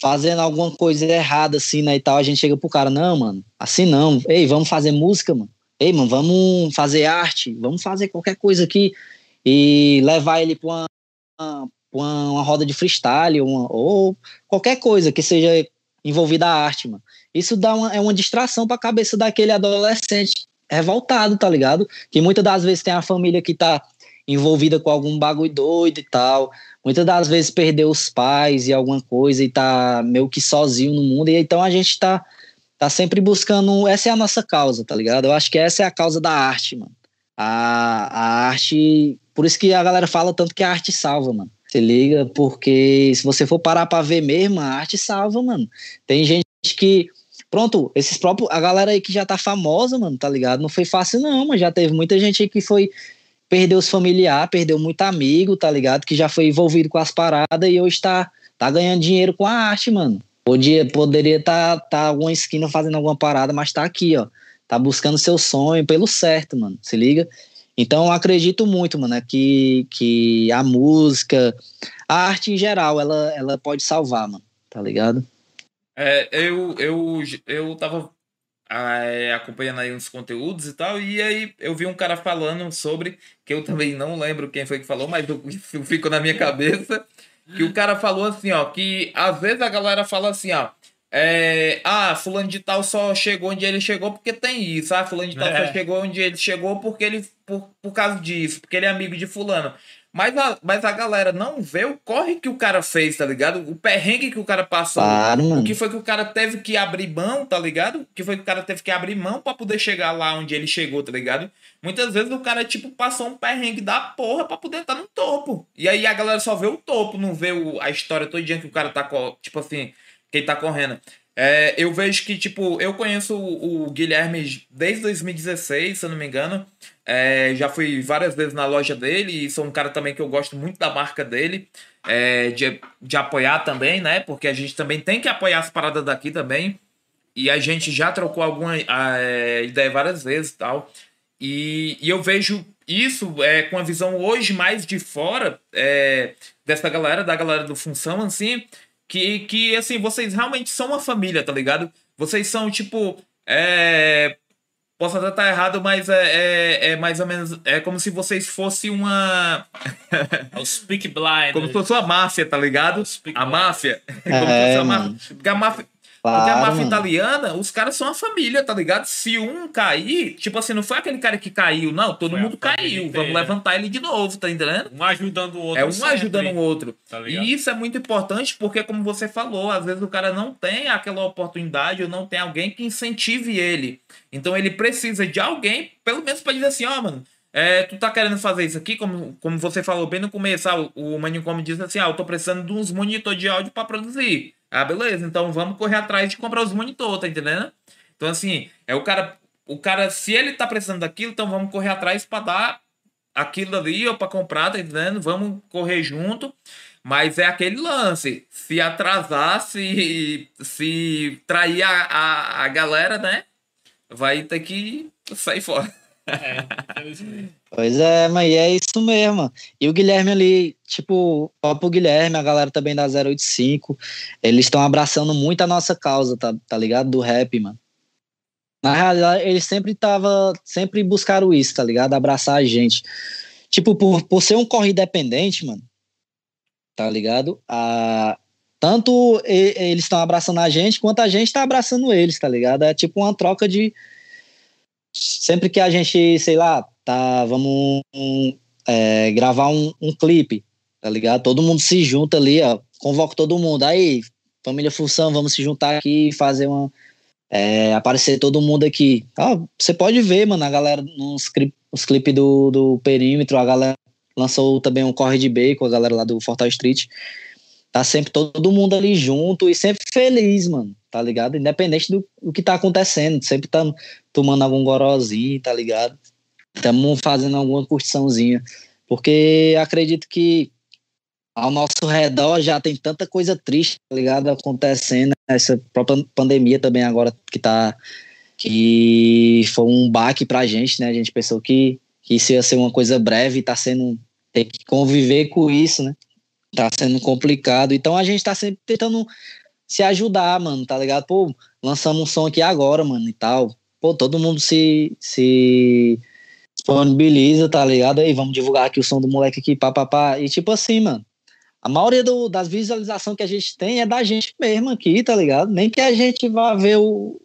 Speaker 3: fazendo alguma coisa errada, assim, né, e tal, a gente chega pro cara, não, mano, assim não, ei, vamos fazer música, mano, ei, mano, vamos fazer arte, vamos fazer qualquer coisa aqui, e levar ele pra uma, uma, uma roda de freestyle, uma, ou qualquer coisa que seja envolvida a arte, mano. Isso dá uma, é uma distração pra cabeça daquele adolescente revoltado, tá ligado? Que muitas das vezes tem a família que tá envolvida com algum bagulho doido e tal. Muitas das vezes perdeu os pais e alguma coisa e tá meio que sozinho no mundo. E então a gente tá, tá sempre buscando. Essa é a nossa causa, tá ligado? Eu acho que essa é a causa da arte, mano. A, a arte. Por isso que a galera fala tanto que a arte salva, mano. Se liga, porque se você for parar pra ver mesmo, a arte salva, mano. Tem gente que. Pronto, esses próprios. A galera aí que já tá famosa, mano, tá ligado? Não foi fácil, não, mas já teve muita gente aí que foi perdeu os familiares, perdeu muito amigo, tá ligado? Que já foi envolvido com as paradas e hoje tá, tá ganhando dinheiro com a arte, mano. Podia, poderia estar tá, tá alguma esquina fazendo alguma parada, mas tá aqui, ó. Tá buscando seu sonho pelo certo, mano. Se liga? Então eu acredito muito, mano, que, que a música, a arte em geral, ela, ela pode salvar, mano. Tá ligado?
Speaker 1: É, eu, eu, eu tava acompanhando aí uns conteúdos e tal, e aí eu vi um cara falando sobre, que eu também não lembro quem foi que falou, mas eu, eu fico na minha cabeça, que o cara falou assim, ó, que às vezes a galera fala assim, ó, é, ah, fulano de tal só chegou onde ele chegou porque tem isso, ah, fulano de tal é. só chegou onde ele chegou porque ele, por, por causa disso, porque ele é amigo de fulano. Mas a, mas a galera não vê o corre que o cara fez, tá ligado? O perrengue que o cara passou. Claro, o que foi que o cara teve que abrir mão, tá ligado? O que foi que o cara teve que abrir mão para poder chegar lá onde ele chegou, tá ligado? Muitas vezes o cara, tipo, passou um perrengue da porra pra poder estar tá no topo. E aí a galera só vê o topo, não vê o, a história todinha que o cara tá, tipo assim, que ele tá correndo. É, eu vejo que, tipo, eu conheço o, o Guilherme desde 2016, se eu não me engano. É, já fui várias vezes na loja dele e sou um cara também que eu gosto muito da marca dele, é, de, de apoiar também, né? Porque a gente também tem que apoiar as paradas daqui também. E a gente já trocou alguma é, ideia várias vezes tal. E, e eu vejo isso é, com a visão hoje mais de fora é, dessa galera, da galera do Função, assim, que, que assim, vocês realmente são uma família, tá ligado? Vocês são, tipo, é, Posso até estar errado, mas é, é, é, mais ou menos. É como se vocês fossem uma.
Speaker 2: É o Speak Blind.
Speaker 1: Como se fosse uma máfia, tá ligado? A máfia. como se fosse uma máfia. Porque a máfia. Claro, Porque a máfia italiana, os caras são uma família, tá ligado? Se um cair, tipo assim, não foi aquele cara que caiu, não, todo foi mundo caiu. Vamos levantar ele de novo, tá entendendo?
Speaker 2: Um ajudando o outro.
Speaker 1: É um sempre. ajudando o outro. Tá e isso é muito importante porque, como você falou, às vezes o cara não tem aquela oportunidade ou não tem alguém que incentive ele. Então ele precisa de alguém, pelo menos para dizer assim, ó, oh, mano, é, tu tá querendo fazer isso aqui, como, como você falou bem no começo, ah, o, o Manicom disse assim, ah, eu tô precisando de uns monitor de áudio para produzir. Ah, beleza, então vamos correr atrás de comprar os monitor, tá entendendo? Então, assim, é o cara. O cara, se ele tá precisando daquilo, então vamos correr atrás para dar aquilo ali ou para comprar, tá entendendo? Vamos correr junto. Mas é aquele lance. Se atrasar, se, se trair a, a, a galera, né? Vai ter que sair fora.
Speaker 2: É,
Speaker 3: Pois é, mas é isso mesmo. E o Guilherme ali, tipo, ó pro Guilherme, a galera também da 085, eles estão abraçando muito a nossa causa, tá, tá ligado? Do rap, mano. Na realidade, eles sempre tava, sempre buscaram isso, tá ligado? Abraçar a gente. Tipo, por, por ser um corre independente, mano, tá ligado? A, tanto eles estão abraçando a gente, quanto a gente tá abraçando eles, tá ligado? É tipo uma troca de. Sempre que a gente, sei lá, tá, vamos é, gravar um, um clipe, tá ligado? Todo mundo se junta ali, ó. Convoca todo mundo. Aí, família Função, vamos se juntar aqui e fazer uma. é, aparecer todo mundo aqui. Você pode ver, mano, a galera nos cli- os clipes do, do Perímetro, a galera lançou também um Corre de Bacon, a galera lá do Fortal Street. Tá sempre todo mundo ali junto e sempre feliz, mano, tá ligado? Independente do, do que tá acontecendo, sempre tá tomando algum gorozinho, tá ligado? Estamos fazendo alguma curtiçãozinha. Porque acredito que ao nosso redor já tem tanta coisa triste, tá ligado? Acontecendo. Essa própria pandemia também agora que tá. Que foi um baque pra gente, né? A gente pensou que, que isso ia ser uma coisa breve e tá sendo. Tem que conviver com isso, né? Tá sendo complicado. Então a gente tá sempre tentando se ajudar, mano, tá ligado? Pô, lançamos um som aqui agora, mano, e tal. Pô, todo mundo se, se disponibiliza, tá ligado? Aí, vamos divulgar aqui o som do moleque aqui, pá, pá, pá. E tipo assim, mano, a maioria do- das visualizações que a gente tem é da gente mesmo aqui, tá ligado? Nem que a gente vá ver o.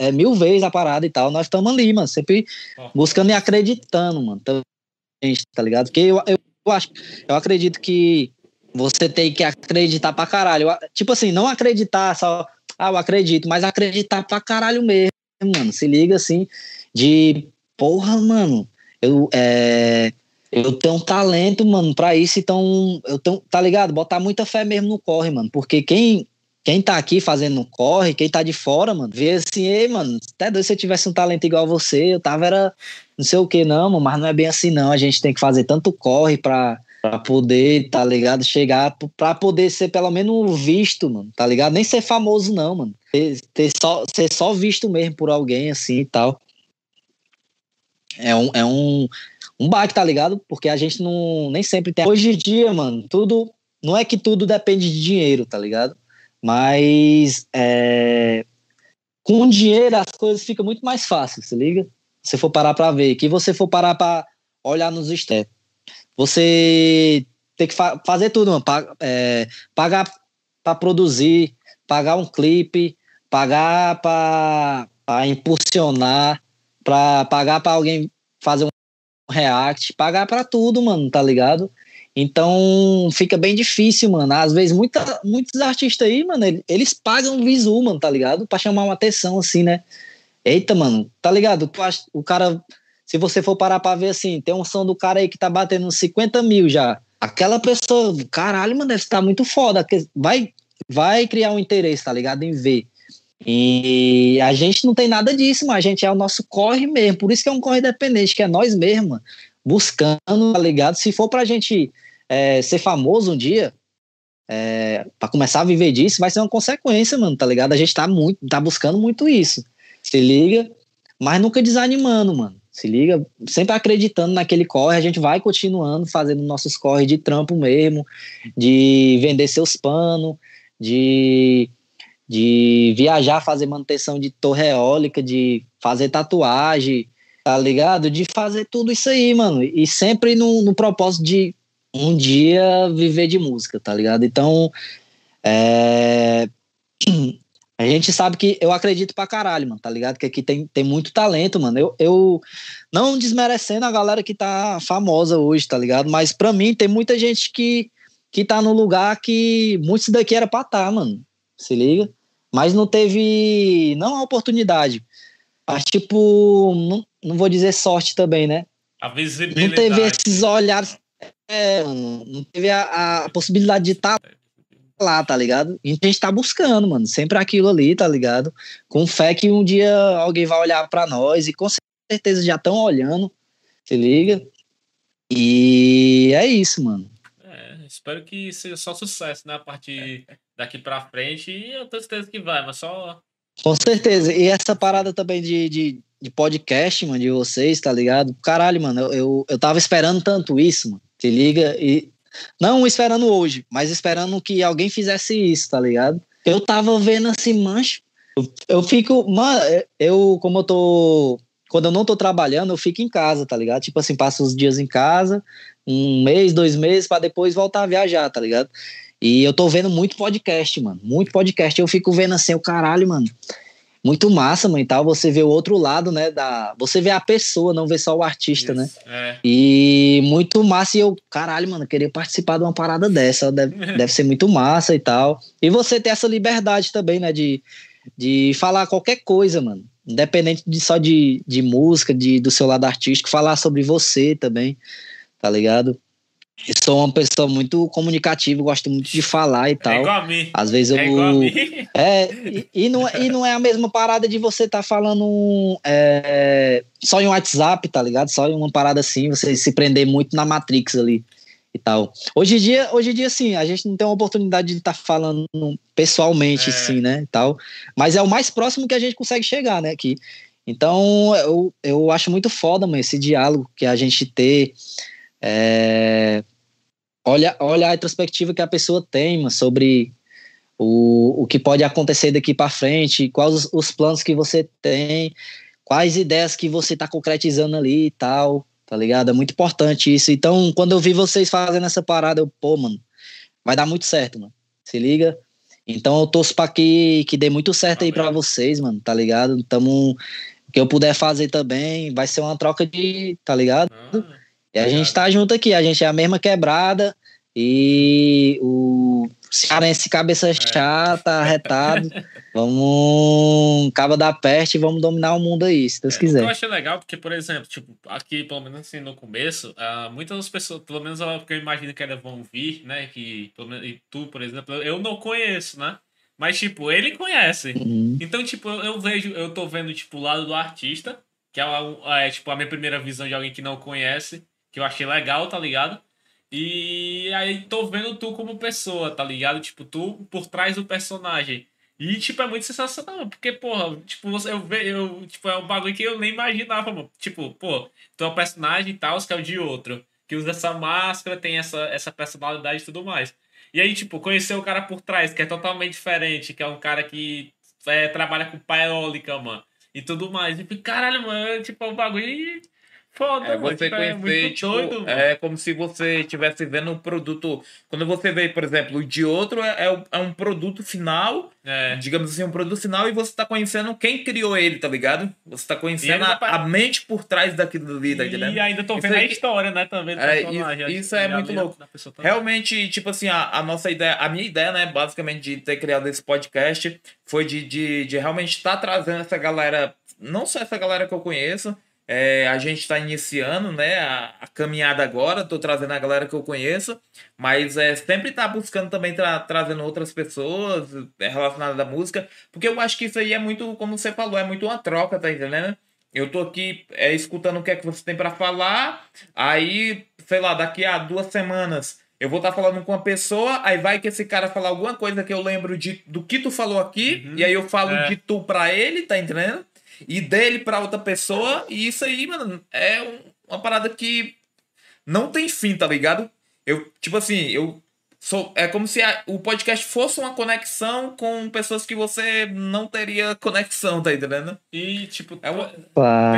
Speaker 3: É, mil vezes a parada e tal. Nós estamos ali, mano, sempre buscando e acreditando, mano. Também, tá ligado? Porque eu, eu, eu acho, eu acredito que você tem que acreditar pra caralho. Tipo assim, não acreditar só, ah, eu acredito, mas acreditar pra caralho mesmo, mano. Se liga assim, de porra, mano, eu, é, eu tenho um talento, mano, pra isso, então eu tenho, tá ligado? Botar muita fé mesmo no corre, mano, porque quem. Quem tá aqui fazendo corre, quem tá de fora, mano, vê assim, ei, mano, até doido se eu tivesse um talento igual você, eu tava, era não sei o que, não, mano, mas não é bem assim, não. A gente tem que fazer tanto corre pra, pra poder, tá ligado? Chegar, pra poder ser pelo menos visto, mano, tá ligado? Nem ser famoso, não, mano. Ter, ter só, ser só visto mesmo por alguém, assim e tal. É um, é um, um baque, tá ligado? Porque a gente não nem sempre tem. Hoje em dia, mano, tudo. Não é que tudo depende de dinheiro, tá ligado? Mas é, com dinheiro as coisas ficam muito mais fáceis, se liga? Se for parar pra ver, que você for parar pra olhar nos stats, você tem que fa fazer tudo, mano. É, pagar pra produzir, pagar um clipe, pagar pra impulsionar, pra pagar pra alguém fazer um react, pagar pra tudo, mano, tá ligado? Então fica bem difícil, mano. Às vezes muita, muitos artistas aí, mano, ele- eles pagam visu, mano, tá ligado? Pra chamar uma atenção, assim, né? Eita, mano, tá ligado? O cara, se você for parar pra ver assim, tem um som do cara aí que tá batendo uns 50 mil já. Aquela pessoa, caralho, mano, deve estar muito foda. Vai, vai criar um interesse, tá ligado? Em ver. E a gente não tem nada disso, mas a gente é o nosso corre mesmo. Por isso que é um corre independente, que é nós mesmos, buscando, tá ligado? Se for pra gente é, ser famoso um dia, é, para começar a viver disso, vai ser uma consequência, mano, tá ligado? A gente tá muito, tá buscando muito isso. Se liga, mas nunca desanimando, mano. Se liga, sempre acreditando naquele corre, a gente vai continuando fazendo nossos corre de trampo mesmo, de vender seus panos, de, de viajar, fazer manutenção de torre eólica, de fazer tatuagem, tá ligado? De fazer tudo isso aí, mano. E sempre no, no propósito de um dia viver de música, tá ligado? Então, é... a gente sabe que eu acredito pra caralho, mano, tá ligado? Que aqui tem, tem muito talento, mano. Eu, eu não desmerecendo a galera que tá famosa hoje, tá ligado? Mas pra mim tem muita gente que, que tá no lugar que muitos daqui era pra estar, tá, mano. Se liga? Mas não teve, não a oportunidade. Mas, tipo, não, não vou dizer sorte também, né?
Speaker 2: A
Speaker 3: Não
Speaker 2: visibilidade.
Speaker 3: teve esses olhares. É, não teve a, a possibilidade de estar lá, tá ligado? E a gente tá buscando, mano. Sempre aquilo ali, tá ligado? Com fé que um dia alguém vai olhar pra nós e com certeza já estão olhando. Se liga? E é isso, mano.
Speaker 2: É, espero que seja só sucesso, né? A partir daqui pra frente. E eu tenho certeza que vai, mas só.
Speaker 3: Com certeza. E essa parada também de, de, de podcast, mano, de vocês, tá ligado? Caralho, mano, eu, eu, eu tava esperando tanto isso, mano. Se liga? E não esperando hoje, mas esperando que alguém fizesse isso, tá ligado? Eu tava vendo assim, mancho. Eu, fico, mano, eu, como eu tô. Quando eu não tô trabalhando, eu fico em casa, tá ligado? Tipo assim, passo os dias em casa, um mês, dois meses, para depois voltar a viajar, tá ligado? E eu tô vendo muito podcast, mano. Muito podcast. Eu fico vendo assim, o caralho, mano muito massa, mano, e tal, você vê o outro lado, né, da... Você vê a pessoa, não vê só o artista, né? Isso, né? É. E muito massa, e eu, caralho, mano, queria participar de uma parada dessa, deve, deve ser muito massa e tal. E você ter essa liberdade também, né, de, de falar qualquer coisa, mano. Independente de só de, de música, de, do seu lado artístico, falar sobre você também, tá ligado? Eu sou uma pessoa muito comunicativa, gosto muito de falar e tal. É
Speaker 2: igual a mim.
Speaker 3: Às vezes eu. É, igual a mim. é e, e, não, é, e não é a mesma parada de você estar tá falando é, só em WhatsApp, tá ligado? Só em uma parada assim, você se prender muito na Matrix ali e tal. Hoje em dia, hoje em dia sim, a gente não tem uma oportunidade de estar tá falando pessoalmente, é. sim, né? E tal. Mas é o mais próximo que a gente consegue chegar, né? Aqui. Então, eu, eu acho muito foda, mano, esse diálogo que a gente ter é, olha, olha a retrospectiva que a pessoa tem mano, sobre o, o que pode acontecer daqui para frente, quais os, os, planos que você tem, quais ideias que você está concretizando ali e tal, tá ligado? É muito importante isso. Então, quando eu vi vocês fazendo essa parada, eu, pô, mano, vai dar muito certo, mano. Se liga. Então eu torço para que, que dê muito certo Amém. aí para vocês, mano, tá ligado? Tamo, que eu puder fazer também, vai ser uma troca de, tá ligado? Ah. E a gente tá junto aqui, a gente é a mesma quebrada e o cearense cabeça é. chata, arretado. vamos cava da peste e vamos dominar o mundo aí, se Deus é, quiser.
Speaker 2: Eu achei legal porque, por exemplo, tipo, aqui, pelo menos assim, no começo, uh, muitas pessoas, pelo menos porque eu imagino que elas vão vir, né, que, pelo menos, e tu, por exemplo, eu não conheço, né? Mas, tipo, ele conhece. Uhum. Então, tipo, eu, eu, vejo, eu tô vendo, tipo, o lado do artista, que é, é, tipo, a minha primeira visão de alguém que não conhece que eu achei legal, tá ligado? E aí tô vendo tu como pessoa, tá ligado? Tipo, tu por trás do personagem. E, tipo, é muito sensacional, porque, porra, tipo, eu vejo, eu, tipo, é um bagulho que eu nem imaginava, mano. Tipo, pô, tu é um personagem e tal, que é o de outro, que usa essa máscara, tem essa, essa personalidade e tudo mais. E aí, tipo, conhecer o cara por trás, que é totalmente diferente, que é um cara que é, trabalha com paeólica, mano, e tudo mais. E, caralho, mano, tipo, é um bagulho Foda,
Speaker 1: é, você tipo, é conhecer, é tipo, doido, é como se você estivesse vendo um produto. Quando você vê, por exemplo, o de outro é, é, é um produto final, é. digamos assim, um produto final, e você está conhecendo quem criou ele, tá ligado? Você está conhecendo a, a, mente por trás daquilo ali, tá
Speaker 2: entendendo? E ainda tô vendo a história, né, também.
Speaker 1: É, isso, isso é muito louco. Realmente, tipo assim, a, a nossa ideia, a minha ideia, né, basicamente, de ter criado esse podcast foi de, de, de realmente estar tá trazendo essa galera, não só essa galera que eu conheço é, a gente está iniciando né, a, a, caminhada agora, estou trazendo a galera que eu conheço, mas é, sempre está buscando também tra trazendo outras pessoas é, relacionadas à música, porque eu acho que isso aí é muito, como você falou, é muito uma troca, tá entendendo? Eu tô aqui é, escutando o que é que você tem para falar, aí, sei lá, daqui a duas semanas eu vou estar tá falando com uma pessoa, aí vai que esse cara falar alguma coisa que eu lembro de, do que tu falou aqui, uhum. e aí eu falo é. de tu pra ele, tá entendendo? E dele para outra pessoa. E isso aí, mano, é uma parada que não tem fim, tá ligado? Eu, tipo assim, eu sou. É como se a, o podcast fosse uma conexão com pessoas que você não teria conexão, tá entendendo?
Speaker 2: E, tipo, é uma...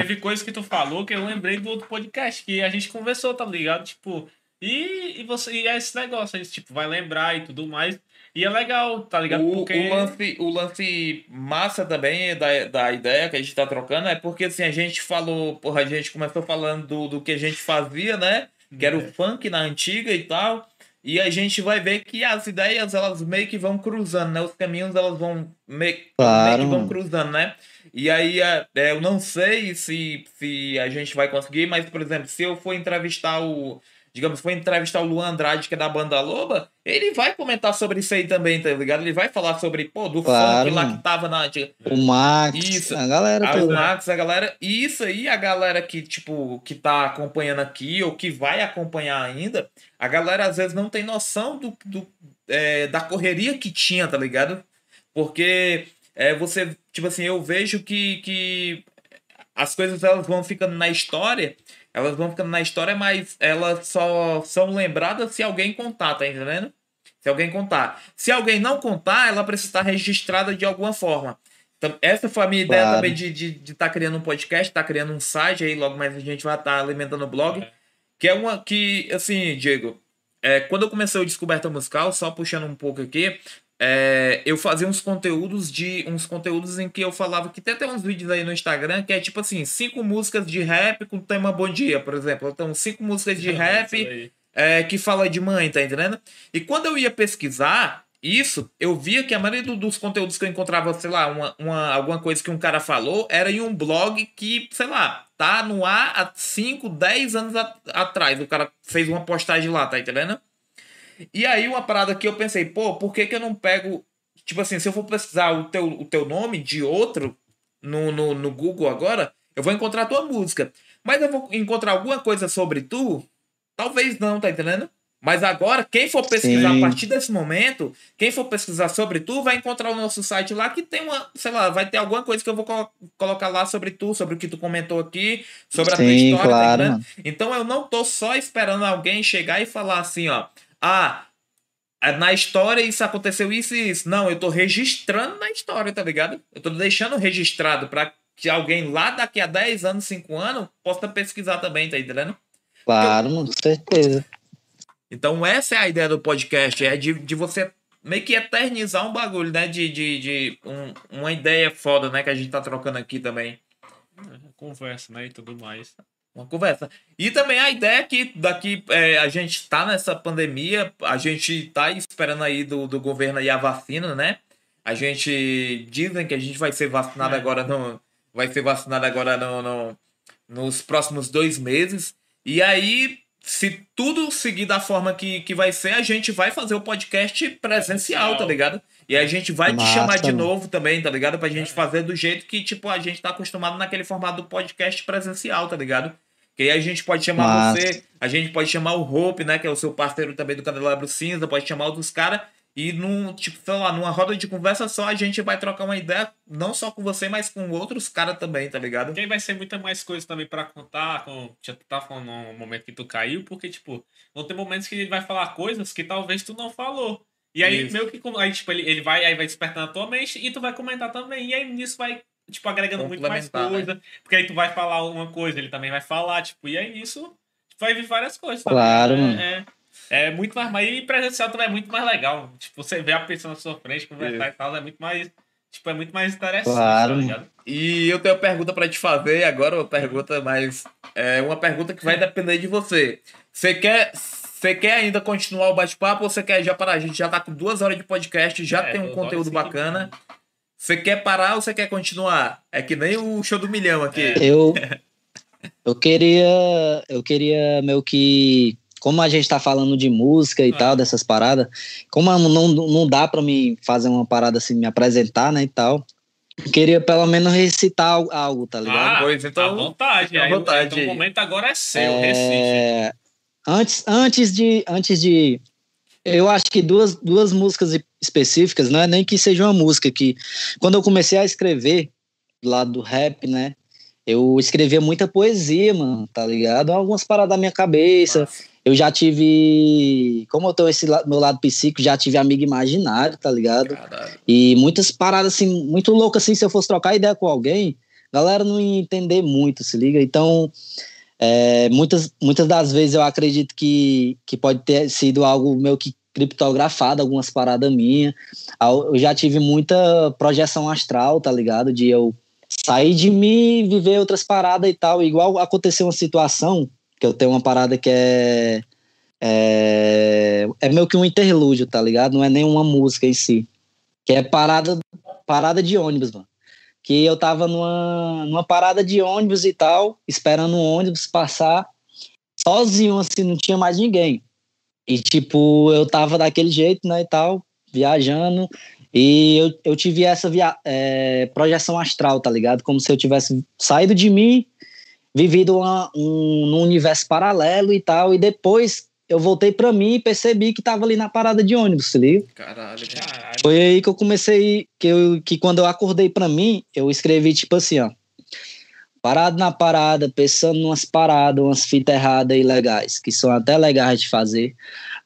Speaker 2: teve coisas que tu falou que eu lembrei do outro podcast que a gente conversou, tá ligado? Tipo. E, e você e é esse negócio, a gente, tipo, vai lembrar e tudo mais. E é legal, tá ligado?
Speaker 1: O, porque... o, lance, o lance massa também da, da ideia que a gente tá trocando é porque assim, a gente falou, porra, a gente começou falando do, do que a gente fazia, né? Que era o é. funk na antiga e tal. E a gente vai ver que as ideias, elas meio que vão cruzando, né? Os caminhos, elas vão meio, claro. meio que vão cruzando, né? E aí, é, é, eu não sei se, se a gente vai conseguir, mas, por exemplo, se eu for entrevistar o digamos, foi entrevistar o Luan Andrade, que é da banda Loba, ele vai comentar sobre isso aí também, tá ligado? Ele vai falar sobre, pô, do claro, funk lá que tava na.
Speaker 3: O Max,
Speaker 1: isso,
Speaker 3: a galera
Speaker 1: a, toda. O Max, a galera. E isso aí, a galera que, tipo, que tá acompanhando aqui, ou que vai acompanhar ainda, a galera às vezes não tem noção do, do é, da correria que tinha, tá ligado? Porque é, você, tipo assim, eu vejo que, que as coisas elas vão ficando na história, elas vão ficando na história, mas elas só são lembradas se alguém contar, tá entendendo? Se alguém contar. Se alguém não contar, ela precisa estar registrada de alguma forma. Então, essa foi a minha ideia
Speaker 3: Claro.
Speaker 1: também de estar de, de tá criando um podcast, tá criando um site aí, logo mais a gente vai estar alimentando o blog.
Speaker 2: É.
Speaker 1: Que é uma que, assim, Diego, é, quando eu comecei o Descoberta Musical, só puxando um pouco aqui, é, eu fazia uns conteúdos de. uns conteúdos em que eu falava que tem até uns vídeos aí no Instagram que é tipo assim, cinco músicas de rap com tema Bom Dia, por exemplo. Então, cinco músicas de rap é, que fala de mãe, tá entendendo? E quando eu ia pesquisar isso, eu via que a maioria do- dos conteúdos que eu encontrava, sei lá, uma, uma- alguma coisa que um cara falou, era em um blog que, sei lá, tá no ar há 5, 10 anos a- atrás. O cara fez uma postagem lá, tá entendendo? E aí, uma parada que eu pensei, pô, por que, que eu não pego. Tipo assim, se eu for pesquisar o teu, o teu nome de outro no, no, no Google agora, eu vou encontrar a tua música. Mas eu vou encontrar alguma coisa sobre tu? Talvez não, tá entendendo? Mas agora, quem for pesquisar
Speaker 3: Sim.
Speaker 1: a partir desse momento, quem for pesquisar sobre tu, vai encontrar o nosso site lá que tem uma, sei lá, vai ter alguma coisa que eu vou colo- colocar lá sobre tu, sobre o que tu comentou aqui, sobre a tua história, tá
Speaker 3: claro, mano.
Speaker 1: Então eu não tô só esperando alguém chegar e falar assim, ó, ah, na história isso aconteceu isso e isso. Não, eu tô registrando na história, tá ligado? Eu tô deixando registrado pra que alguém lá daqui a 10 anos, 5 anos, possa pesquisar também, tá entendendo?
Speaker 3: Claro, com certeza.
Speaker 1: Então essa é a ideia do podcast, é de, de você meio que eternizar um bagulho, né? De, de, de um- uma ideia foda, né? Que a gente tá trocando aqui também.
Speaker 2: Conversa, né? E tudo mais.
Speaker 1: Uma conversa. E também a ideia é que daqui é, a gente tá nessa pandemia, a gente tá esperando aí do, do governo aí a vacina, né? A gente dizem que a gente vai ser vacinado
Speaker 2: É.
Speaker 1: agora no. Vai ser vacinado agora no, no- nos próximos dois meses. E aí, se tudo seguir da forma que, que vai ser, a gente vai fazer o podcast presencial, tá ligado? E a gente vai te
Speaker 3: Massa,
Speaker 1: chamar de
Speaker 3: mano.
Speaker 1: novo também, tá ligado? Pra gente
Speaker 2: É.
Speaker 1: fazer do jeito que, tipo, a gente tá acostumado naquele formato do podcast presencial, tá ligado? Que aí a gente pode chamar
Speaker 3: Massa.
Speaker 1: você, a gente pode chamar o Hope, né? Que é o seu parceiro também do Candelabro Cinza, pode chamar outros caras. E num, tipo, sei lá, numa roda de conversa só, a gente vai trocar uma ideia, não só com você, mas com outros caras também, tá ligado?
Speaker 2: Porque aí vai ser muita mais coisa também pra contar, com, já tu tá falando no momento que tu caiu, porque, tipo, vão ter momentos que ele vai falar coisas que talvez tu não falou. E aí,
Speaker 1: Isso.
Speaker 2: meio que, aí, tipo, ele, ele vai, aí vai despertando a tua mente e tu vai comentar também. E aí, nisso vai, tipo, agregando muito mais
Speaker 1: né?
Speaker 2: coisa. Porque aí tu vai falar uma coisa, ele também vai falar, tipo, e aí nisso tipo, vai vir várias coisas. tá
Speaker 3: Claro, mano.
Speaker 2: É, é, é muito mais, mas e presencial também é muito mais legal. Tipo, você vê a pessoa na sua frente, conversar e tal, é muito mais, tipo, é muito mais interessante,
Speaker 3: Claro,
Speaker 2: tá
Speaker 3: mano.
Speaker 2: ligado?
Speaker 1: E eu tenho uma pergunta pra te fazer agora, uma pergunta mais. É uma pergunta que vai depender de você. Você quer. Você quer ainda continuar o bate-papo ou você quer já parar? A gente já tá com duas horas de podcast, já
Speaker 2: É,
Speaker 1: tem um conteúdo bacana. Você quer parar ou você quer continuar? É que nem o show do milhão aqui.
Speaker 2: É.
Speaker 3: Eu, eu queria, eu queria meio que, como a gente tá falando de música e
Speaker 2: Ah.
Speaker 3: tal, dessas paradas, como não, não dá pra mim fazer uma parada assim, me apresentar, né, e tal, queria pelo menos recitar al- algo, tá ligado?
Speaker 2: Ah,
Speaker 1: Pois, então,
Speaker 2: à vontade.
Speaker 1: à
Speaker 2: aí, o-
Speaker 1: vontade
Speaker 2: então o momento agora é seu,
Speaker 3: É, antes, antes de, antes de, eu acho que duas, duas músicas específicas, não é nem que seja uma música que, quando eu comecei a escrever do lado do rap, né, eu escrevia muita poesia, mano, tá ligado? Algumas paradas da minha cabeça.
Speaker 1: Massa.
Speaker 3: Eu já tive, como eu tenho esse la- meu lado psíquico, já tive amigo imaginário, tá ligado?
Speaker 1: Caralho.
Speaker 3: E muitas paradas assim, muito loucas assim, se eu fosse trocar ideia com alguém, a galera não ia entender muito, se liga? Então, é, muitas, muitas das vezes eu acredito que, que pode ter sido algo meio que criptografado, algumas paradas minhas. Eu já tive muita projeção astral, tá ligado? De eu sair de mim viver outras paradas e tal. Igual aconteceu uma situação, que eu tenho uma parada que é. É, é meio que um interlúdio, tá ligado? Não é nenhuma música em si. Que é parada, parada de ônibus, mano. Que eu tava numa, numa parada de ônibus e tal, esperando um ônibus passar, sozinho, assim, não tinha mais ninguém. E, tipo, eu tava daquele jeito, né, e tal, viajando, e eu, eu tive essa via é, projeção astral, tá ligado? Como se eu tivesse saído de mim, vivido uma, um, num universo paralelo e tal, e depois eu voltei pra mim e percebi que tava ali na parada de ônibus, se liga?
Speaker 1: Caralho, cara.
Speaker 2: Caralho.
Speaker 3: Foi aí que eu comecei, que, eu, que quando eu acordei pra mim, eu escrevi tipo assim, ó. Parado na parada, pensando numas paradas, umas fitas erradas e legais, que são até legais de fazer.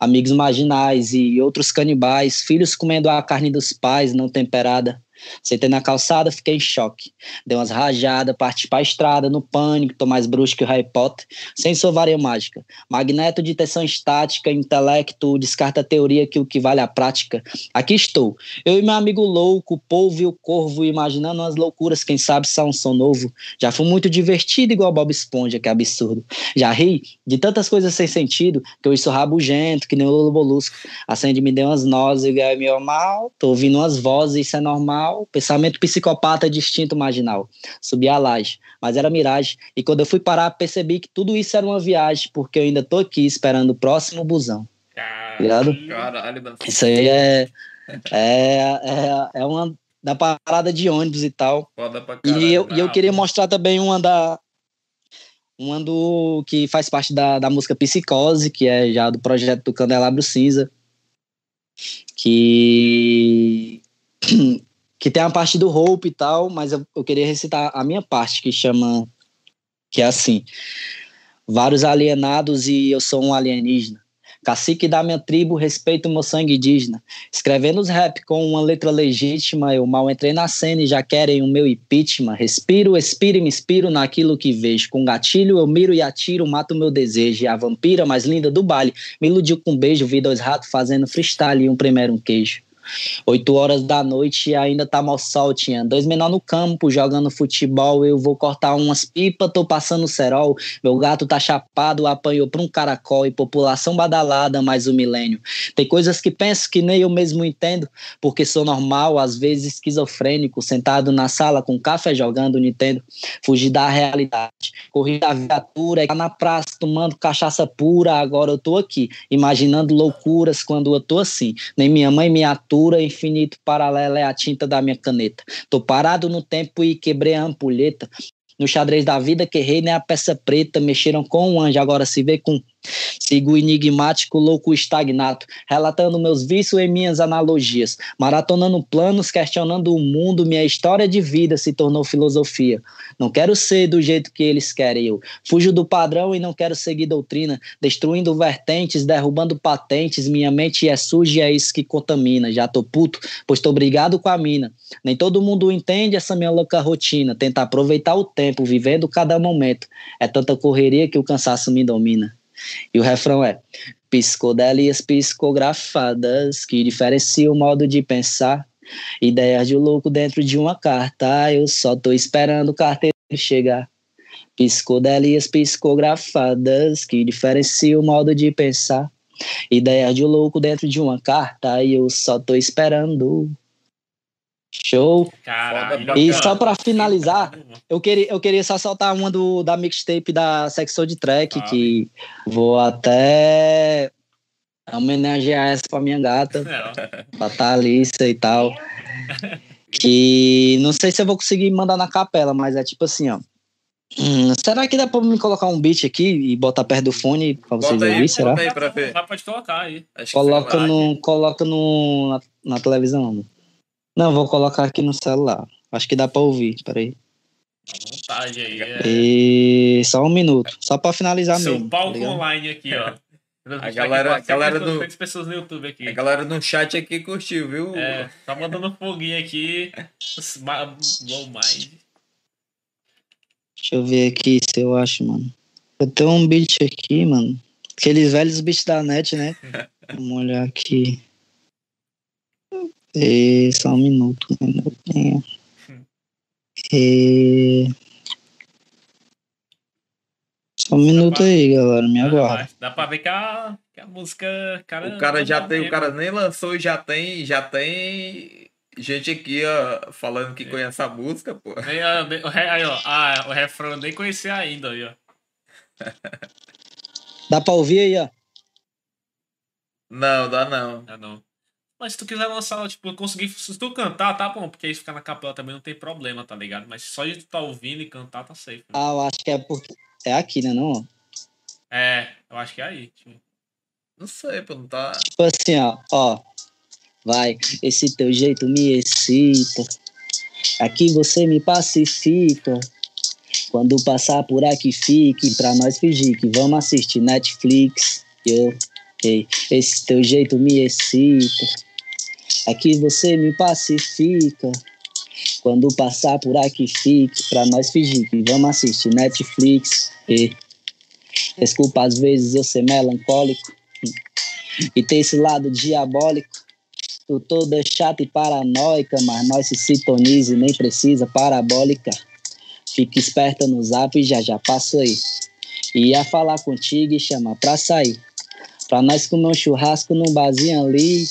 Speaker 3: Amigos marginais e outros canibais, filhos comendo a carne dos pais não temperada. Sentei na calçada, fiquei em choque. Dei umas rajadas, parti pra estrada, no pânico, tô mais bruxo que o Harry Potter. Sem varia mágica. Magneto de tensão estática, intelecto, descarta a teoria que o que vale é a prática. Aqui estou, eu e meu amigo louco, o polvo e o corvo, imaginando umas loucuras, quem sabe só um som novo. Já fui muito divertido igual Bob Esponja, que absurdo. Já ri de tantas coisas sem sentido, que eu sou rabugento, que nem o Lolo Bolusco. Acende me deu umas nozes, e meu mal. Tô ouvindo umas vozes, isso é normal marginal, pensamento psicopata de instinto marginal. Subi a laje, mas era miragem. E quando eu fui parar, percebi que tudo isso era uma viagem, porque eu ainda tô aqui esperando o próximo busão.
Speaker 1: Caralho, Caralho mano.
Speaker 3: Isso aí é, é, é, é uma da parada de ônibus e tal.
Speaker 1: Caralho,
Speaker 3: e eu, e eu queria mostrar também uma da. Uma do que faz parte da, da música Psicose, que é já do projeto do Candelabro Cinza. Que que tem a parte do Hope e tal, mas eu, eu queria recitar a minha parte, que chama. que é assim: Vários alienados e eu sou um alienígena. Cacique da minha tribo, respeito meu sangue indígena. Escrevendo os rap com uma letra legítima, eu mal entrei na cena e já querem o meu impeachment. Respiro, expiro e me inspiro naquilo que vejo. Com gatilho eu miro e atiro, mato meu desejo. E a vampira mais linda do baile me iludiu com um beijo. Vi dois ratos fazendo freestyle e um primeiro um queijo. 8 horas da noite e ainda tá mal sol, tinha dois menor no campo jogando futebol, eu vou cortar umas pipas, tô passando cerol, meu gato tá chapado, apanhou pra um caracol e população badalada mais um milênio. Tem coisas que penso que nem eu mesmo entendo, porque sou normal, às vezes esquizofrênico, sentado na sala com café jogando Nintendo, fugir da realidade, corri da viatura, tá na praça tomando cachaça pura, agora eu tô aqui, imaginando loucuras quando eu tô assim, nem minha mãe me atua infinito paralelo é a tinta da minha caneta. Tô parado no tempo e quebrei a ampulheta. No xadrez da vida que rei nem a peça preta, mexeram com um anjo, agora se vê com Sigo enigmático, louco, estagnato, relatando meus vícios e minhas analogias, maratonando planos, questionando o mundo, minha história de vida se tornou filosofia. Não quero ser do jeito que eles querem eu. Fujo do padrão e não quero seguir doutrina, destruindo vertentes, derrubando patentes, minha mente é suja e é isso que contamina. Já tô puto, pois tô brigado com a mina. Nem todo mundo entende essa minha louca rotina, tenta aproveitar o tempo, vivendo cada momento. É tanta correria que o cansaço me domina. E o refrão é: psicodelis psicografadas que diferenciam o modo de pensar. Ideias de louco dentro de uma carta. Eu só tô esperando o carteiro chegar. Psicodelias psicografadas que diferenciam o modo de pensar. Ideias de louco dentro de uma carta. Eu só tô esperando Show.
Speaker 2: Caralho,
Speaker 3: e só para finalizar, eu queria, eu queria só soltar uma do, da mixtape da Sexo de Track, ah, que vou até homenagear essa pra minha gata, é. pra Thalissa e tal. Que não sei se eu vou conseguir mandar na capela, mas é tipo assim, ó. Hum, será que dá pra me colocar um beat aqui e botar perto do fone pra vocês ouvirem? Será?
Speaker 2: Aí pra ver. pode colocar aí.
Speaker 3: Coloca, no, coloca no, na, na televisão, mano. Não, vou colocar aqui no celular. Acho que dá pra ouvir, peraí.
Speaker 2: Vontade aí. É...
Speaker 3: E só um minuto, só pra finalizar
Speaker 2: Seu
Speaker 3: mesmo.
Speaker 2: Seu palco tá online aqui, ó.
Speaker 1: A galera, a galera do,
Speaker 2: pessoas no YouTube aqui.
Speaker 1: A galera no chat aqui curtiu, viu?
Speaker 2: É, tá mandando foguinho aqui. Low mind.
Speaker 3: Deixa eu ver aqui se eu acho, mano. Eu tenho um beat aqui, mano. Aqueles velhos beats da net, né? Vamos olhar aqui. E só um minuto. Um minutinho. E... Só um minuto pra... aí, galera. Me aguarda.
Speaker 2: Dá pra ver que a, que a música. Cara,
Speaker 1: o cara já tem, o cara nem lançou e já tem, já tem gente aqui, ó, falando que é. conhece a música, pô.
Speaker 2: Nem, aí, ó, ah, o refrão eu nem conhecia ainda, aí, ó.
Speaker 3: Dá pra ouvir aí, ó?
Speaker 1: Não, dá não.
Speaker 2: Dá não. Mas se tu quiser lançar, tipo, conseguir. Se tu cantar, tá bom, porque aí ficar na capela também não tem problema, tá ligado? Mas só de tu tá ouvindo e cantar, tá safe. Né?
Speaker 3: Ah, eu acho que é porque. É aqui, né, não?
Speaker 2: É, eu acho que é aí. Tipo.
Speaker 1: Não sei, pô, não tá.
Speaker 3: Tipo assim, ó, ó. Vai, esse teu jeito me excita. Aqui você me pacifica. Quando passar por aqui, fique pra nós fingir que vamos assistir Netflix. Eu, ei, esse teu jeito me excita. Aqui você me pacifica. Quando passar por aqui, fique pra nós fingir que vamos assistir Netflix. E, desculpa, às vezes eu ser melancólico e ter esse lado diabólico. Tu toda chata e paranoica, mas nós se sintonize, nem precisa parabólica. Fique esperta no zap e já já passo aí. Ia falar contigo e chama pra sair. Pra nós comer um churrasco num barzinho ali.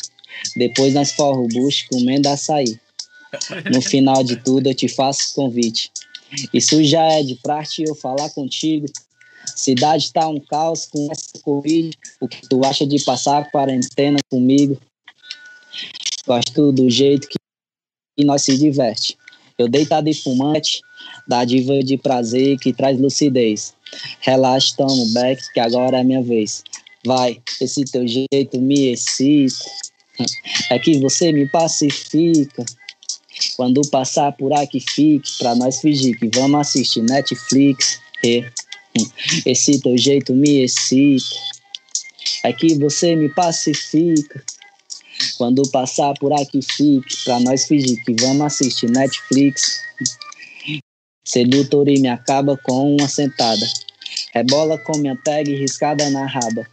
Speaker 3: Depois nós bucho comendo açaí. No final de tudo eu te faço convite. Isso já é de praxe eu falar contigo. Cidade tá um caos com essa Covid. O que tu acha de passar a quarentena comigo? Gosto do jeito que nós se diverte. Eu deitado e fumante, da diva de prazer que traz lucidez. Relaxa, toma back, que agora é minha vez. Vai, esse teu jeito me excita. É que você me pacifica. Quando passar por aqui, fique pra nós fingir que vamos assistir Netflix. E, esse teu jeito me excita. É que você me pacifica. Quando passar por aqui, fique pra nós fingir que vamos assistir Netflix. Sedutor e me acaba com uma sentada. Rebola com minha tag riscada na raba.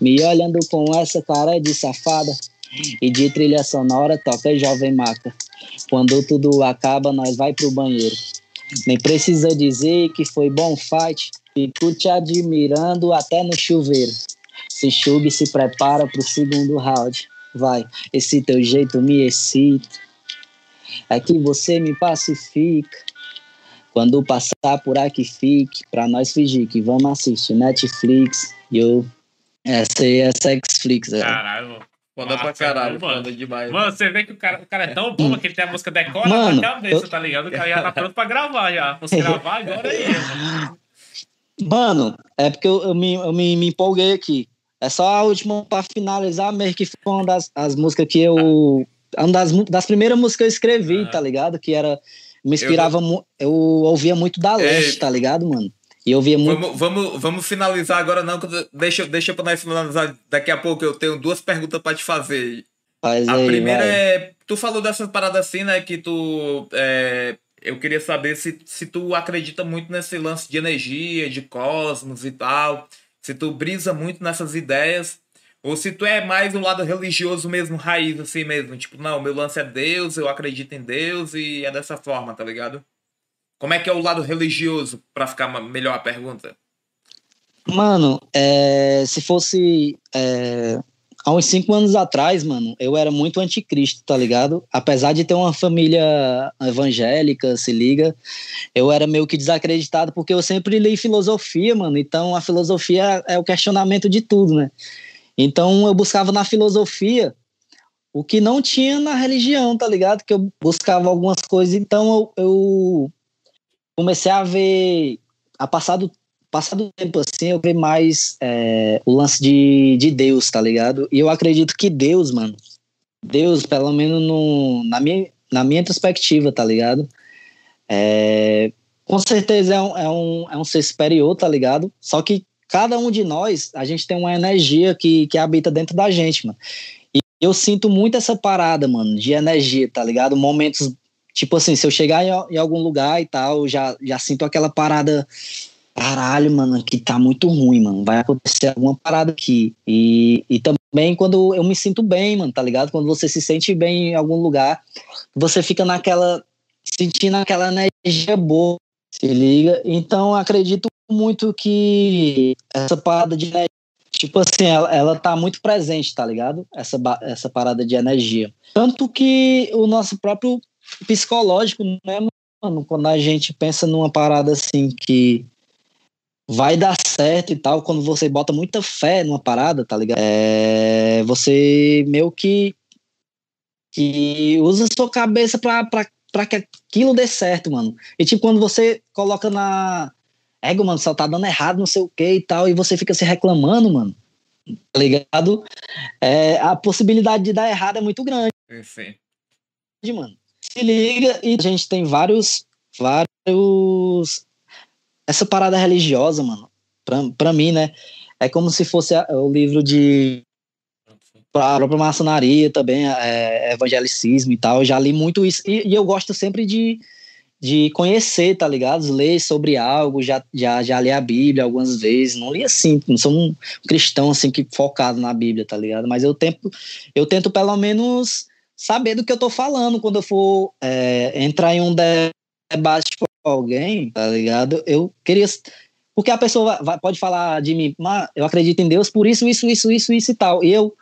Speaker 3: Me olhando com essa cara de safada. E de trilha sonora toca Jovem Maca. Quando tudo acaba, nós vai pro banheiro. Nem precisa dizer que foi bom fight. Fico te admirando até no chuveiro. Se enxuga e se prepara pro segundo round. Vai, esse teu jeito me excita. É que você me pacifica. Quando passar por aqui, fique. Pra nós fingir que vamos assistir Netflix. Yo. Essa aí é Sexflix, é.
Speaker 2: Caralho,
Speaker 1: Foda pra caralho,
Speaker 2: mano.
Speaker 1: foda demais.
Speaker 2: Mano, você vê que o cara, o cara é tão bom que ele tem a música decora
Speaker 3: Mano,
Speaker 2: na cabeça,
Speaker 3: eu-
Speaker 2: tá ligado? O cara já tá pronto pra gravar já. Fosse gravar agora aí, mano.
Speaker 3: Mano, é porque eu, eu me, eu me, me empolguei aqui. É só a última pra finalizar mesmo, que foi uma das as músicas que eu. é Uma das, das primeiras músicas que eu escrevi,
Speaker 2: Ah.
Speaker 3: tá ligado? Que era. Me inspirava muito. Eu ouvia muito da Leste,
Speaker 1: Ei.
Speaker 3: tá ligado, mano? E eu ouvia muito.
Speaker 1: Vamos, vamos, vamos finalizar agora, não. Deixa, deixa pra nós finalizar daqui a pouco. Eu tenho duas perguntas pra te fazer.
Speaker 3: Faz
Speaker 1: A
Speaker 3: aí,
Speaker 1: primeira
Speaker 3: vai.
Speaker 1: é. Tu falou dessas paradas assim, né? Que tu. é, eu queria saber se, se tu acredita muito nesse lance de energia, de cosmos e tal. Se tu brisa muito nessas ideias. Ou se tu é mais um lado religioso mesmo, raiz, assim mesmo. Tipo, não, meu lance é Deus, eu acredito em Deus e é dessa forma, tá ligado? Como é que é o lado religioso, pra ficar melhor a pergunta?
Speaker 3: Mano, é, se fosse é, há uns cinco anos atrás, mano, eu era muito anticristo, tá ligado? Apesar de ter uma família evangélica, se liga, eu era meio que desacreditado porque eu sempre li filosofia, mano. Então a filosofia é o questionamento de tudo, né? Então eu buscava na filosofia o que não tinha na religião, tá ligado? Que eu buscava algumas coisas, então eu, eu comecei a ver, a passar do tempo assim, eu vi mais é, o lance de, de Deus, tá ligado? E eu acredito que Deus, mano, Deus, pelo menos no, na, minha, na minha perspectiva, tá ligado? É, com certeza é um, é, um, é um ser superior, tá ligado? Só que cada um de nós, a gente tem uma energia que, que habita dentro da gente, mano. E eu sinto muito essa parada, mano, de energia, tá ligado? Momentos, tipo assim, se eu chegar em, em algum lugar e tal, já, já sinto aquela parada caralho, mano, que tá muito ruim, mano. Vai acontecer alguma parada aqui. E, e também quando eu me sinto bem, mano, tá ligado? Quando você se sente bem em algum lugar, você fica naquela. sentindo aquela energia boa, se liga? Então acredito muito que essa parada de energia, tipo assim, ela, ela tá muito presente, tá ligado? Essa, essa parada de energia. Tanto que o nosso próprio psicológico, né, mano? Quando a gente pensa numa parada assim que vai dar certo e tal, quando você bota muita fé numa parada, tá ligado? É, você meio que, que usa sua cabeça pra, pra, pra que aquilo dê certo, mano. E tipo, quando você coloca na. Ego, mano, só tá dando errado, não sei o que e tal, e você fica se reclamando, mano. Tá ligado? É, a possibilidade de dar errado é muito grande
Speaker 1: Enfim.
Speaker 3: mano. Se liga e a gente tem vários, vários essa parada religiosa, mano, pra, pra mim, né? É como se fosse o livro de. Pra própria maçonaria também, é, evangelicismo e tal. Eu já li muito isso. E, e eu gosto sempre de, de conhecer, tá ligado? Ler sobre algo, já, já, já li a Bíblia algumas vezes, não li assim, não sou um cristão assim que focado na Bíblia, tá ligado? Mas eu tento, eu tento pelo menos saber do que eu tô falando quando eu for é, entrar em um debate com alguém, tá ligado? Eu queria. Porque a pessoa vai, pode falar de mim, mas eu acredito em Deus por isso, isso, isso, isso, isso e tal. E eu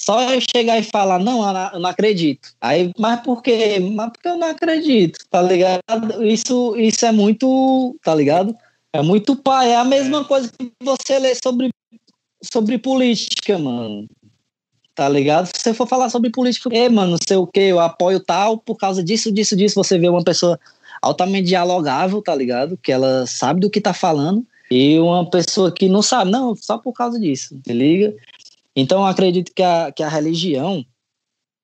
Speaker 3: só eu chegar e falar, não, eu não acredito. Aí, mas por quê? Mas porque eu não acredito, tá ligado? Isso, isso é muito, tá ligado? É muito pai. É a mesma coisa que você lê sobre, sobre política, mano tá ligado? Se você for falar sobre política, é, mano, não sei o que, eu apoio tal por causa disso, disso, disso, você vê uma pessoa altamente dialogável, tá ligado? Que ela sabe do que tá falando, e uma pessoa que não sabe, não, só por causa disso, se liga? Então, acredito que a, que a religião,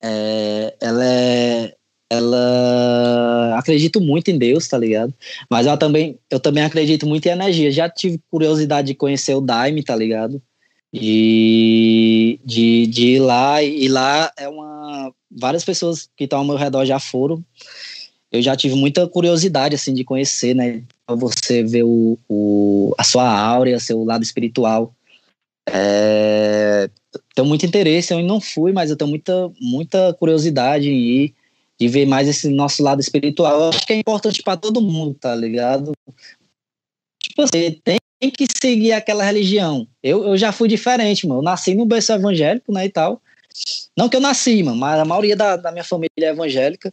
Speaker 3: é, ela é, ela acredito muito em Deus, tá ligado? Mas eu também, eu também acredito muito em energia. Já tive curiosidade de conhecer o Daime, tá ligado? E de, de ir lá, e lá é uma. Várias pessoas que estão ao meu redor já foram. Eu já tive muita curiosidade, assim, de conhecer, né? Você ver o, o, a sua áurea, seu lado espiritual. É, tenho muito interesse, eu não fui, mas eu tenho muita, muita curiosidade em ir, de ver mais esse nosso lado espiritual. Eu acho que é importante para todo mundo, tá ligado? Tipo, você tem tem que seguir aquela religião. Eu, eu já fui diferente, mano. Eu nasci no berço evangélico, né, e tal. Não que eu nasci, mano, mas a maioria da, da minha família é evangélica.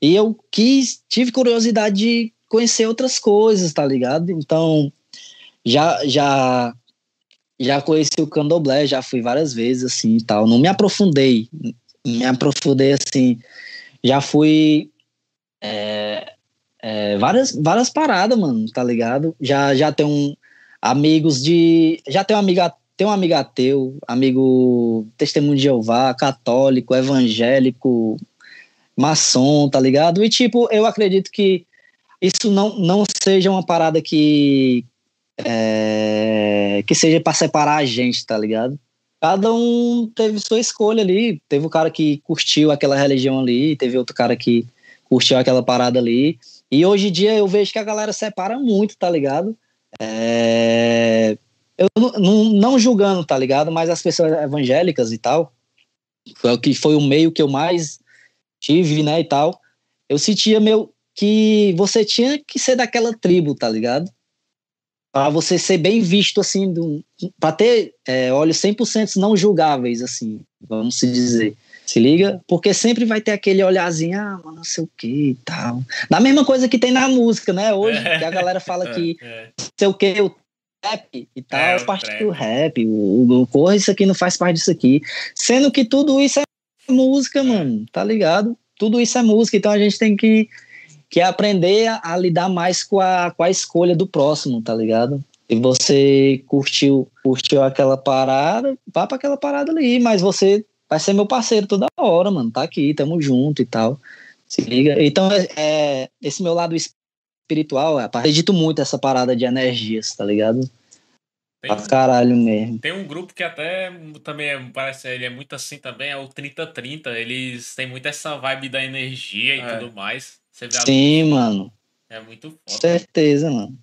Speaker 3: E eu quis, tive curiosidade de conhecer outras coisas, tá ligado? Então, já, já, já conheci o candomblé, já fui várias vezes, assim, e tal. Não me aprofundei, me aprofundei, assim, já fui... É, é, várias, várias paradas, mano, tá ligado? Já, já tem um, amigos de. Já tem um amigo, tem um amigo ateu, amigo testemunho de Jeová, católico, evangélico, maçom, tá ligado? E tipo, eu acredito que isso não, não seja uma parada que. É, que seja para separar a gente, tá ligado? Cada um teve sua escolha ali. Teve o cara que curtiu aquela religião ali, teve outro cara que curtiu aquela parada ali. E hoje em dia eu vejo que a galera separa muito, tá ligado? É, eu não, julgando, tá ligado? Mas as pessoas evangélicas e tal, foi o que foi o meio que eu mais tive, né, e tal. Eu sentia meu que você tinha que ser daquela tribo, tá ligado? Para você ser bem visto, assim, para ter é, olhos 100% não julgáveis, assim, vamos se dizer. Se liga? Porque sempre vai ter aquele olharzinho, ah, não sei o que e tal. Da mesma coisa que tem na música, né? Hoje, é. que a galera fala que é. não sei o que, o rap e tal, é, parte do rap, o, o corre, isso aqui não faz parte disso aqui. Sendo que tudo isso é música, mano, tá ligado? Tudo isso é música, então a gente tem que, que aprender a, a lidar mais com a, com a escolha do próximo, tá ligado? E você curtiu, curtiu aquela parada, vá para aquela parada ali, mas você vai ser meu parceiro toda hora, mano. Tá aqui, tamo junto e tal. Se liga. Então, é, é esse meu lado espiritual, é, acredito muito nessa parada de energias, tá ligado? Tem, pra caralho mesmo.
Speaker 2: Tem um grupo que até também é, parece ele é muito assim também, é o 3030. Eles têm muito essa vibe da energia e é. tudo mais.
Speaker 3: Sim, mano.
Speaker 2: É muito
Speaker 3: foda. Certeza, mano.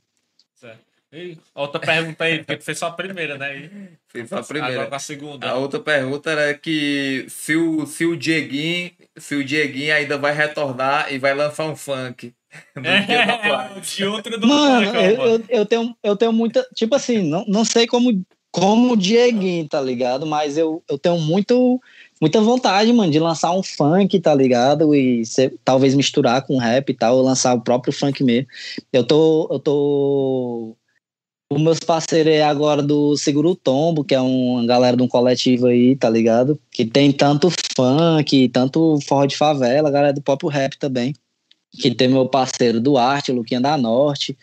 Speaker 2: E outra pergunta aí, porque tu fez só a primeira, né?
Speaker 1: Fiz só a primeira.
Speaker 2: Agora com a segunda.
Speaker 1: A outra pergunta era que se o, se o Dieguinho, se o Dieguinho ainda vai retornar e vai lançar um funk.
Speaker 2: É, de outra do
Speaker 3: Mano, funk, eu, eu, eu, tenho, eu tenho muita. Tipo assim, não, não sei como, como o Dieguinho, tá ligado? Mas eu, eu tenho muito, muita vontade, mano, de lançar um funk, tá ligado? E ser, talvez misturar com rap e tal, ou lançar o próprio funk mesmo. Eu tô. Eu tô os meus parceiros é agora do Seguro Tombo, que é uma galera de um coletivo aí, tá ligado? Que tem tanto funk, tanto forró de favela, galera do próprio rap também. Que tem meu parceiro do Arte, o Luquinha da Norte.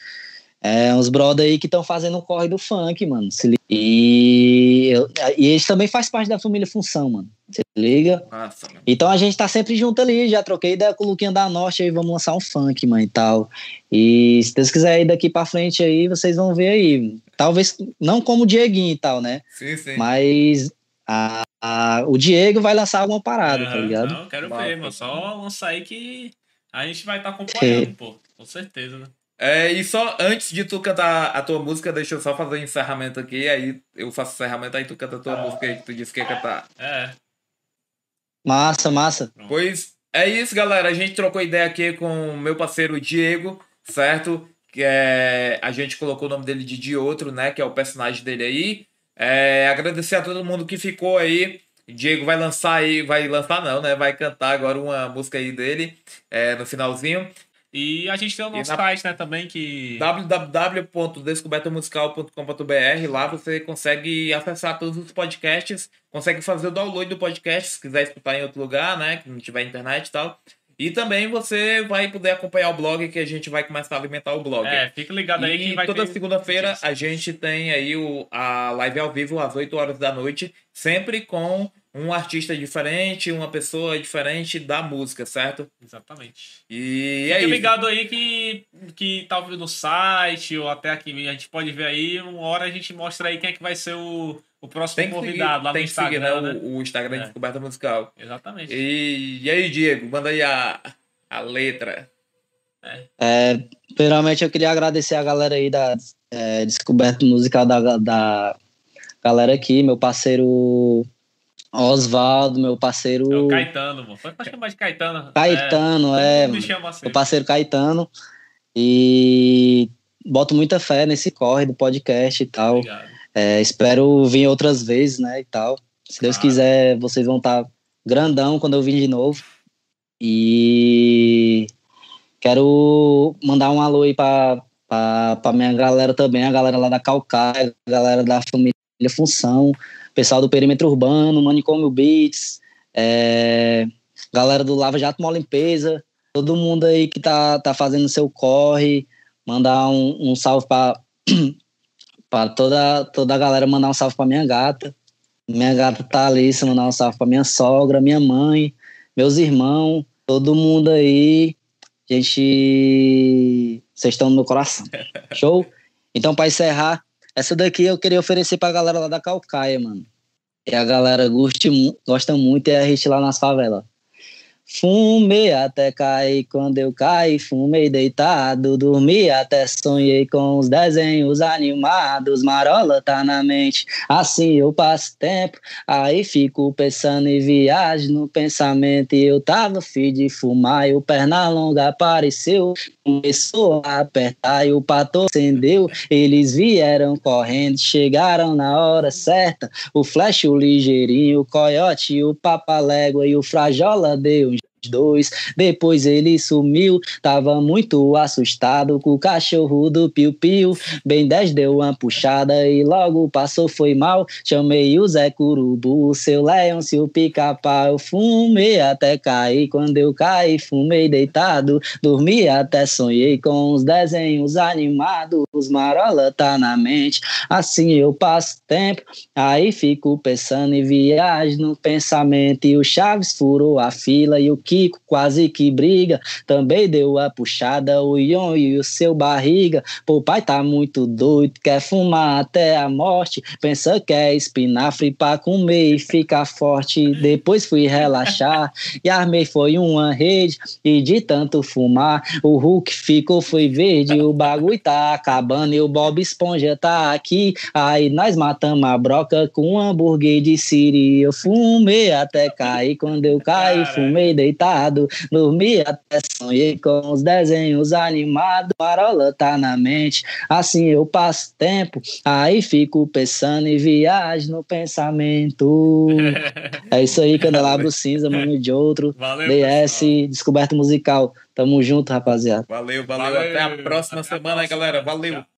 Speaker 3: É, uns brother aí que estão fazendo o corre do funk, mano. E, eu, e eles também faz parte da família Função, mano. Se liga? Nossa, então a gente tá sempre junto ali. Já troquei ideia com o Luquinha da Norte aí, vamos lançar um funk, mano, e tal. E se Deus quiser ir daqui pra frente aí, vocês vão ver aí. Talvez não como o Dieguinho e tal, né?
Speaker 1: Sim, sim.
Speaker 3: Mas a, a, o Diego vai lançar alguma parada, tá ligado?
Speaker 2: Não, quero ver, mano. Só lançar aí que a gente vai estar tá acompanhando, pô. Com certeza, né?
Speaker 1: É, e só antes de tu cantar a tua música, deixa eu só fazer o um encerramento aqui, aí eu faço o encerramento, aí tu canta a tua música aí que tu disse que ia cantar.
Speaker 2: É.
Speaker 3: Massa, massa.
Speaker 1: Pois é isso, galera. A gente trocou ideia aqui com o meu parceiro Diego, certo? Que é, a gente colocou o nome dele de Diotro, né? Que é o personagem dele aí. É, agradecer a todo mundo que ficou aí. Diego vai lançar aí, vai lançar não, né? Vai cantar agora uma música aí dele é, no finalzinho.
Speaker 2: E a gente tem o nosso na... site, né, também, que...
Speaker 1: www.descobertamusical.com.br Lá você consegue acessar todos os podcasts, consegue fazer o download do podcast, se quiser escutar em outro lugar, né, que não tiver internet e tal. E também você vai poder acompanhar o blog, que a gente vai começar a alimentar o blog.
Speaker 2: É, fica ligado aí
Speaker 1: e
Speaker 2: que vai
Speaker 1: toda
Speaker 2: ter...
Speaker 1: segunda-feira a gente tem aí o, a live ao vivo às 8 horas da noite, sempre com um artista diferente, uma pessoa diferente da música, certo?
Speaker 2: Exatamente.
Speaker 1: E
Speaker 2: Fica
Speaker 1: é
Speaker 2: ligado aí que, que talvez no site ou até aqui a gente pode ver aí, uma hora a gente mostra aí quem é que vai ser o, o próximo tem convidado seguir, lá no Instagram. Seguir, né?
Speaker 1: né? O, o, Instagram é. de Descoberta Musical.
Speaker 2: Exatamente.
Speaker 1: E, e aí, Diego, manda aí a, a letra.
Speaker 3: É. é. primeiramente eu queria agradecer a galera aí da é, Descoberta Musical da, da galera aqui, meu parceiro Oswaldo, meu parceiro. É
Speaker 2: o Caetano, mano. Pode chamar de Caetano.
Speaker 3: Caetano, é. é me chama assim. Meu parceiro Caetano. E boto muita fé nesse corre do podcast e tal. É, espero vir outras vezes, né? E tal. Se Deus quiser, vocês vão estar tá grandão quando eu vir de novo. E quero mandar um alô aí pra, pra, pra minha galera também, a galera lá da Calcaia, a galera da família Função pessoal do Perímetro Urbano, Manicômio Beats, é, galera do Lava Jato Mó Limpeza, todo mundo aí que tá, tá fazendo seu corre, mandar um, um salve para para toda, toda a galera, mandar um salve para minha gata. Minha gata tá ali, se mandar um salve para minha sogra, minha mãe, meus irmãos, todo mundo aí. Gente, vocês estão no meu coração. Show? Então, para encerrar, essa daqui eu queria oferecer pra galera lá da Calcaia, mano. E a galera gosta, gosta muito e a gente lá nas favelas. Fumei até cair, quando eu caí, fumei deitado, dormi até sonhei com os desenhos animados, marola tá na mente, assim eu passo tempo, aí fico pensando em viagem no pensamento, e eu tava fim de fumar, e o perna longa apareceu, começou a apertar, e o pato acendeu, eles vieram correndo, chegaram na hora certa, o flash, o ligeirinho, o coiote, o papalégua e o frajola deu dois. Depois ele sumiu, tava muito assustado com o cachorro do piu-piu. Bem 10 deu uma puxada e logo passou, foi mal. Chamei o Zé Curubu, o seu Leão, se o pica-pau. Fumei até cair, quando eu caí, fumei deitado. Dormi até sonhei com os desenhos animados. Marola tá na mente, assim eu passo tempo. Aí fico pensando em viagem no pensamento. E o Chaves furou a fila e o que Kiko quase que briga, também deu a puxada, o Ion e o seu barriga. Pô, pai tá muito doido, quer fumar até a morte, pensa que é espinafre pra comer e ficar forte. Depois fui relaxar e armei foi uma rede, e de tanto fumar, o Hulk ficou foi verde, o bagulho tá acabando e o Bob Esponja tá aqui. Aí nós matamos a broca com um hambúrguer de siri. Eu fumei até cair, quando eu caí, fumei deitar deitado, dormi até sonhei com os desenhos animados, marola tá na mente, assim eu passo tempo, aí fico pensando em viagem no pensamento. é isso aí, Candelabro Cinza, mano de outro, Valeu, DS, pessoal. Descoberta Musical. Tamo junto, rapaziada.
Speaker 1: Valeu, valeu, valeu. Até a próxima Até semana, a próxima. galera. Valeu.